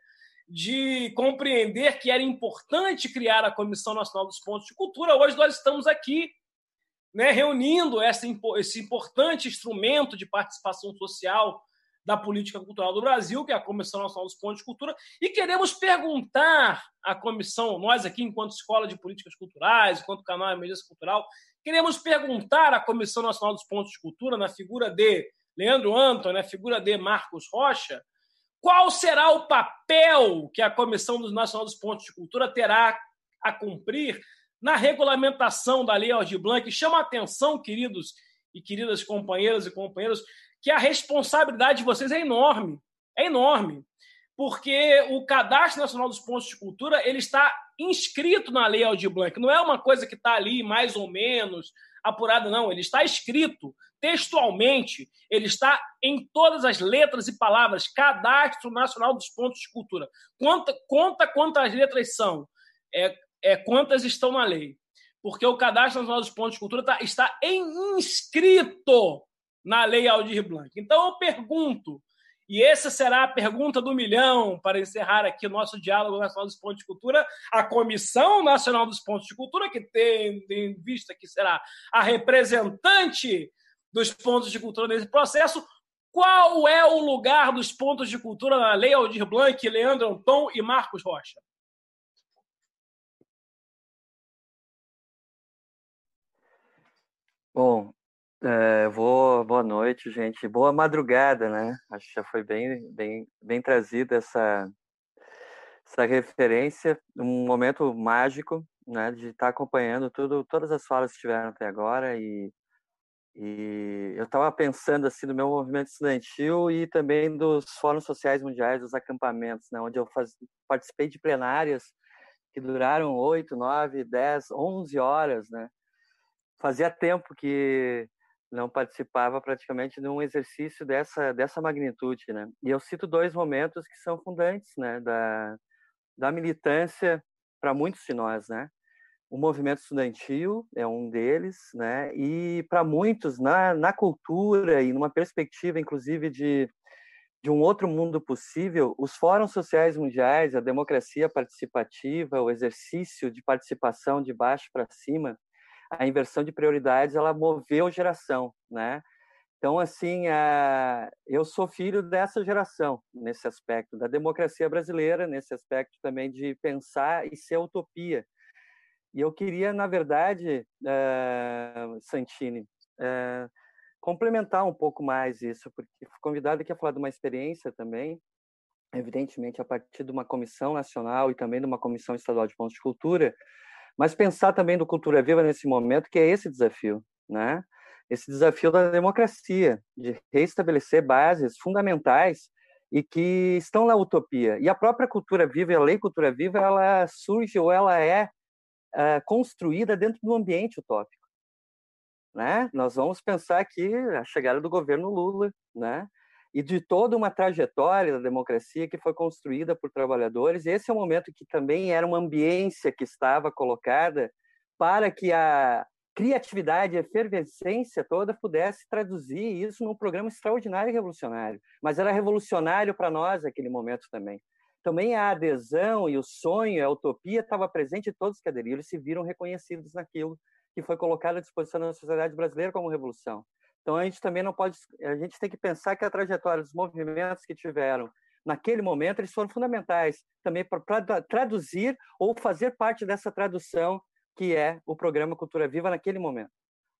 de compreender que era importante criar a Comissão Nacional dos Pontos de Cultura, hoje nós estamos aqui né, reunindo essa, esse importante instrumento de participação social da política cultural do Brasil, que é a Comissão Nacional dos Pontos de Cultura, e queremos perguntar à comissão, nós aqui, enquanto Escola de Políticas Culturais, enquanto canal Emergência Cultural, queremos perguntar à Comissão Nacional dos Pontos de Cultura, na figura de Leandro Anton, na figura de Marcos Rocha, qual será o papel que a Comissão Nacional dos Pontos de Cultura terá a cumprir na regulamentação da Lei Aldir Blanc. Chama a atenção, queridos e queridas companheiras e companheiros, que a responsabilidade de vocês é enorme. É enorme. Porque o Cadastro Nacional dos Pontos de Cultura ele está inscrito na Lei Aldir Blanc. Não é uma coisa que está ali mais ou menos apurada, não. Ele está escrito textualmente. Ele está em todas as letras e palavras. Cadastro Nacional dos Pontos de Cultura. Conta, conta quantas letras são. É, é, quantas estão na lei. porque o Cadastro Nacional dos Pontos de Cultura tá, está inscrito na Lei Aldir Blanc. Então eu pergunto, e essa será a pergunta do milhão para encerrar aqui o nosso diálogo nacional dos pontos de cultura. A Comissão Nacional dos Pontos de Cultura, que tem em vista que será a representante dos pontos de cultura nesse processo, qual é o lugar dos pontos de cultura na Lei Aldir Blanc, Leandro Anton e Marcos Rocha? Bom, é, vou, boa noite, gente. Boa madrugada, né? Acho que já foi bem, bem, bem trazida essa, essa referência, um momento mágico, né? De estar acompanhando tudo, todas as falas que tiveram até agora e, e eu estava pensando assim no meu movimento estudantil e também dos fóruns sociais mundiais, dos acampamentos, né? Onde eu faz, participei de plenárias que duraram oito, nove, dez, onze horas, né? Fazia tempo que não participava praticamente de um exercício dessa dessa magnitude, né? E eu cito dois momentos que são fundantes, né, da da militância para muitos de nós, né? O movimento estudantil é um deles, né? E para muitos na na cultura e numa perspectiva inclusive de de um outro mundo possível, os fóruns sociais mundiais, a democracia participativa, o exercício de participação de baixo para cima, a inversão de prioridades ela moveu geração, né? Então, assim, a... eu sou filho dessa geração, nesse aspecto, da democracia brasileira, nesse aspecto também de pensar e ser utopia. E eu queria, na verdade, uh, Santini, uh, complementar um pouco mais isso, porque fui convidado aqui a falar de uma experiência também, evidentemente a partir de uma comissão nacional e também de uma comissão estadual de pontos de cultura, mas pensar também do Cultura Viva nesse momento, que é esse desafio, né? Esse desafio da democracia, de reestabelecer bases fundamentais e que estão na utopia. E a própria Cultura Viva, a Lei Cultura Viva, ela surge ou ela é uh, construída dentro do ambiente utópico. Né? Nós vamos pensar aqui a chegada do governo Lula, né? E de toda uma trajetória da democracia que foi construída por trabalhadores. Esse é o momento que também era uma ambiência que estava colocada para que a criatividade, a efervescência toda pudesse traduzir isso num programa extraordinário e revolucionário. Mas era revolucionário para nós naquele momento também. Também a adesão e o sonho, a utopia estava presente em todos que aderiram, eles se viram reconhecidos naquilo que foi colocado à disposição da sociedade brasileira como revolução. Então a gente também não pode, a gente tem que pensar que a trajetória dos movimentos que tiveram naquele momento eles foram fundamentais também para traduzir ou fazer parte dessa tradução que é o programa Cultura Viva naquele momento,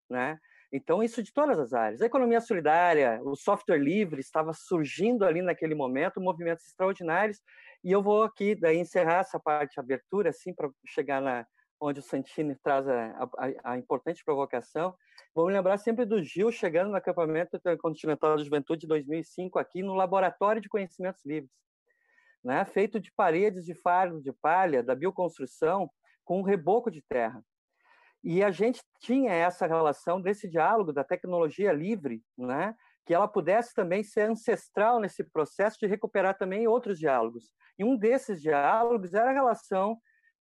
né? Então isso de todas as áreas, a economia solidária, o software livre estava surgindo ali naquele momento, movimentos extraordinários. E eu vou aqui daí encerrar essa parte de abertura assim para chegar na onde o Santini traz a, a, a, importante provocação. Vamos lembrar sempre do Gil chegando no acampamento continental da juventude de 2005 aqui no Laboratório de Conhecimentos Livres, né? feito de paredes de fardo de palha da bioconstrução com um reboco de terra. E a gente tinha essa relação desse diálogo da tecnologia livre, né? que ela pudesse também ser ancestral nesse processo de recuperar também outros diálogos. E um desses diálogos era a relação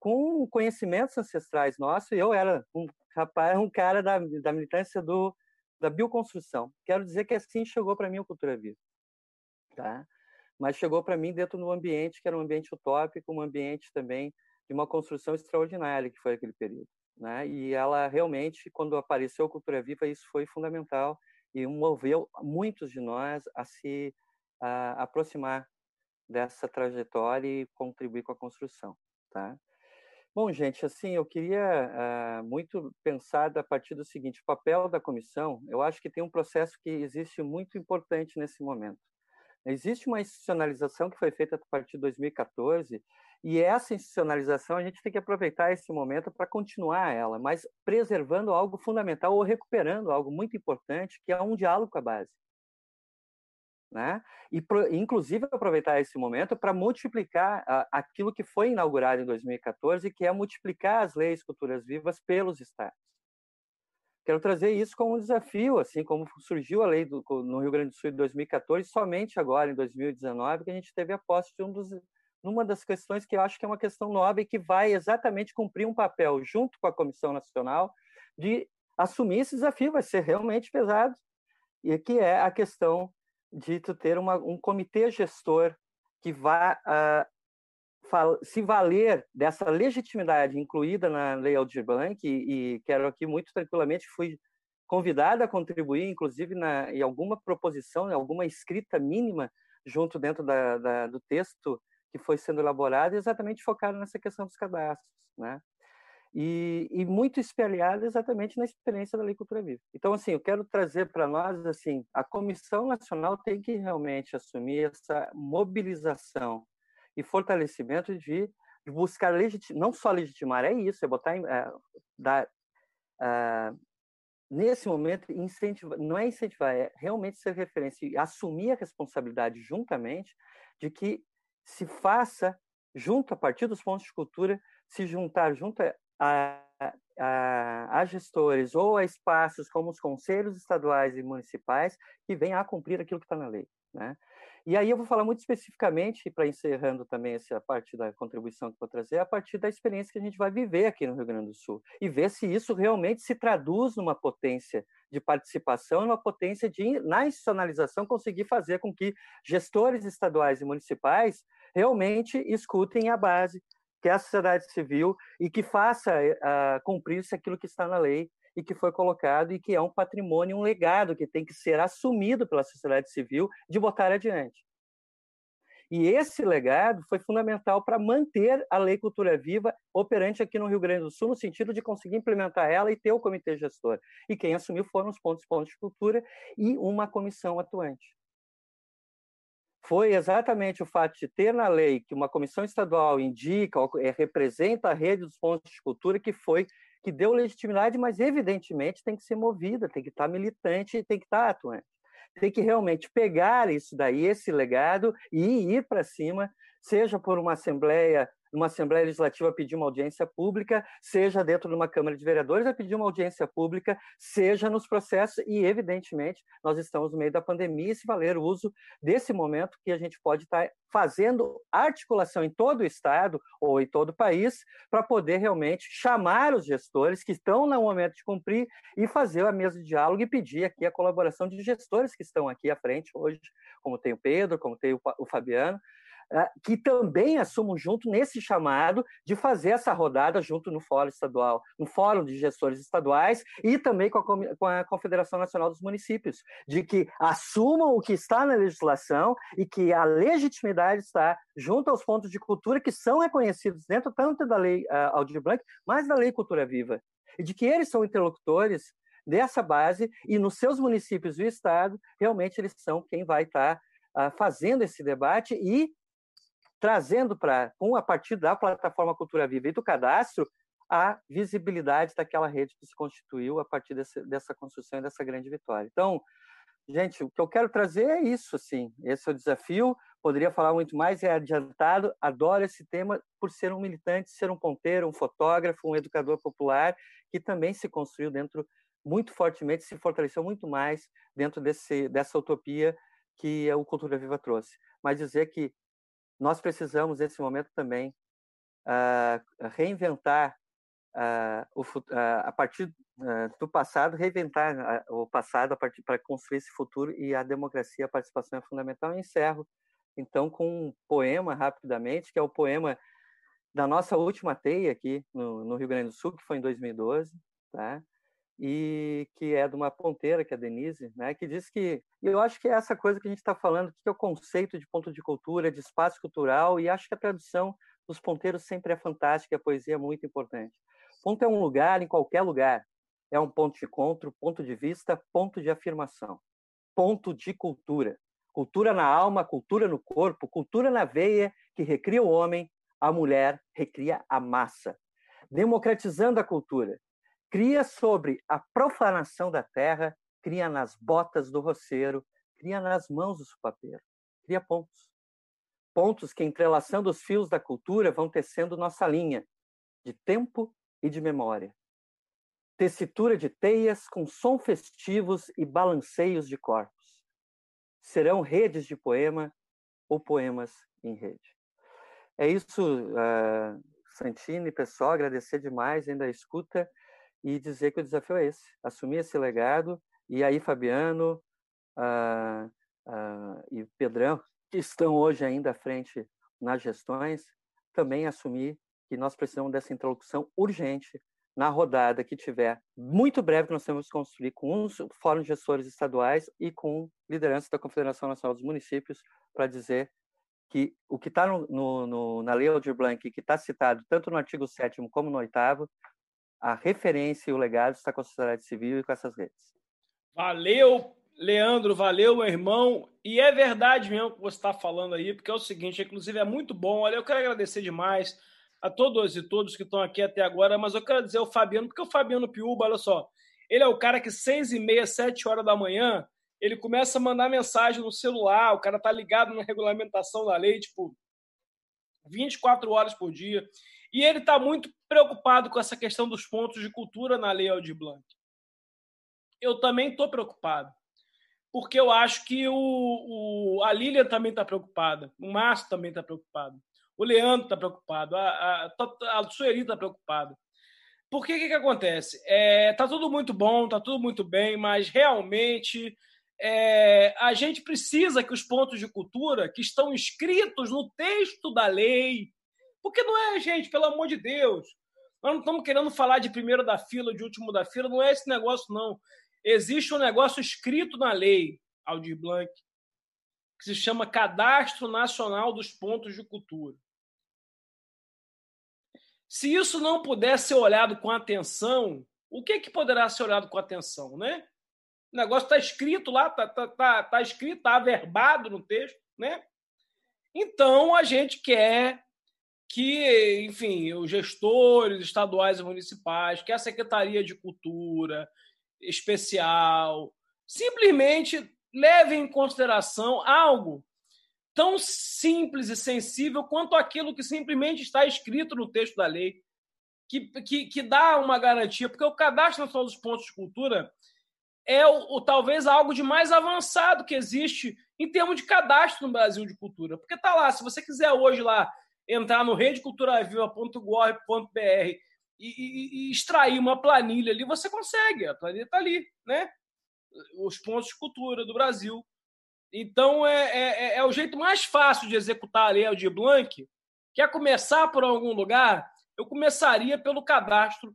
com conhecimentos ancestrais nossos. Eu era um rapaz, um cara da, da militância do, da bioconstrução. Quero dizer que assim chegou para mim a cultura viva, tá? Mas chegou para mim dentro de um ambiente que era um ambiente utópico, um ambiente também de uma construção extraordinária que foi aquele período, né? E ela realmente, quando apareceu a cultura viva, isso foi fundamental e moveu muitos de nós a se a, aproximar dessa trajetória e contribuir com a construção, tá? Bom, gente, assim, eu queria uh, muito pensar a partir do seguinte: o papel da comissão, eu acho que tem um processo que existe muito importante nesse momento. Existe uma institucionalização que foi feita a partir de 2014, e essa institucionalização a gente tem que aproveitar esse momento para continuar ela, mas preservando algo fundamental ou recuperando algo muito importante, que é um diálogo com a base né? E pro, inclusive aproveitar esse momento para multiplicar a, aquilo que foi inaugurado em 2014, que é multiplicar as leis culturas vivas pelos estados. Quero trazer isso como um desafio, assim como surgiu a lei do, no Rio Grande do Sul em 2014, somente agora em 2019 que a gente teve a posse de um dos, numa das questões que eu acho que é uma questão nobre que vai exatamente cumprir um papel junto com a Comissão Nacional de assumir esse desafio, vai ser realmente pesado, e que é a questão de tu ter uma, um comitê gestor que vá uh, se valer dessa legitimidade incluída na Lei Aldir Blanc, e, e quero aqui muito tranquilamente, fui convidada a contribuir, inclusive na, em alguma proposição, em alguma escrita mínima junto dentro da, da, do texto que foi sendo elaborado, exatamente focado nessa questão dos cadastros, né? E, e, muito espelhado exatamente na experiência da Lei Cultura Viva. Então, assim, eu quero trazer para nós, assim, a Comissão Nacional tem que realmente assumir essa mobilização e fortalecimento de, de buscar legitimar, não só legitimar, é isso, é botar, é, dar, é, nesse momento, incentivar, não é incentivar, é realmente ser referência e assumir a responsabilidade juntamente de que se faça, junto, a partir dos pontos de cultura, se juntar junto a, a, a, gestores ou a espaços como os conselhos estaduais e municipais que venham a cumprir aquilo que está na lei. Né? E aí eu vou falar muito especificamente, para encerrando também essa parte da contribuição que vou trazer, a partir da experiência que a gente vai viver aqui no Rio Grande do Sul e ver se isso realmente se traduz numa potência de participação, numa potência de, na institucionalização, conseguir fazer com que gestores estaduais e municipais realmente escutem a base, que é a sociedade civil, e que faça uh, cumprir-se aquilo que está na lei e que foi colocado e que é um patrimônio, um legado que tem que ser assumido pela sociedade civil de botar adiante. E esse legado foi fundamental para manter a Lei Cultura Viva operante aqui no Rio Grande do Sul, no sentido de conseguir implementar ela e ter o comitê gestor. E quem assumiu foram os pontos, pontos de cultura e uma comissão atuante. Foi exatamente o fato de ter na lei que uma comissão estadual indica, é, representa a rede dos pontos de cultura, que foi que deu legitimidade, mas evidentemente tem que ser movida, tem que estar militante, tem que estar atuante. Tem que realmente pegar isso daí, esse legado, e ir para cima, seja por uma assembleia numa Assembleia Legislativa pedir uma audiência pública, seja dentro de uma Câmara de Vereadores a pedir uma audiência pública, seja nos processos, e evidentemente nós estamos no meio da pandemia e se valer o uso desse momento que a gente pode estar fazendo articulação em todo o Estado ou em todo o país para poder realmente chamar os gestores que estão no momento de cumprir e fazer a mesa de diálogo e pedir aqui a colaboração de gestores que estão aqui à frente hoje, como tem o Pedro, como tem o Fabiano, que também assumam junto nesse chamado de fazer essa rodada junto no Fórum Estadual, no Fórum de Gestores Estaduais e também com a, com a Confederação Nacional dos Municípios, de que assumam o que está na legislação e que a legitimidade está junto aos pontos de cultura que são reconhecidos dentro tanto da Lei uh, Aldir Blanc, mas da Lei Cultura Viva, e de que eles são interlocutores dessa base e nos seus municípios e Estado, realmente eles são quem vai estar uh, fazendo esse debate e trazendo para, a partir da plataforma Cultura Viva e do cadastro, a visibilidade daquela rede que se constituiu a partir desse, dessa construção e dessa grande vitória. Então, gente, o que eu quero trazer é isso, assim, esse é o desafio, poderia falar muito mais, é adiantado, adoro esse tema por ser um militante, ser um ponteiro, um fotógrafo, um educador popular, que também se construiu dentro, muito fortemente, se fortaleceu muito mais dentro desse, dessa utopia que o Cultura Viva trouxe. Mas dizer que nós precisamos, nesse momento também, uh, reinventar uh, o, uh, a partir do passado, reinventar o passado para construir esse futuro e a democracia, a participação é fundamental. Eu encerro, então, com um poema, rapidamente, que é o poema da nossa última teia aqui no, no Rio Grande do Sul, que foi em 2012, tá? E que é de uma ponteira, que é a Denise, né, que diz que, eu acho que é essa coisa que a gente está falando, que é o conceito de ponto de cultura, de espaço cultural, e acho que a tradução dos ponteiros sempre é fantástica, a poesia é muito importante. Ponto é um lugar em qualquer lugar, é um ponto de encontro, ponto de vista, ponto de afirmação, ponto de cultura. Cultura na alma, cultura no corpo, cultura na veia, que recria o homem, a mulher recria a massa. Democratizando a cultura, cria sobre a profanação da terra, cria nas botas do roceiro, cria nas mãos do supapeiro, cria pontos. Pontos que, entrelaçando os fios da cultura, vão tecendo nossa linha de tempo e de memória. Tessitura de teias com som festivos e balanceios de corpos. Serão redes de poema ou poemas em rede. É isso, uh, Santini, pessoal, agradecer demais ainda a escuta e dizer que o desafio é esse, assumir esse legado. E aí, Fabiano uh, uh, e Pedrão, que estão hoje ainda à frente nas gestões, também assumir que nós precisamos dessa interlocução urgente na rodada que tiver, muito breve, que nós temos que construir com os fóruns de gestores estaduais e com liderança da Confederação Nacional dos Municípios para dizer que o que está no, no, no, na Lei Aldir Blanc, que está citado tanto no artigo 7 como no 8 a referência e o legado está com a sociedade civil e com essas redes. Valeu, Leandro, valeu, meu irmão. E é verdade mesmo que você está falando aí, porque é o seguinte, inclusive é muito bom. Olha, eu quero agradecer demais a todos e todos que estão aqui até agora, mas eu quero dizer ao Fabiano, porque o Fabiano Piuba, olha só, ele é o cara que seis e meia, sete horas da manhã, ele começa a mandar mensagem no celular, o cara tá ligado na regulamentação da lei, tipo, 24 horas por dia. E ele está muito preocupado com essa questão dos pontos de cultura na Lei Aldir Blanc. Eu também estou preocupado, porque eu acho que o, o a Lilian também está preocupada, o Márcio também está preocupado, o Leandro está preocupado, a, a, a Sueli está preocupada. Por que, que, que acontece? É, tá tudo muito bom, tá tudo muito bem, mas realmente é, a gente precisa que os pontos de cultura que estão escritos no texto da lei, porque não é, gente, pelo amor de Deus, nós não estamos querendo falar de primeiro da fila, de último da fila, não é esse negócio, não. Existe um negócio escrito na lei, Aldir Blanc, que se chama Cadastro Nacional dos Pontos de Cultura. Se isso não puder ser olhado com atenção, o que, que poderá ser olhado com atenção, né? O negócio está escrito lá, está tá, tá, tá escrito, está averbado no texto, né? Então a gente quer que, enfim, os gestores estaduais e municipais, que a Secretaria de Cultura especial, simplesmente levem em consideração algo tão simples e sensível quanto aquilo que simplesmente está escrito no texto da lei, que, que, que dá uma garantia, porque o Cadastro Nacional dos Pontos de Cultura é o, o, talvez algo de mais avançado que existe em termos de cadastro no Brasil de cultura. Porque tá lá, se você quiser hoje lá entrar no redeculturaviva.gov.br e, e, e, extrair uma planilha ali, você consegue. A planilha está ali, né? Os pontos de cultura do Brasil. Então é, é, é, é o jeito mais fácil de executar a lei de Blanc. Quer começar por algum lugar? Eu começaria pelo cadastro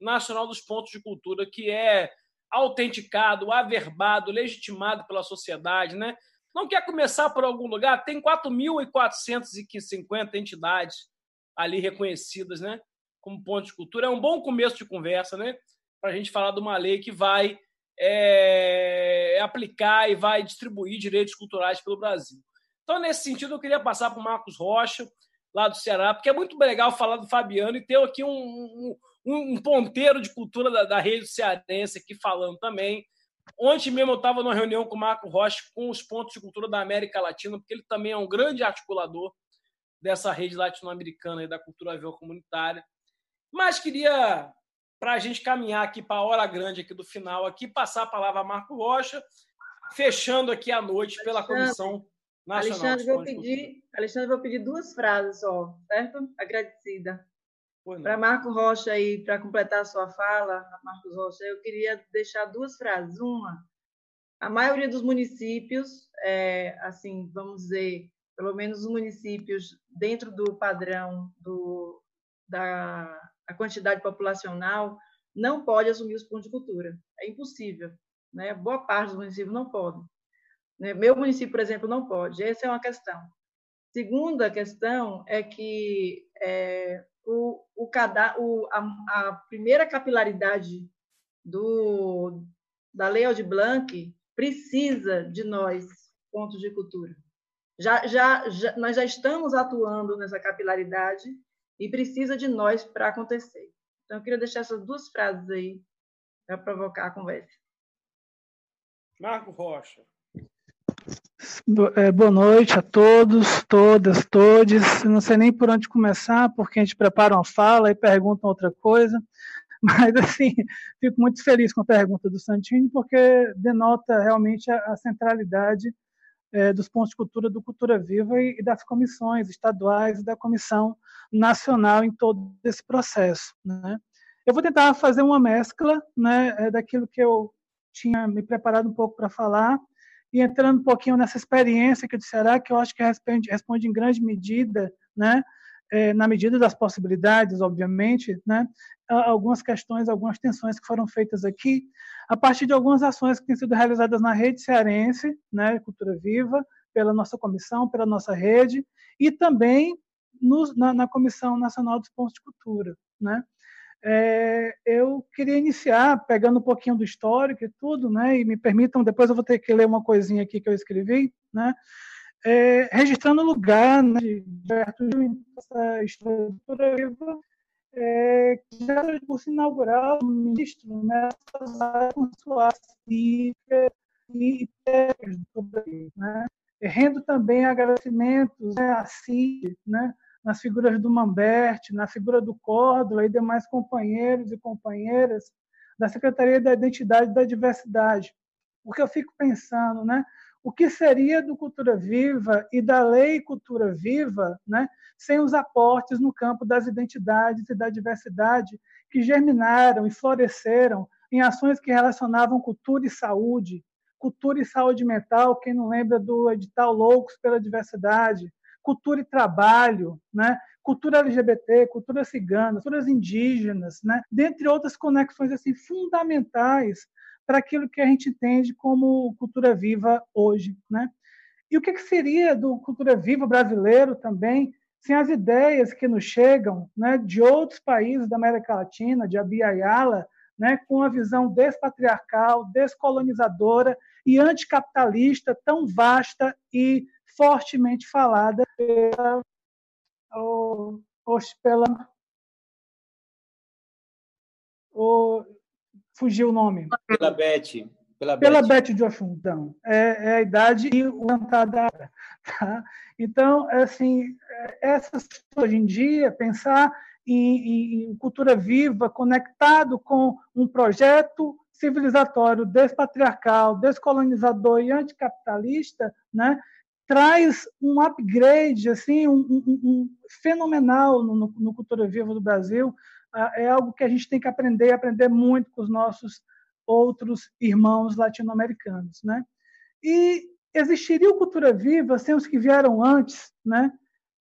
nacional dos pontos de cultura, que é autenticado, averbado, legitimado pela sociedade, né? Não quer começar por algum lugar? Tem 4.450 entidades ali reconhecidas, né? Como ponto de cultura. É um bom começo de conversa, né? Para a gente falar de uma lei que vai é, aplicar e vai distribuir direitos culturais pelo Brasil. Então, nesse sentido, eu queria passar para o Marcos Rocha, lá do Ceará, porque é muito legal falar do Fabiano e ter aqui um, um um, ponteiro de cultura da, da rede cearense aqui falando também. Ontem mesmo eu estava numa reunião com o Marco Rocha com os pontos de cultura da América Latina, porque ele também é um grande articulador dessa rede latino-americana da cultura viva comunitária. Mas queria, para a gente caminhar aqui para a hora grande aqui do final, aqui passar a palavra a Marco Rocha, fechando aqui a noite pela Comissão Nacional. Alexandre, vou pedir, Alexandre, vou pedir duas frases só, certo? Agradecida. Para Marco Rocha aí, para completar a sua fala, Marcos Rocha, eu queria deixar duas frases. Uma, a maioria dos municípios, é, assim, vamos dizer, pelo menos os municípios dentro do padrão do, da a quantidade populacional, não pode assumir os pontos de cultura. É impossível. Né? Boa parte dos municípios não podem. Né? Meu município, por exemplo, não pode. Essa é uma questão. Segunda questão é que é, o, o, o a, a, primeira capilaridade do, da Lei Aldir Blanc precisa de nós, pontos de cultura. Já, já, já, nós já estamos atuando nessa capilaridade e precisa de nós para acontecer. Então, eu queria deixar essas duas frases aí para provocar a conversa. Marco Rocha. É, boa noite a todos, todas, todes. Não sei nem por onde começar, porque a gente prepara uma fala e pergunta outra coisa. *laughs* Mas, assim, fico muito feliz com a pergunta do Santini, porque denota realmente a, centralidade é, dos pontos de cultura do Cultura Viva e, e, das comissões estaduais e da comissão nacional em todo esse processo. Né? Eu vou tentar fazer uma mescla né, é, daquilo que eu tinha me preparado um pouco para falar e entrando um pouquinho nessa experiência que eu Ceará, que eu acho que responde, responde em grande medida, né, é, na medida das possibilidades, obviamente, né, algumas questões, algumas tensões que foram feitas aqui, a partir de algumas ações que têm sido realizadas na rede cearense, né, Cultura Viva, pela nossa comissão, pela nossa rede, e também na, na, Comissão Nacional dos Pontos de Cultura. Né. É, eu queria iniciar pegando um pouquinho do histórico e tudo, né, e me permitam, depois eu vou ter que ler uma coisinha aqui que eu escrevi, né, é, registrando o lugar né, de Arthur essa estrutura viva, é, que já foi curso inaugural o ministro né, áreas suas e técnicas do né? Rendo também agradecimentos né, a CID, né, nas figuras do Mambert, na figura do Córdoba e demais companheiros e companheiras da Secretaria da Identidade e da Diversidade. Porque eu fico pensando, né? o que seria do Cultura Viva e da Lei Cultura Viva né, sem os aportes no campo das identidades e da diversidade que germinaram e floresceram em ações que relacionavam cultura e saúde, cultura e saúde mental, quem não lembra do edital Loucos pela Diversidade, cultura e trabalho, né? cultura LGBT, cultura cigana, culturas indígenas, né? dentre outras conexões assim fundamentais para aquilo que a gente entende como cultura viva hoje. Né? E o que, que seria do cultura viva brasileiro também, sem as ideias que nos chegam né, de outros países da América Latina, de Abiyala, né, com a visão despatriarcal, descolonizadora e anticapitalista tão vasta e fortemente falada pela, ou, ou pela ou, fugiu o nome. Pela Beth. Pela, pela Beth, Beth de Oxum, então. É, é, a idade e o cantada. Tá? Então, assim, essas hoje em dia, pensar em, em, cultura viva, conectado com um projeto civilizatório despatriarcal, descolonizador e anticapitalista, né, traz um upgrade assim, um, um, um fenomenal no, no, Cultura Viva do Brasil, ah, é algo que a gente tem que aprender, aprender muito com os nossos outros irmãos latino-americanos, né? E existiria o Cultura Viva sem os que vieram antes, né?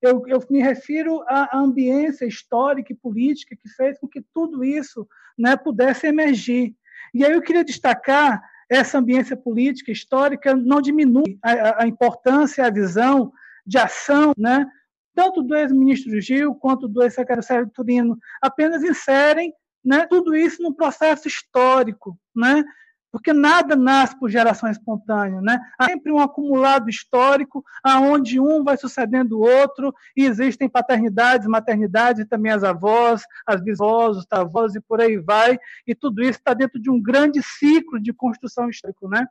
Eu, eu, me refiro à ambiência histórica e política que fez com que tudo isso né, pudesse emergir. E aí eu queria destacar essa ambiência política histórica não diminui a, a importância, a visão de ação né, tanto do ex-ministro Gil quanto do ex-secretário Sérgio Turino, apenas inserem né, tudo isso num processo histórico, né? Porque nada nasce por geração espontânea, né? Há sempre um acumulado histórico, aonde um vai sucedendo o outro, e existem paternidades, maternidades, também as avós, as bisavós, os avós, e por aí vai, e tudo isso está dentro de um grande ciclo de construção histórica, né?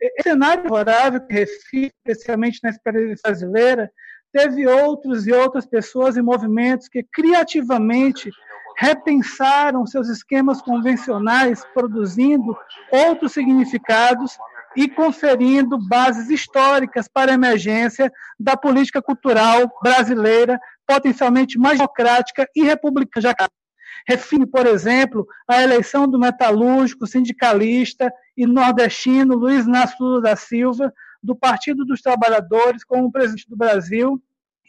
Esse cenário favorável que refiro, especialmente na experiência brasileira, teve outros e outras pessoas e movimentos que criativamente repensaram seus esquemas convencionais, produzindo outros significados e conferindo bases históricas para a emergência da política cultural brasileira, potencialmente mais democrática e republicana. Refine, por exemplo, a eleição do metalúrgico, sindicalista e nordestino Luiz Inácio da Silva do Partido dos Trabalhadores como presidente do Brasil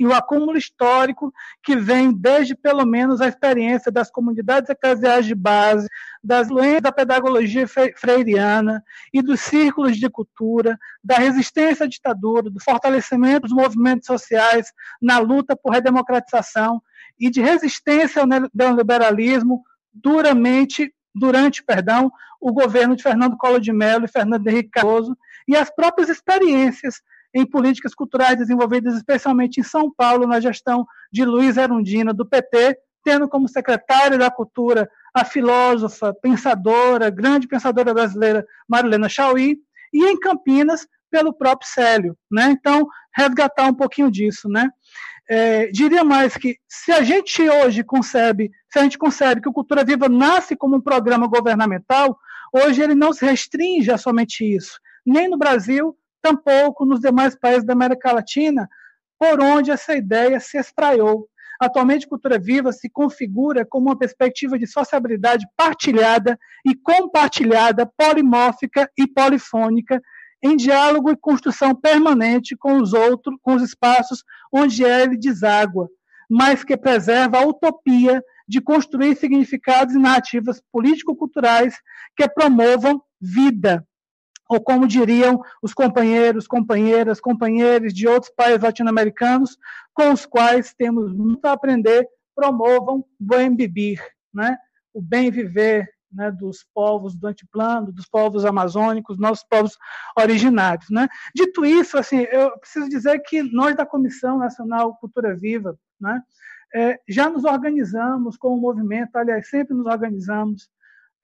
e o acúmulo histórico que vem desde pelo menos a experiência das comunidades eclesiais de base, das influências da pedagogia freiriana e dos círculos de cultura, da resistência à ditadura, do fortalecimento dos movimentos sociais na luta por redemocratização e de resistência ao neoliberalismo duramente durante, perdão, o governo de Fernando Collor de Mello e Fernando Henrique Cardoso e as próprias experiências em políticas culturais desenvolvidas especialmente em São Paulo na gestão de Luiz Erundina do PT, tendo como secretária da Cultura a filósofa, pensadora, grande pensadora brasileira Marilena Chauí, e em Campinas pelo próprio Célio, né? Então resgatar um pouquinho disso, né? É, diria mais que se a gente hoje concebe, se a gente concebe que o Cultura Viva nasce como um programa governamental, hoje ele não se restringe a somente isso, nem no Brasil, tampouco nos demais países da América Latina, por onde essa ideia se espraiou. Atualmente, Cultura Viva se configura como uma perspectiva de sociabilidade partilhada e compartilhada, polimórfica e polifônica, em diálogo e construção permanente com os outros, com os espaços onde ele deságua, mas que preserva a utopia de construir significados e narrativas político-culturais que promovam vida, ou como diriam os companheiros, companheiras, companheiros de outros países latino-americanos, com os quais temos muito a aprender, promovam bem viver, né? o bem viver né, dos povos do antiplano, dos povos amazônicos, nossos povos originários. Né? Dito isso, assim, eu preciso dizer que nós da Comissão Nacional Cultura Viva né, é, já nos organizamos com o movimento, aliás, sempre nos organizamos,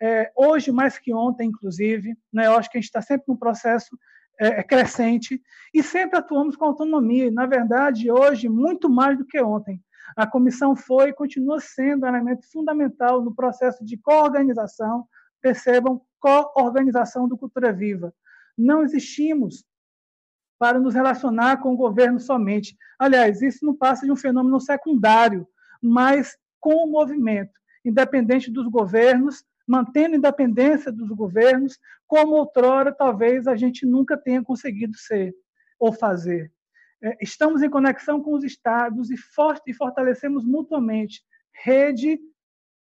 é, hoje mais que ontem, inclusive, né, eu acho que a gente está sempre num processo é, é, crescente e sempre atuamos com autonomia. Na verdade, hoje, muito mais do que ontem. A comissão foi e continua sendo um elemento fundamental no processo de coorganização, percebam, coorganização do Cultura Viva. Não existimos para nos relacionar com o governo somente. Aliás, isso não passa de um fenômeno secundário, mas com o movimento, independente dos governos, mantendo a independência dos governos, como outrora talvez a gente nunca tenha conseguido ser ou fazer. É, estamos em conexão com os estados e, e fortalecemos mutuamente rede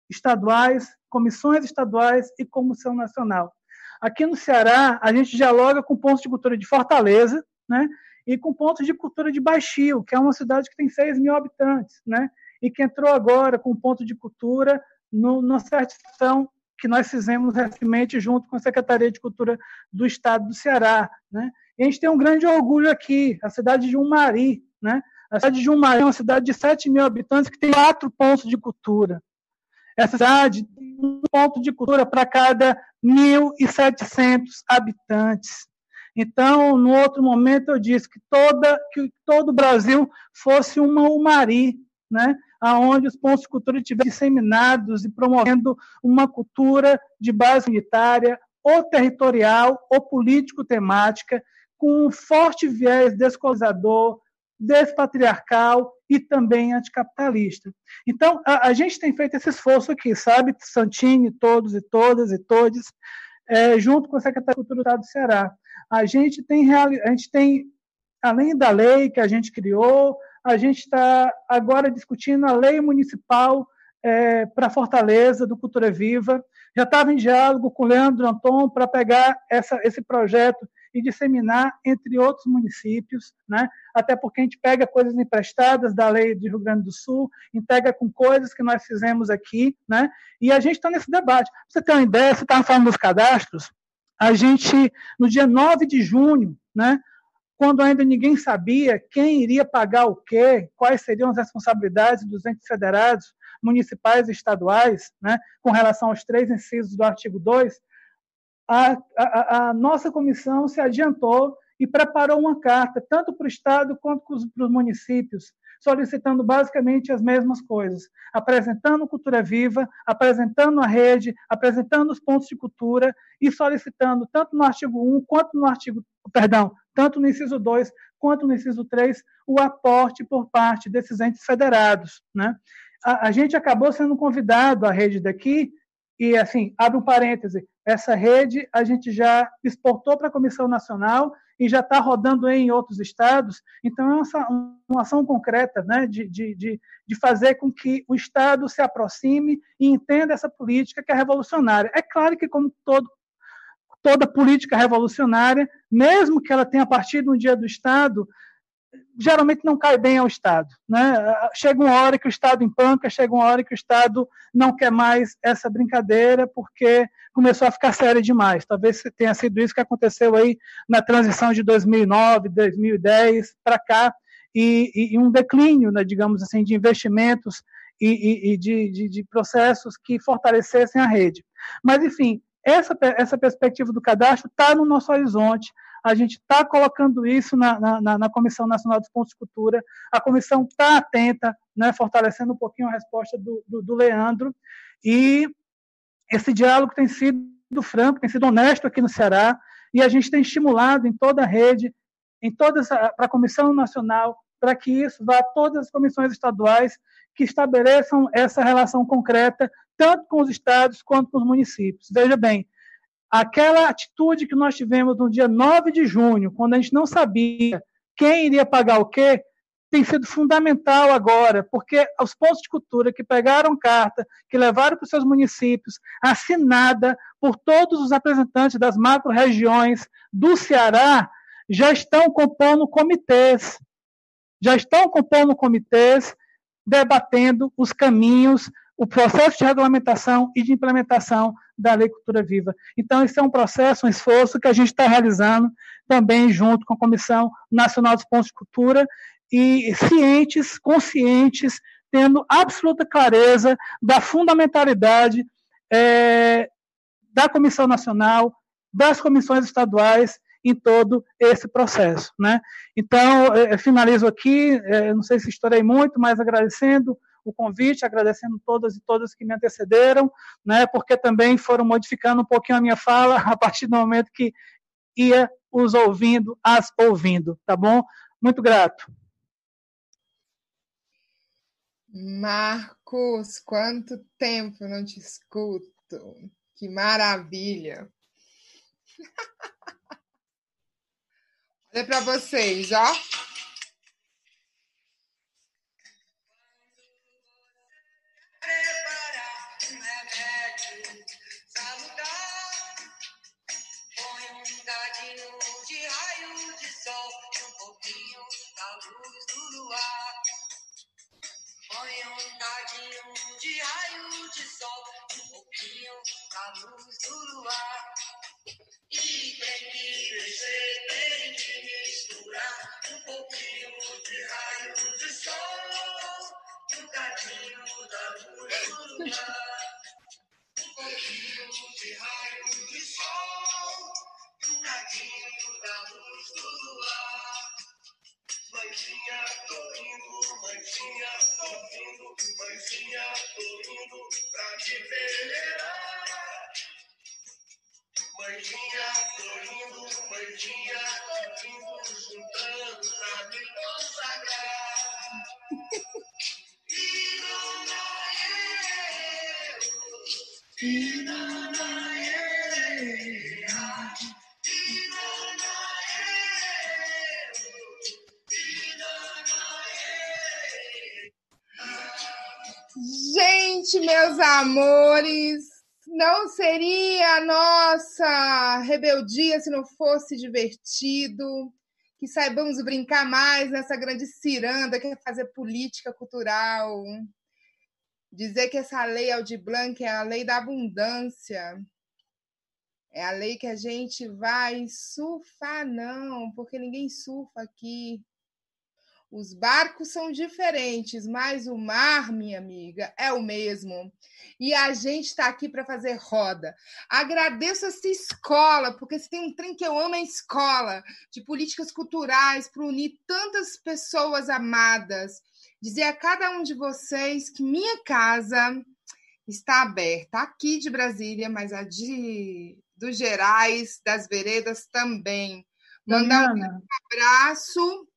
estaduais, comissões estaduais e comissão nacional. Aqui no Ceará, a gente dialoga com pontos de cultura de Fortaleza, né? E com pontos de cultura de Baixio, que é uma cidade que tem 6 mil habitantes, né? E que entrou agora com ponto de cultura no, na certificação que nós fizemos recentemente junto com a Secretaria de Cultura do Estado do Ceará. Né? E a gente tem um grande orgulho aqui, a cidade de Umari. Né? A cidade de Umari é uma cidade de 7 mil habitantes que tem quatro pontos de cultura. Essa cidade tem um ponto de cultura para cada 1.700 habitantes. Então, no outro momento, eu disse que, toda, que todo o Brasil fosse uma Umari, né? Aonde os pontos de cultura estiverem disseminados e promovendo uma cultura de base unitária, ou territorial, ou político-temática, com um forte viés descolonizador, despatriarcal e também anticapitalista. Então, a, a, gente tem feito esse esforço aqui, sabe, Santini, todos e todas e todos, é, junto com a Secretaria de Cultura do Estado do Ceará. A gente tem, a gente tem, além da lei que a gente criou, a gente está agora discutindo a lei municipal é, para Fortaleza, do Cultura Viva. Já estava em diálogo com o Leandro Anton para pegar essa, esse projeto e disseminar entre outros municípios, né? até porque a gente pega coisas emprestadas da lei de Rio Grande do Sul, integra com coisas que nós fizemos aqui, né? e a gente está nesse debate. Você ter uma ideia, você estava falando dos cadastros, a gente, no dia 9 de junho, né, quando ainda ninguém sabia quem iria pagar o quê, quais seriam as responsabilidades dos entes federados, municipais e estaduais, né, com relação aos três incisos do artigo 2, a, a, a nossa comissão se adiantou e preparou uma carta, tanto para o Estado quanto para os municípios, solicitando basicamente as mesmas coisas, apresentando cultura viva, apresentando a rede, apresentando os pontos de cultura e solicitando, tanto no artigo 1 quanto no artigo, perdão, tanto no inciso 2 quanto no inciso 3, o aporte por parte desses entes federados. Né? A, gente acabou sendo convidado, a rede daqui, e assim, abre um parêntese, essa rede a gente já exportou para a Comissão Nacional e já está rodando em outros estados. Então, é uma, uma ação concreta né, de, de, de, de, fazer com que o Estado se aproxime e entenda essa política que é revolucionária. É claro que, como todo, toda política revolucionária, mesmo que ela tenha partido um dia do Estado, geralmente não cai bem ao Estado. Né? Chega uma hora que o Estado empanca, chega uma hora que o Estado não quer mais essa brincadeira porque começou a ficar séria demais. Talvez tenha sido isso que aconteceu aí na transição de 2009, 2010 para cá, e, e, um declínio, né, digamos assim, de investimentos e, e de, de, de processos que fortalecessem a rede. Mas, enfim, essa, essa perspectiva do cadastro está no nosso horizonte a gente está colocando isso na, na, na, Comissão Nacional dos Pontos de Cultura, a comissão está atenta, né, fortalecendo um pouquinho a resposta do, do, do Leandro, e esse diálogo tem sido franco, tem sido honesto aqui no Ceará, e a gente tem estimulado em toda a rede em todas para a Comissão Nacional, para que isso vá a todas as comissões estaduais que estabeleçam essa relação concreta, tanto com os estados quanto com os municípios. Veja bem, aquela atitude que nós tivemos no dia 9 de junho, quando a gente não sabia quem iria pagar o quê, tem sido fundamental agora, porque os pontos de cultura que pegaram carta, que levaram para os seus municípios, assinada por todos os representantes das macro-regiões do Ceará, já estão compondo comitês. Já estão compondo comitês, debatendo os caminhos, o processo de regulamentação e de implementação da Lei Cultura Viva. Então, esse é um processo, um esforço que a gente está realizando também junto com a Comissão Nacional dos Pontos de Cultura e cientes, conscientes, tendo absoluta clareza da fundamentalidade é, da Comissão Nacional, das comissões estaduais em todo esse processo. Né? Então, eu finalizo aqui, não sei se estourei muito, mas agradecendo o convite, agradecendo todas e todas que me antecederam, né, porque também foram modificando um pouquinho a minha fala *laughs* a partir do momento que ia os ouvindo, as ouvindo, tá bom? Muito grato. Marcos, quanto tempo não te escuto. Que maravilha. *laughs* Olha para vocês, ó. Luz do luar. E tem que descer, tem que misturar um pouquinho de raio de sol um cadinho da luz do luar. Um pouquinho de raio de sol um cadinho da luz do luar. Mãezinha, tô indo, mãezinha, tô vindo, mãezinha, tô indo pra te venerar. Mãezinha, tô indo, mãezinha, tô indo, juntando pra me consagrar. E dona eu, e dona Gente, meus amores, não seria a nossa rebeldia se não fosse divertido. Que saibamos brincar mais nessa grande ciranda que é fazer política cultural. Dizer que essa lei Aldir Blanc é a lei da abundância. É a lei que a gente vai surfar, não, porque ninguém surfa aqui. Os barcos são diferentes, mas o mar, minha amiga, é o mesmo. E a gente está aqui para fazer roda. Agradeço essa escola, porque se tem um trem que eu amo é a escola, de políticas culturais, para unir tantas pessoas amadas. Dizer a cada um de vocês que minha casa está aberta, aqui de Brasília, mas a de dos Gerais, das Veredas também. Mandar um abraço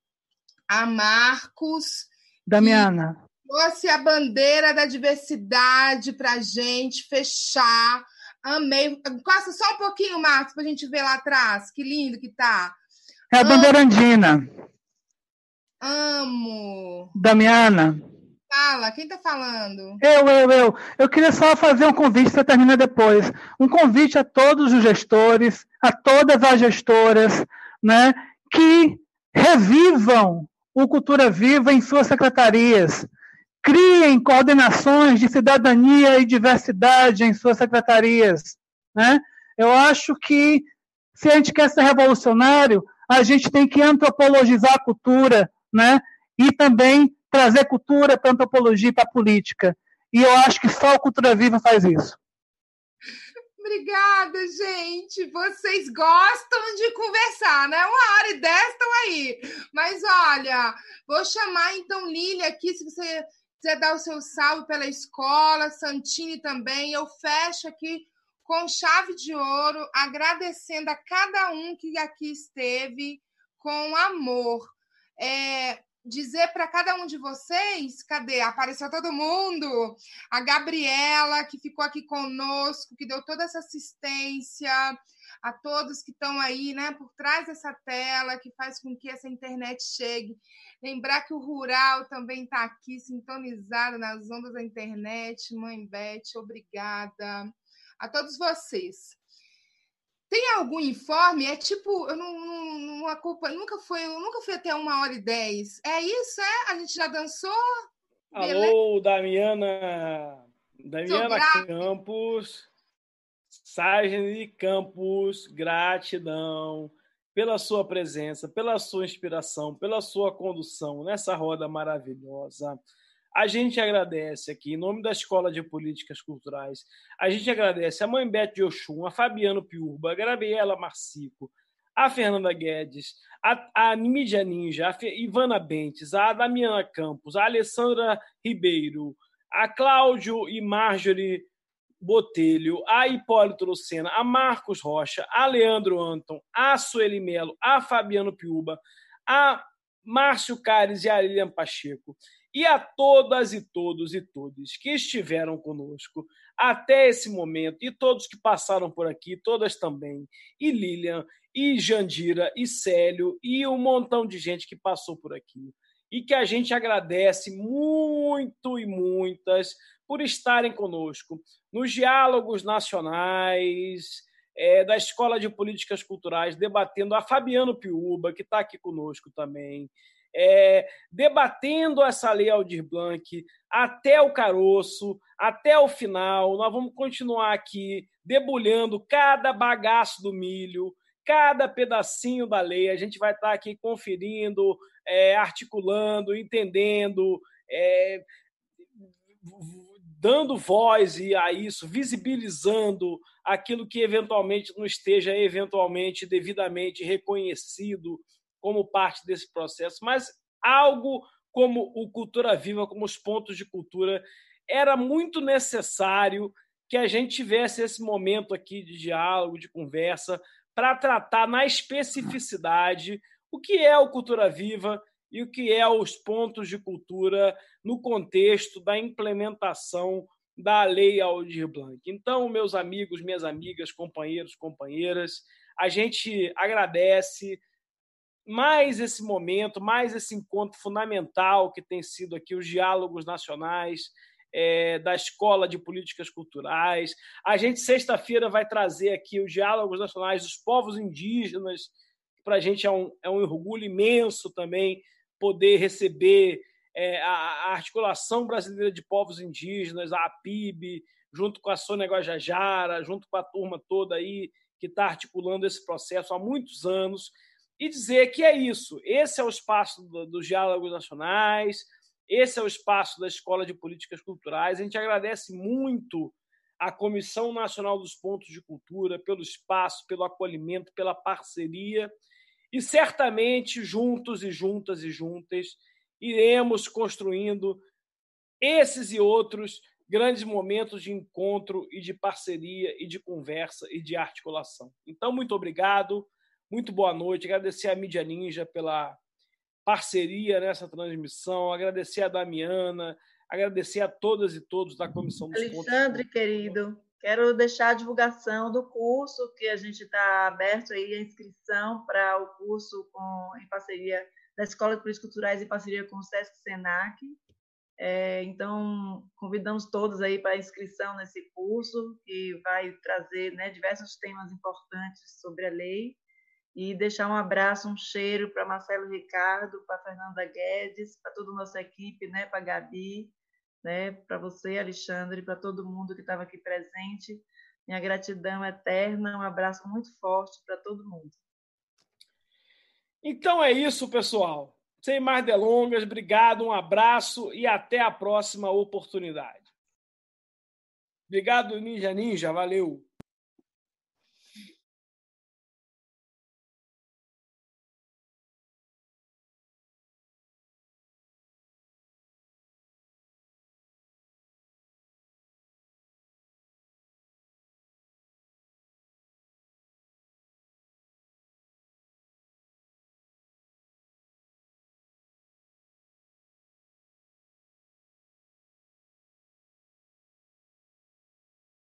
a Marcos. Damiana. trouxe a bandeira da diversidade para a gente fechar. Amei. Passa só um pouquinho, Marcos, para a gente ver lá atrás. Que lindo que tá. É a bandeira andina. Amo. Damiana. Fala, quem está falando? Eu, eu, eu. Eu queria só fazer um convite, você termina depois. Um convite a todos os gestores, a todas as gestoras, né, que revivam o Cultura Viva em suas secretarias. Criem coordenações de cidadania e diversidade em suas secretarias. Né? Eu acho que, se a gente quer ser revolucionário, a gente tem que antropologizar a cultura né? e também trazer cultura para antropologia e para a política. E eu acho que só o Cultura Viva faz isso. Obrigada, gente. Vocês gostam de conversar, né? Uma hora e dez estão aí. Mas olha, vou chamar então Lília aqui, se você quiser dar o seu salve pela escola, Santini também. Eu fecho aqui com chave de ouro, agradecendo a cada um que aqui esteve com amor. É, dizer para cada um de vocês, cadê? Apareceu todo mundo. A Gabriela, que ficou aqui conosco, que deu toda essa assistência, a todos que estão aí, né, por trás dessa tela, que faz com que essa internet chegue. Lembrar que o rural também está aqui sintonizado nas ondas da internet. Mãe Beth, obrigada. A todos vocês. Tem algum informe? É tipo, eu não, não, não acompanho, nunca foi, nunca fui até uma hora e dez. É isso, é? A gente já dançou? Alô, Damiana, Damiana Campos, Sargent Campos, gratidão pela sua presença, pela sua inspiração, pela sua condução nessa roda maravilhosa. A gente agradece aqui, em nome da Escola de Políticas Culturais, a gente agradece a Mãe Beth de Oxum, a Fabiano Piurba, a Gabriela Marcico, a Fernanda Guedes, a, a Mídia Ninja, a Ivana Bentes, a Damiana Campos, a Alessandra Ribeiro, a Cláudio e Marjorie Botelho, a Hipólito Lucena, a Marcos Rocha, a Leandro Anton, a Sueli Melo, a Fabiano Piuba, a Márcio Cares e a Lilian Pacheco e a todas e todos e todas que estiveram conosco até esse momento, e todos que passaram por aqui, todas também, e Lilian, e Jandira, e Célio, e um montão de gente que passou por aqui. E que a gente agradece muito e muitas por estarem conosco nos diálogos nacionais, é, da Escola de Políticas Culturais, debatendo a Fabiano Piuba, que está aqui conosco também, é, debatendo essa lei Aldir Blanc até o caroço, até o final. Nós vamos continuar aqui debulhando cada bagaço do milho, cada pedacinho da lei. A gente vai estar aqui conferindo, é, articulando, entendendo, é, dando voz a isso, visibilizando aquilo que eventualmente não esteja eventualmente devidamente reconhecido como parte desse processo, mas algo como o Cultura Viva, como os pontos de cultura, era muito necessário que a gente tivesse esse momento aqui de diálogo, de conversa, para tratar na especificidade o que é o Cultura Viva e o que é os pontos de cultura no contexto da implementação da Lei Aldir Blanc. Então, meus amigos, minhas amigas, companheiros, companheiras, a gente agradece mais esse momento, mais esse encontro fundamental que tem sido aqui os diálogos nacionais é, da Escola de Políticas Culturais. A gente, sexta-feira, vai trazer aqui os diálogos nacionais dos povos indígenas, para a gente é um, é um orgulho imenso também poder receber é, a, a, Articulação Brasileira de Povos Indígenas, a APIB, junto com a Sônia Guajajara, junto com a turma toda aí que está articulando esse processo há muitos anos e dizer que é isso. Esse é o espaço do, dos diálogos nacionais, esse é o espaço da Escola de Políticas Culturais. A gente agradece muito à Comissão Nacional dos Pontos de Cultura pelo espaço, pelo acolhimento, pela parceria. E certamente, juntos e juntas e juntas, iremos construindo esses e outros grandes momentos de encontro e de parceria e de conversa e de articulação. Então, muito obrigado. Muito boa noite. Agradecer a Mídia Ninja pela parceria nessa transmissão, agradecer a Damiana, agradecer a todas e todos da Comissão dos Alexandre, querido, quero deixar a divulgação do curso, que a gente está aberto aí a inscrição para o curso com, em parceria da Escola de Políticas Culturais em parceria com o Sesc Senac. É, então, convidamos todos aí para inscrição nesse curso, que vai trazer né, diversos temas importantes sobre a lei e deixar um abraço, um cheiro para Marcelo Ricardo, para Fernanda Guedes, para toda a nossa equipe, né, para Gabi, né, para você, Alexandre, para todo mundo que estava aqui presente. Minha gratidão eterna, um abraço muito forte para todo mundo. Então é isso, pessoal. Sem mais delongas, obrigado, um abraço e até a próxima oportunidade. Obrigado, Ninja Ninja, valeu.